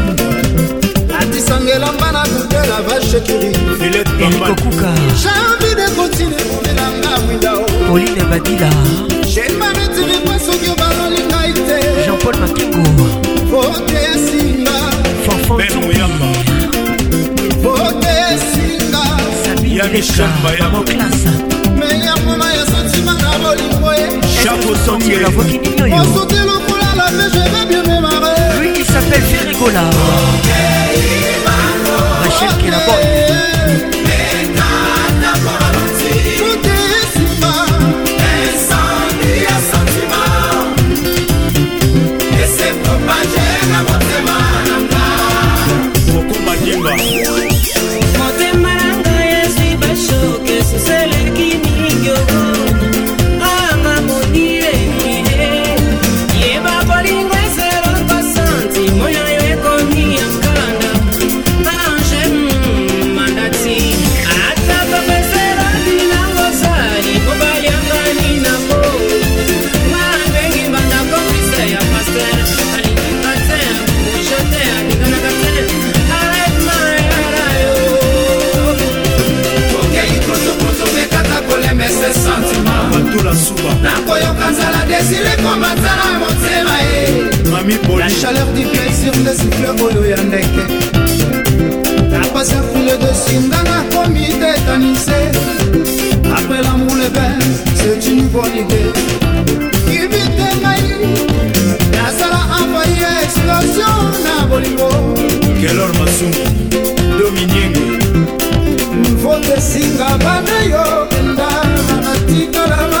natisanga elamba na kute na vachekerikokuka janvi de kotine komelanga windao pauline badila jemanetilikwa soki obalolinga ite jean-paul makengo otesinga fanfanmuyamba otesinga sabiyaishambayamoclase meya mpona ya santima na bolingo ye chapeau sontiela vokininoyo osoki lokola la vegerebio s'appelle Ferrigola Rachel qui est la bonne de sufle bolu ya ndeke napasi afule desi nganga komi tetanise apres lamour le bain c'est une bonne idée kibite ngai nasala envoye explosion na bolingo kelor masumu dominienge mvotesinga bana yo kenda natikala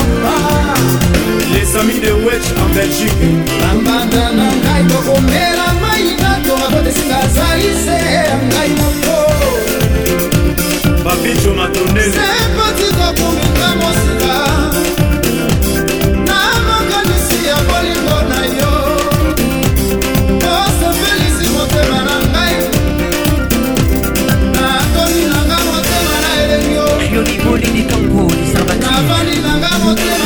famille de Wetch en Belgique na mbanda na ngai tokomela mai na tonga kotesinga zaise ya ngai moko babijo matondele sepati kokominga mosika na makanisi ya bolingo na yo osepelisi motema na ngai natoni nanga motema na elengi yo navandi nanga motema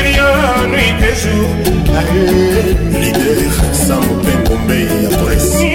rien nuit et jour lider samopengombe ya presse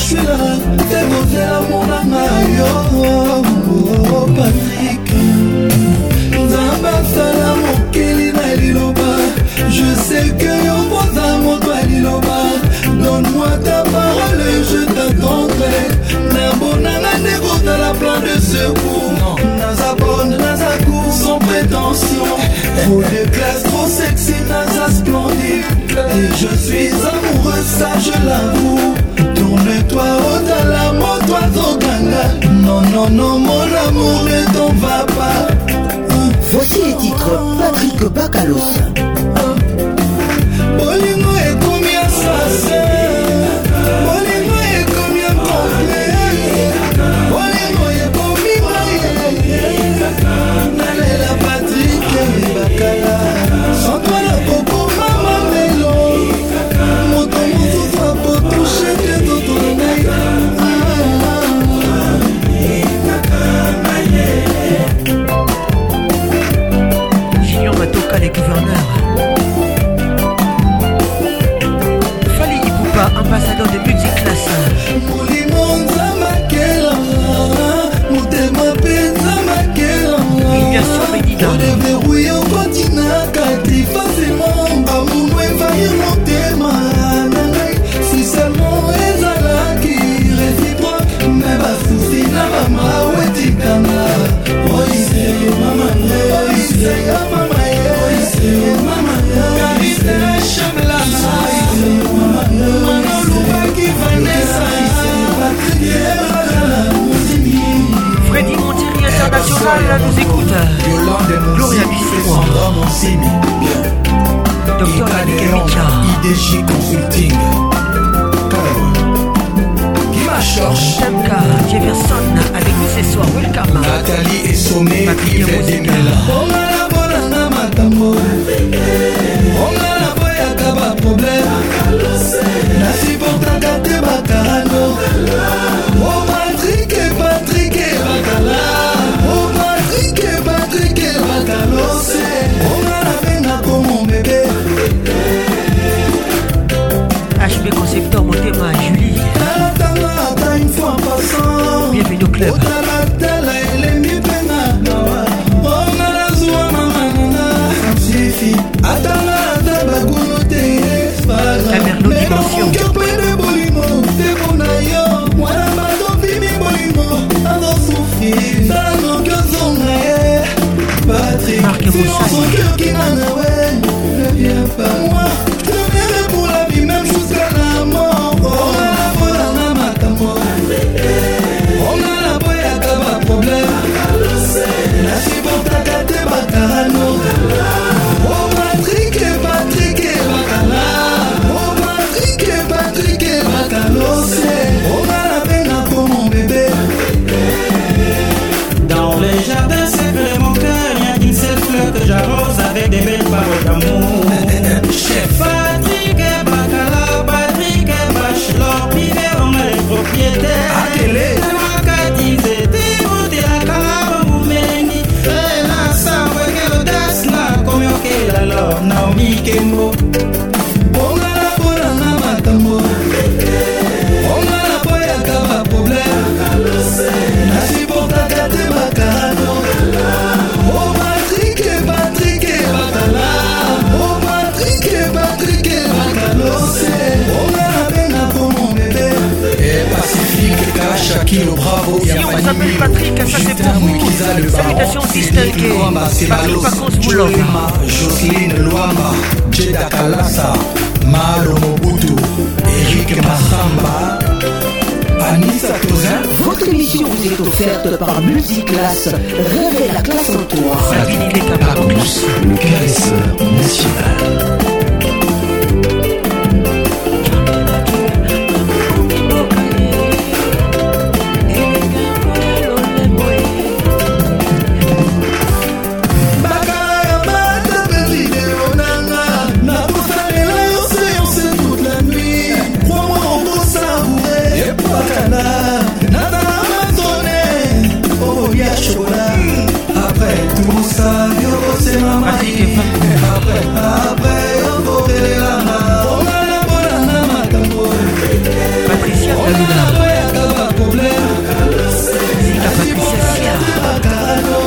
ashwela te kozela monanga yo oh, patrik nzambe asala mokili na liloba je sais que yo koza moto ya liloba donne-moi ta parole je t'attendrai na bonanga nde kozala plan de secours naza bonne naza cour sans prétention trop de classe trop sexy naza splendide et je suis amoureux ça je l'avoue Non, non, mon amour ne t'en va pas. Voici les titres Patrick Bacalos. Gloria nous écoute. Gloria Bissimo. Docteur Adekemicha. IDJ Consulting. Church. Temka, Jefferson, avec nous ce soir, welcome. Nathalie est sommée, Patrick Demela. ezalaka baproblème nasiportaka te bakarano problèmeotalatala elembi mpenga nawa onga nazuwa mamanana sifi atanga ata bakunu te faramemoke pwede bolimo teko na yo mwana matopimi bolimo azosufi sanoki ozonga ye patrik silonsoki okina nawe ne vien pas Kilo Bravo et Si on s'appelle Patrick, ça c'est pour vous Salutations distinguées Patrick Pacons Boulog Jocelyne Luamba Jeda Kalasa Malo Mobutu Eric Massamba Anissa Tozin Votre émission vous est offerte par Musiclass Réveille la classe en toi Sabine Lécabarocus Le caresseur national après okokelelanga omalembolanga makambo omaoyaka baproblème asibonate bakarano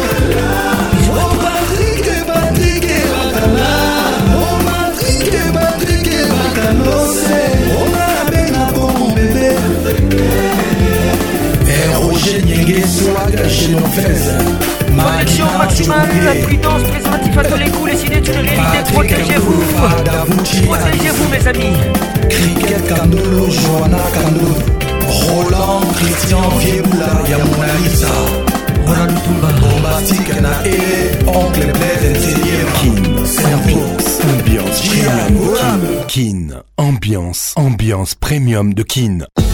opatrike patrike bakana omatrike patrike bakanose omaabe na bombebe roger nyenge swag chenofese Connexion maximale, la prudence présente. façon les coups, les ciné, tu protégez-vous. Protégez-vous, mes amis. Christian, Vieboula, e. Ambiance, Ambiance, Kin, Ambiance, Ambiance Premium de Kin.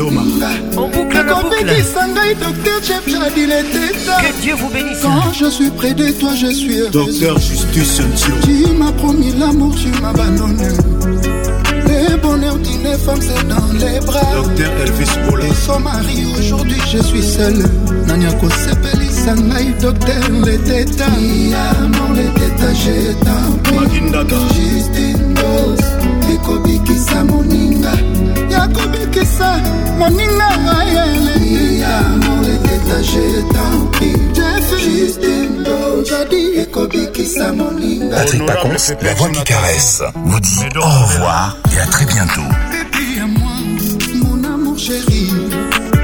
Doma En boucle, la boucle Que Dieu vous bénisse Quand je suis près de toi, je suis heureux Docteur Justus Ntio Tu m'as promis l'amour, tu m'as abandonné Les bonheurs d'une femme, c'est dans les bras Docteur Elvis Bola Et son mari, aujourd'hui, je suis seul Nanyako Sepelisa Ngai, docteur, les tétas Amour, les tétas, je t'en prie Magindaka Justin Dos Ekobikisa Moninga nakobikisa moninga Patrick Pacons, la voix qui caresse, vous dit au revoir et à très bientôt. Bébé à moi, mon amour chéri,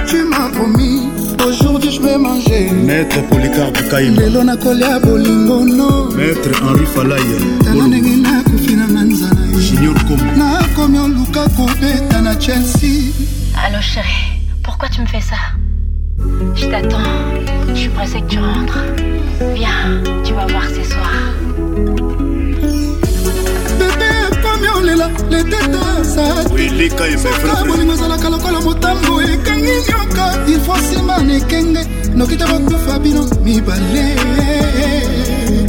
tu m'as promis, aujourd'hui je vais manger. Maître Polycarpe Kaïm, lelo nakolia bolingo no. Maître Henri Falaye, tala ndenge nakofi na manzana yo. Junior Kombo, nakomi oluka kobeta. Chelsea. Allô chérie, pourquoi tu me fais ça Je t'attends, je suis pressée que tu rentres. Viens, tu vas voir ce soir. wilika emebolimo ezalaka lokola motambo ekangi nyoka ilfo nsima na ekenge noki te bokufa bino mibale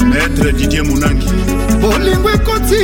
maître didie monangi bolingo ekoti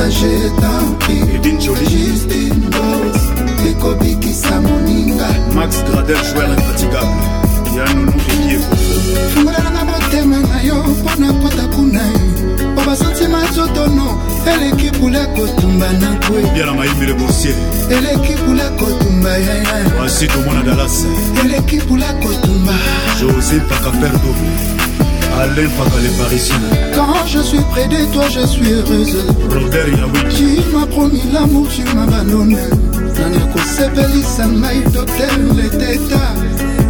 partage tampi justin bos ekobikisa moninga max gradel joueur infatigable yanunu ekieko fungolananga motema na yo mpo na kota kuna mpo basantima zotono eleki bula kotumba na kwebiala mayimile bosie eleki bula kotumba yaya asi tomona dalas eleki bula kotumba josé pakaperdo Allez, les parisien. Quand je suis près de toi, je suis heureuse. Robert Yaoui. Tu m'as promis l'amour, tu m'as ballonné. nani akosepelisa ngai doter leteta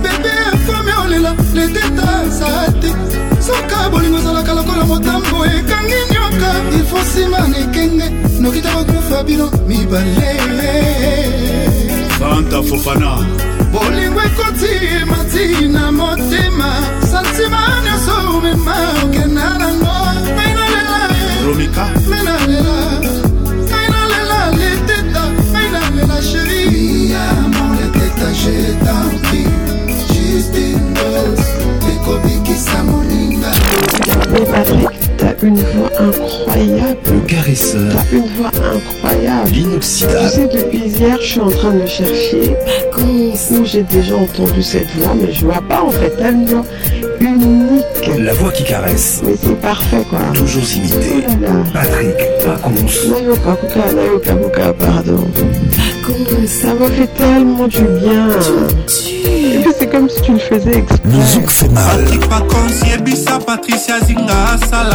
bebe afame olela leteta saa te soka bolingo ezalaka lokola motambo ekangi nyoka ilfo nsima nekenge nokita bakufa bino mibale fanta fofana bolingo ekoti emati na motema une voix incroyable. une voix incroyable. L'inoxydable. sais, depuis hier, je suis en train de chercher j'ai déjà entendu cette voix, mais je vois pas en fait. T'as une la voix qui caresse. Mais c'est parfait, quoi. Toujours imité. Oh Patrick Pacons. Nayokakuka, pardon. Ça m'a fait tellement du bien. c'est comme si tu le faisais exprès. Le zouk fait mal. Patricia Zinga,